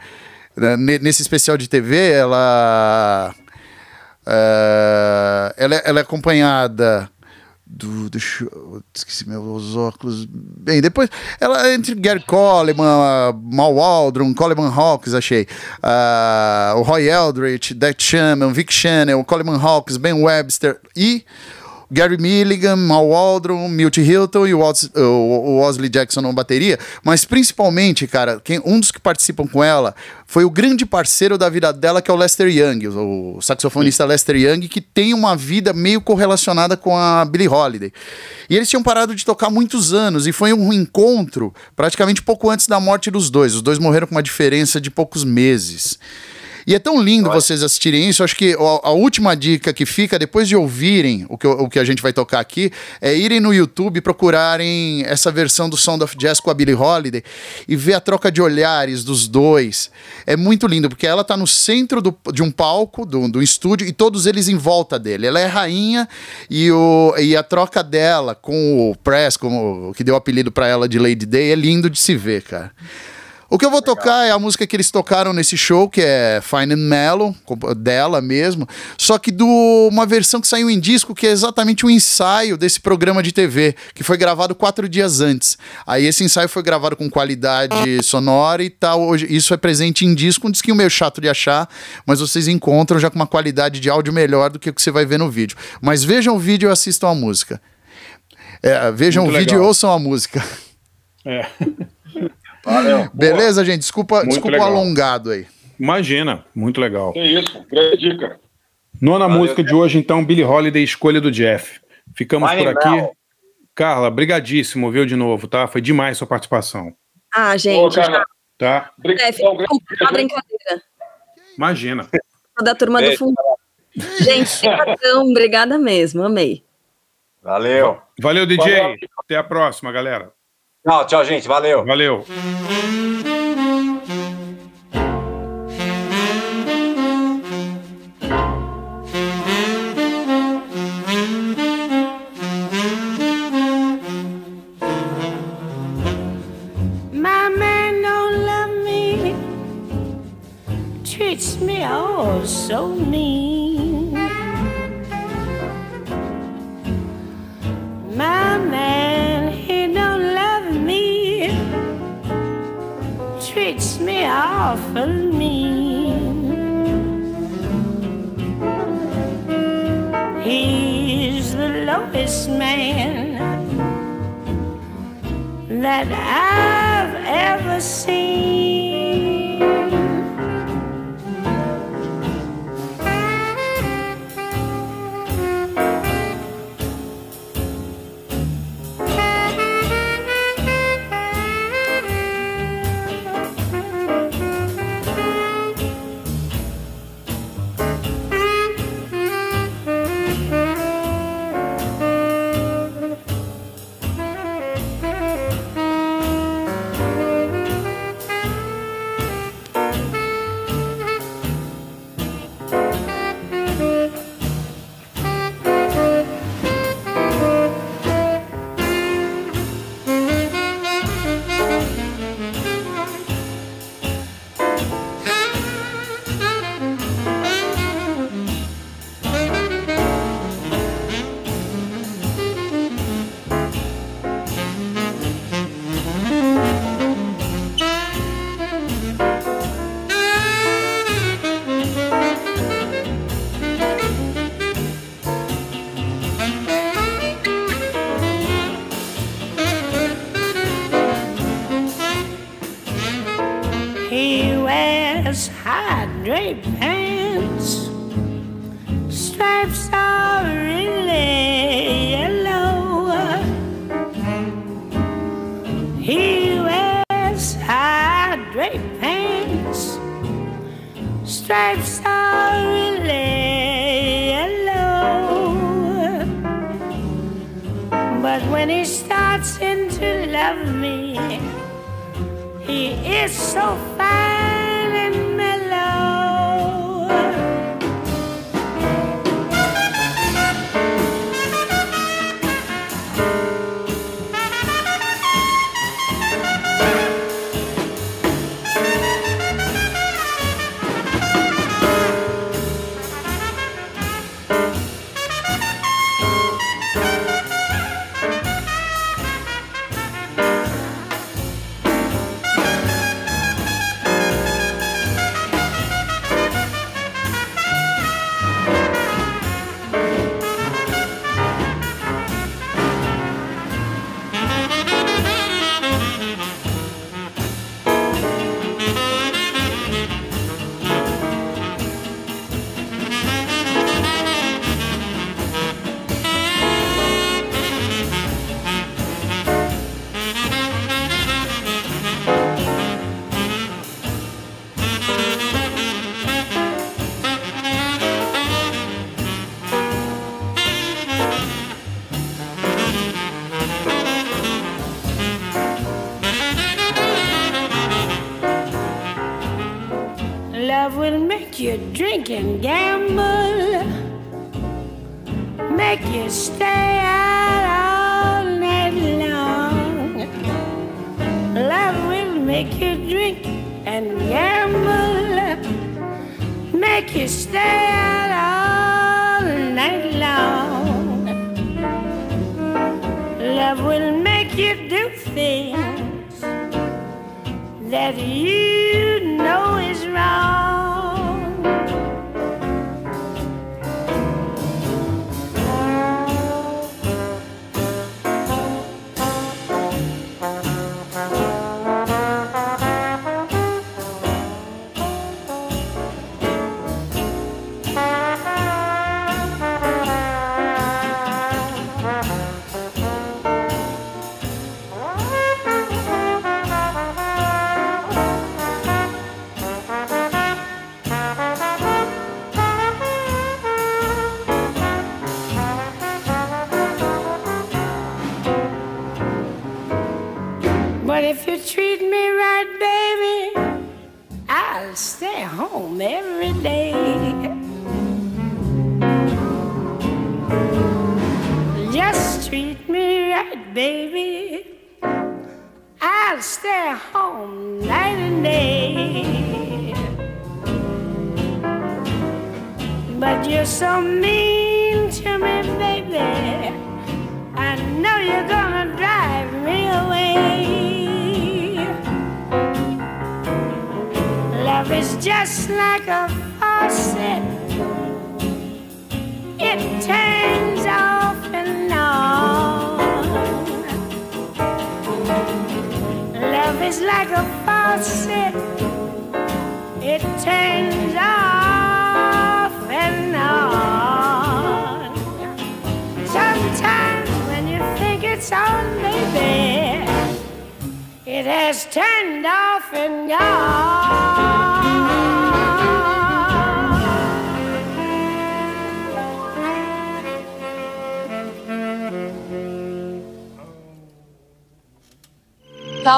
Speaker 9: ne- Nesse especial de TV, ela. é, ela, é- ela é acompanhada do. Deixa. Esqueci meus óculos. Bem, depois. Ela entre Gary Coleman, Mal Waldron, Coleman Hawkes, achei. ah, o Roy Eldridge, Deck Shannon, Vic Shannon, Coleman Hawkes, Ben Webster e. Gary Milligan, Mal Waldron, Milt Hilton e o, Os, o, o Osley Jackson na bateria, mas principalmente, cara, quem, um dos que participam com ela foi o grande parceiro da vida dela, que é o Lester Young, o saxofonista Lester Young, que tem uma vida meio correlacionada com a Billie Holiday. E eles tinham parado de tocar há muitos anos, e foi um encontro praticamente pouco antes da morte dos dois. Os dois morreram com uma diferença de poucos meses. E é tão lindo vocês assistirem isso. Acho que a, a última dica que fica, depois de ouvirem o que, o que a gente vai tocar aqui, é irem no YouTube e procurarem essa versão do Sound of Jazz com a Billie Holiday e ver a troca de olhares dos dois. É muito lindo, porque ela tá no centro do- de um palco, do, do estúdio, e todos eles em volta dele. Ela é rainha e, o, e a troca dela com o Press, como, que deu o apelido pra ela de Lady Day, é lindo de se ver, cara. O que eu vou tocar é a música que eles tocaram nesse show, que é Fine and Mellow, dela mesmo, só que do uma versão que saiu em disco, que é exatamente o ensaio desse programa de TV, que foi gravado quatro dias antes. Aí esse ensaio foi gravado com qualidade sonora e tal. Hoje, isso é presente em disco, um disquinho meio chato de achar, mas vocês encontram já com uma qualidade de áudio melhor do que o que você vai ver no vídeo. Mas vejam o vídeo e assistam a música. É, vejam
Speaker 3: Muito
Speaker 9: o vídeo
Speaker 3: legal.
Speaker 9: e ouçam a música.
Speaker 3: É.
Speaker 4: Valeu.
Speaker 9: Beleza, gente? Desculpa,
Speaker 3: Muito
Speaker 9: desculpa o alongado aí.
Speaker 3: Imagina, muito legal.
Speaker 4: Que isso, grande dica.
Speaker 3: Nona
Speaker 4: Valeu,
Speaker 3: música de hoje, então, Billie Holiday, escolha do Jeff. Ficamos
Speaker 2: Fine
Speaker 3: por aqui.
Speaker 2: Mellow.
Speaker 3: Carla, brigadíssimo, viu, de novo, tá? Foi demais sua participação,
Speaker 5: Ah,
Speaker 4: Ô,
Speaker 5: gente,
Speaker 4: Carla,
Speaker 3: tá?
Speaker 5: é, com a brincadeira.
Speaker 3: Imagina.
Speaker 5: Da turma do
Speaker 2: Beijo.
Speaker 5: fundo. Gente, obrigada mesmo, amei.
Speaker 2: Valeu.
Speaker 3: Valeu, DJ.
Speaker 4: Valeu.
Speaker 3: Até a próxima, galera.
Speaker 2: Tchau, tchau, gente. Valeu.
Speaker 3: Valeu.
Speaker 14: My man awful mean. He's the lowest man that I've ever seen.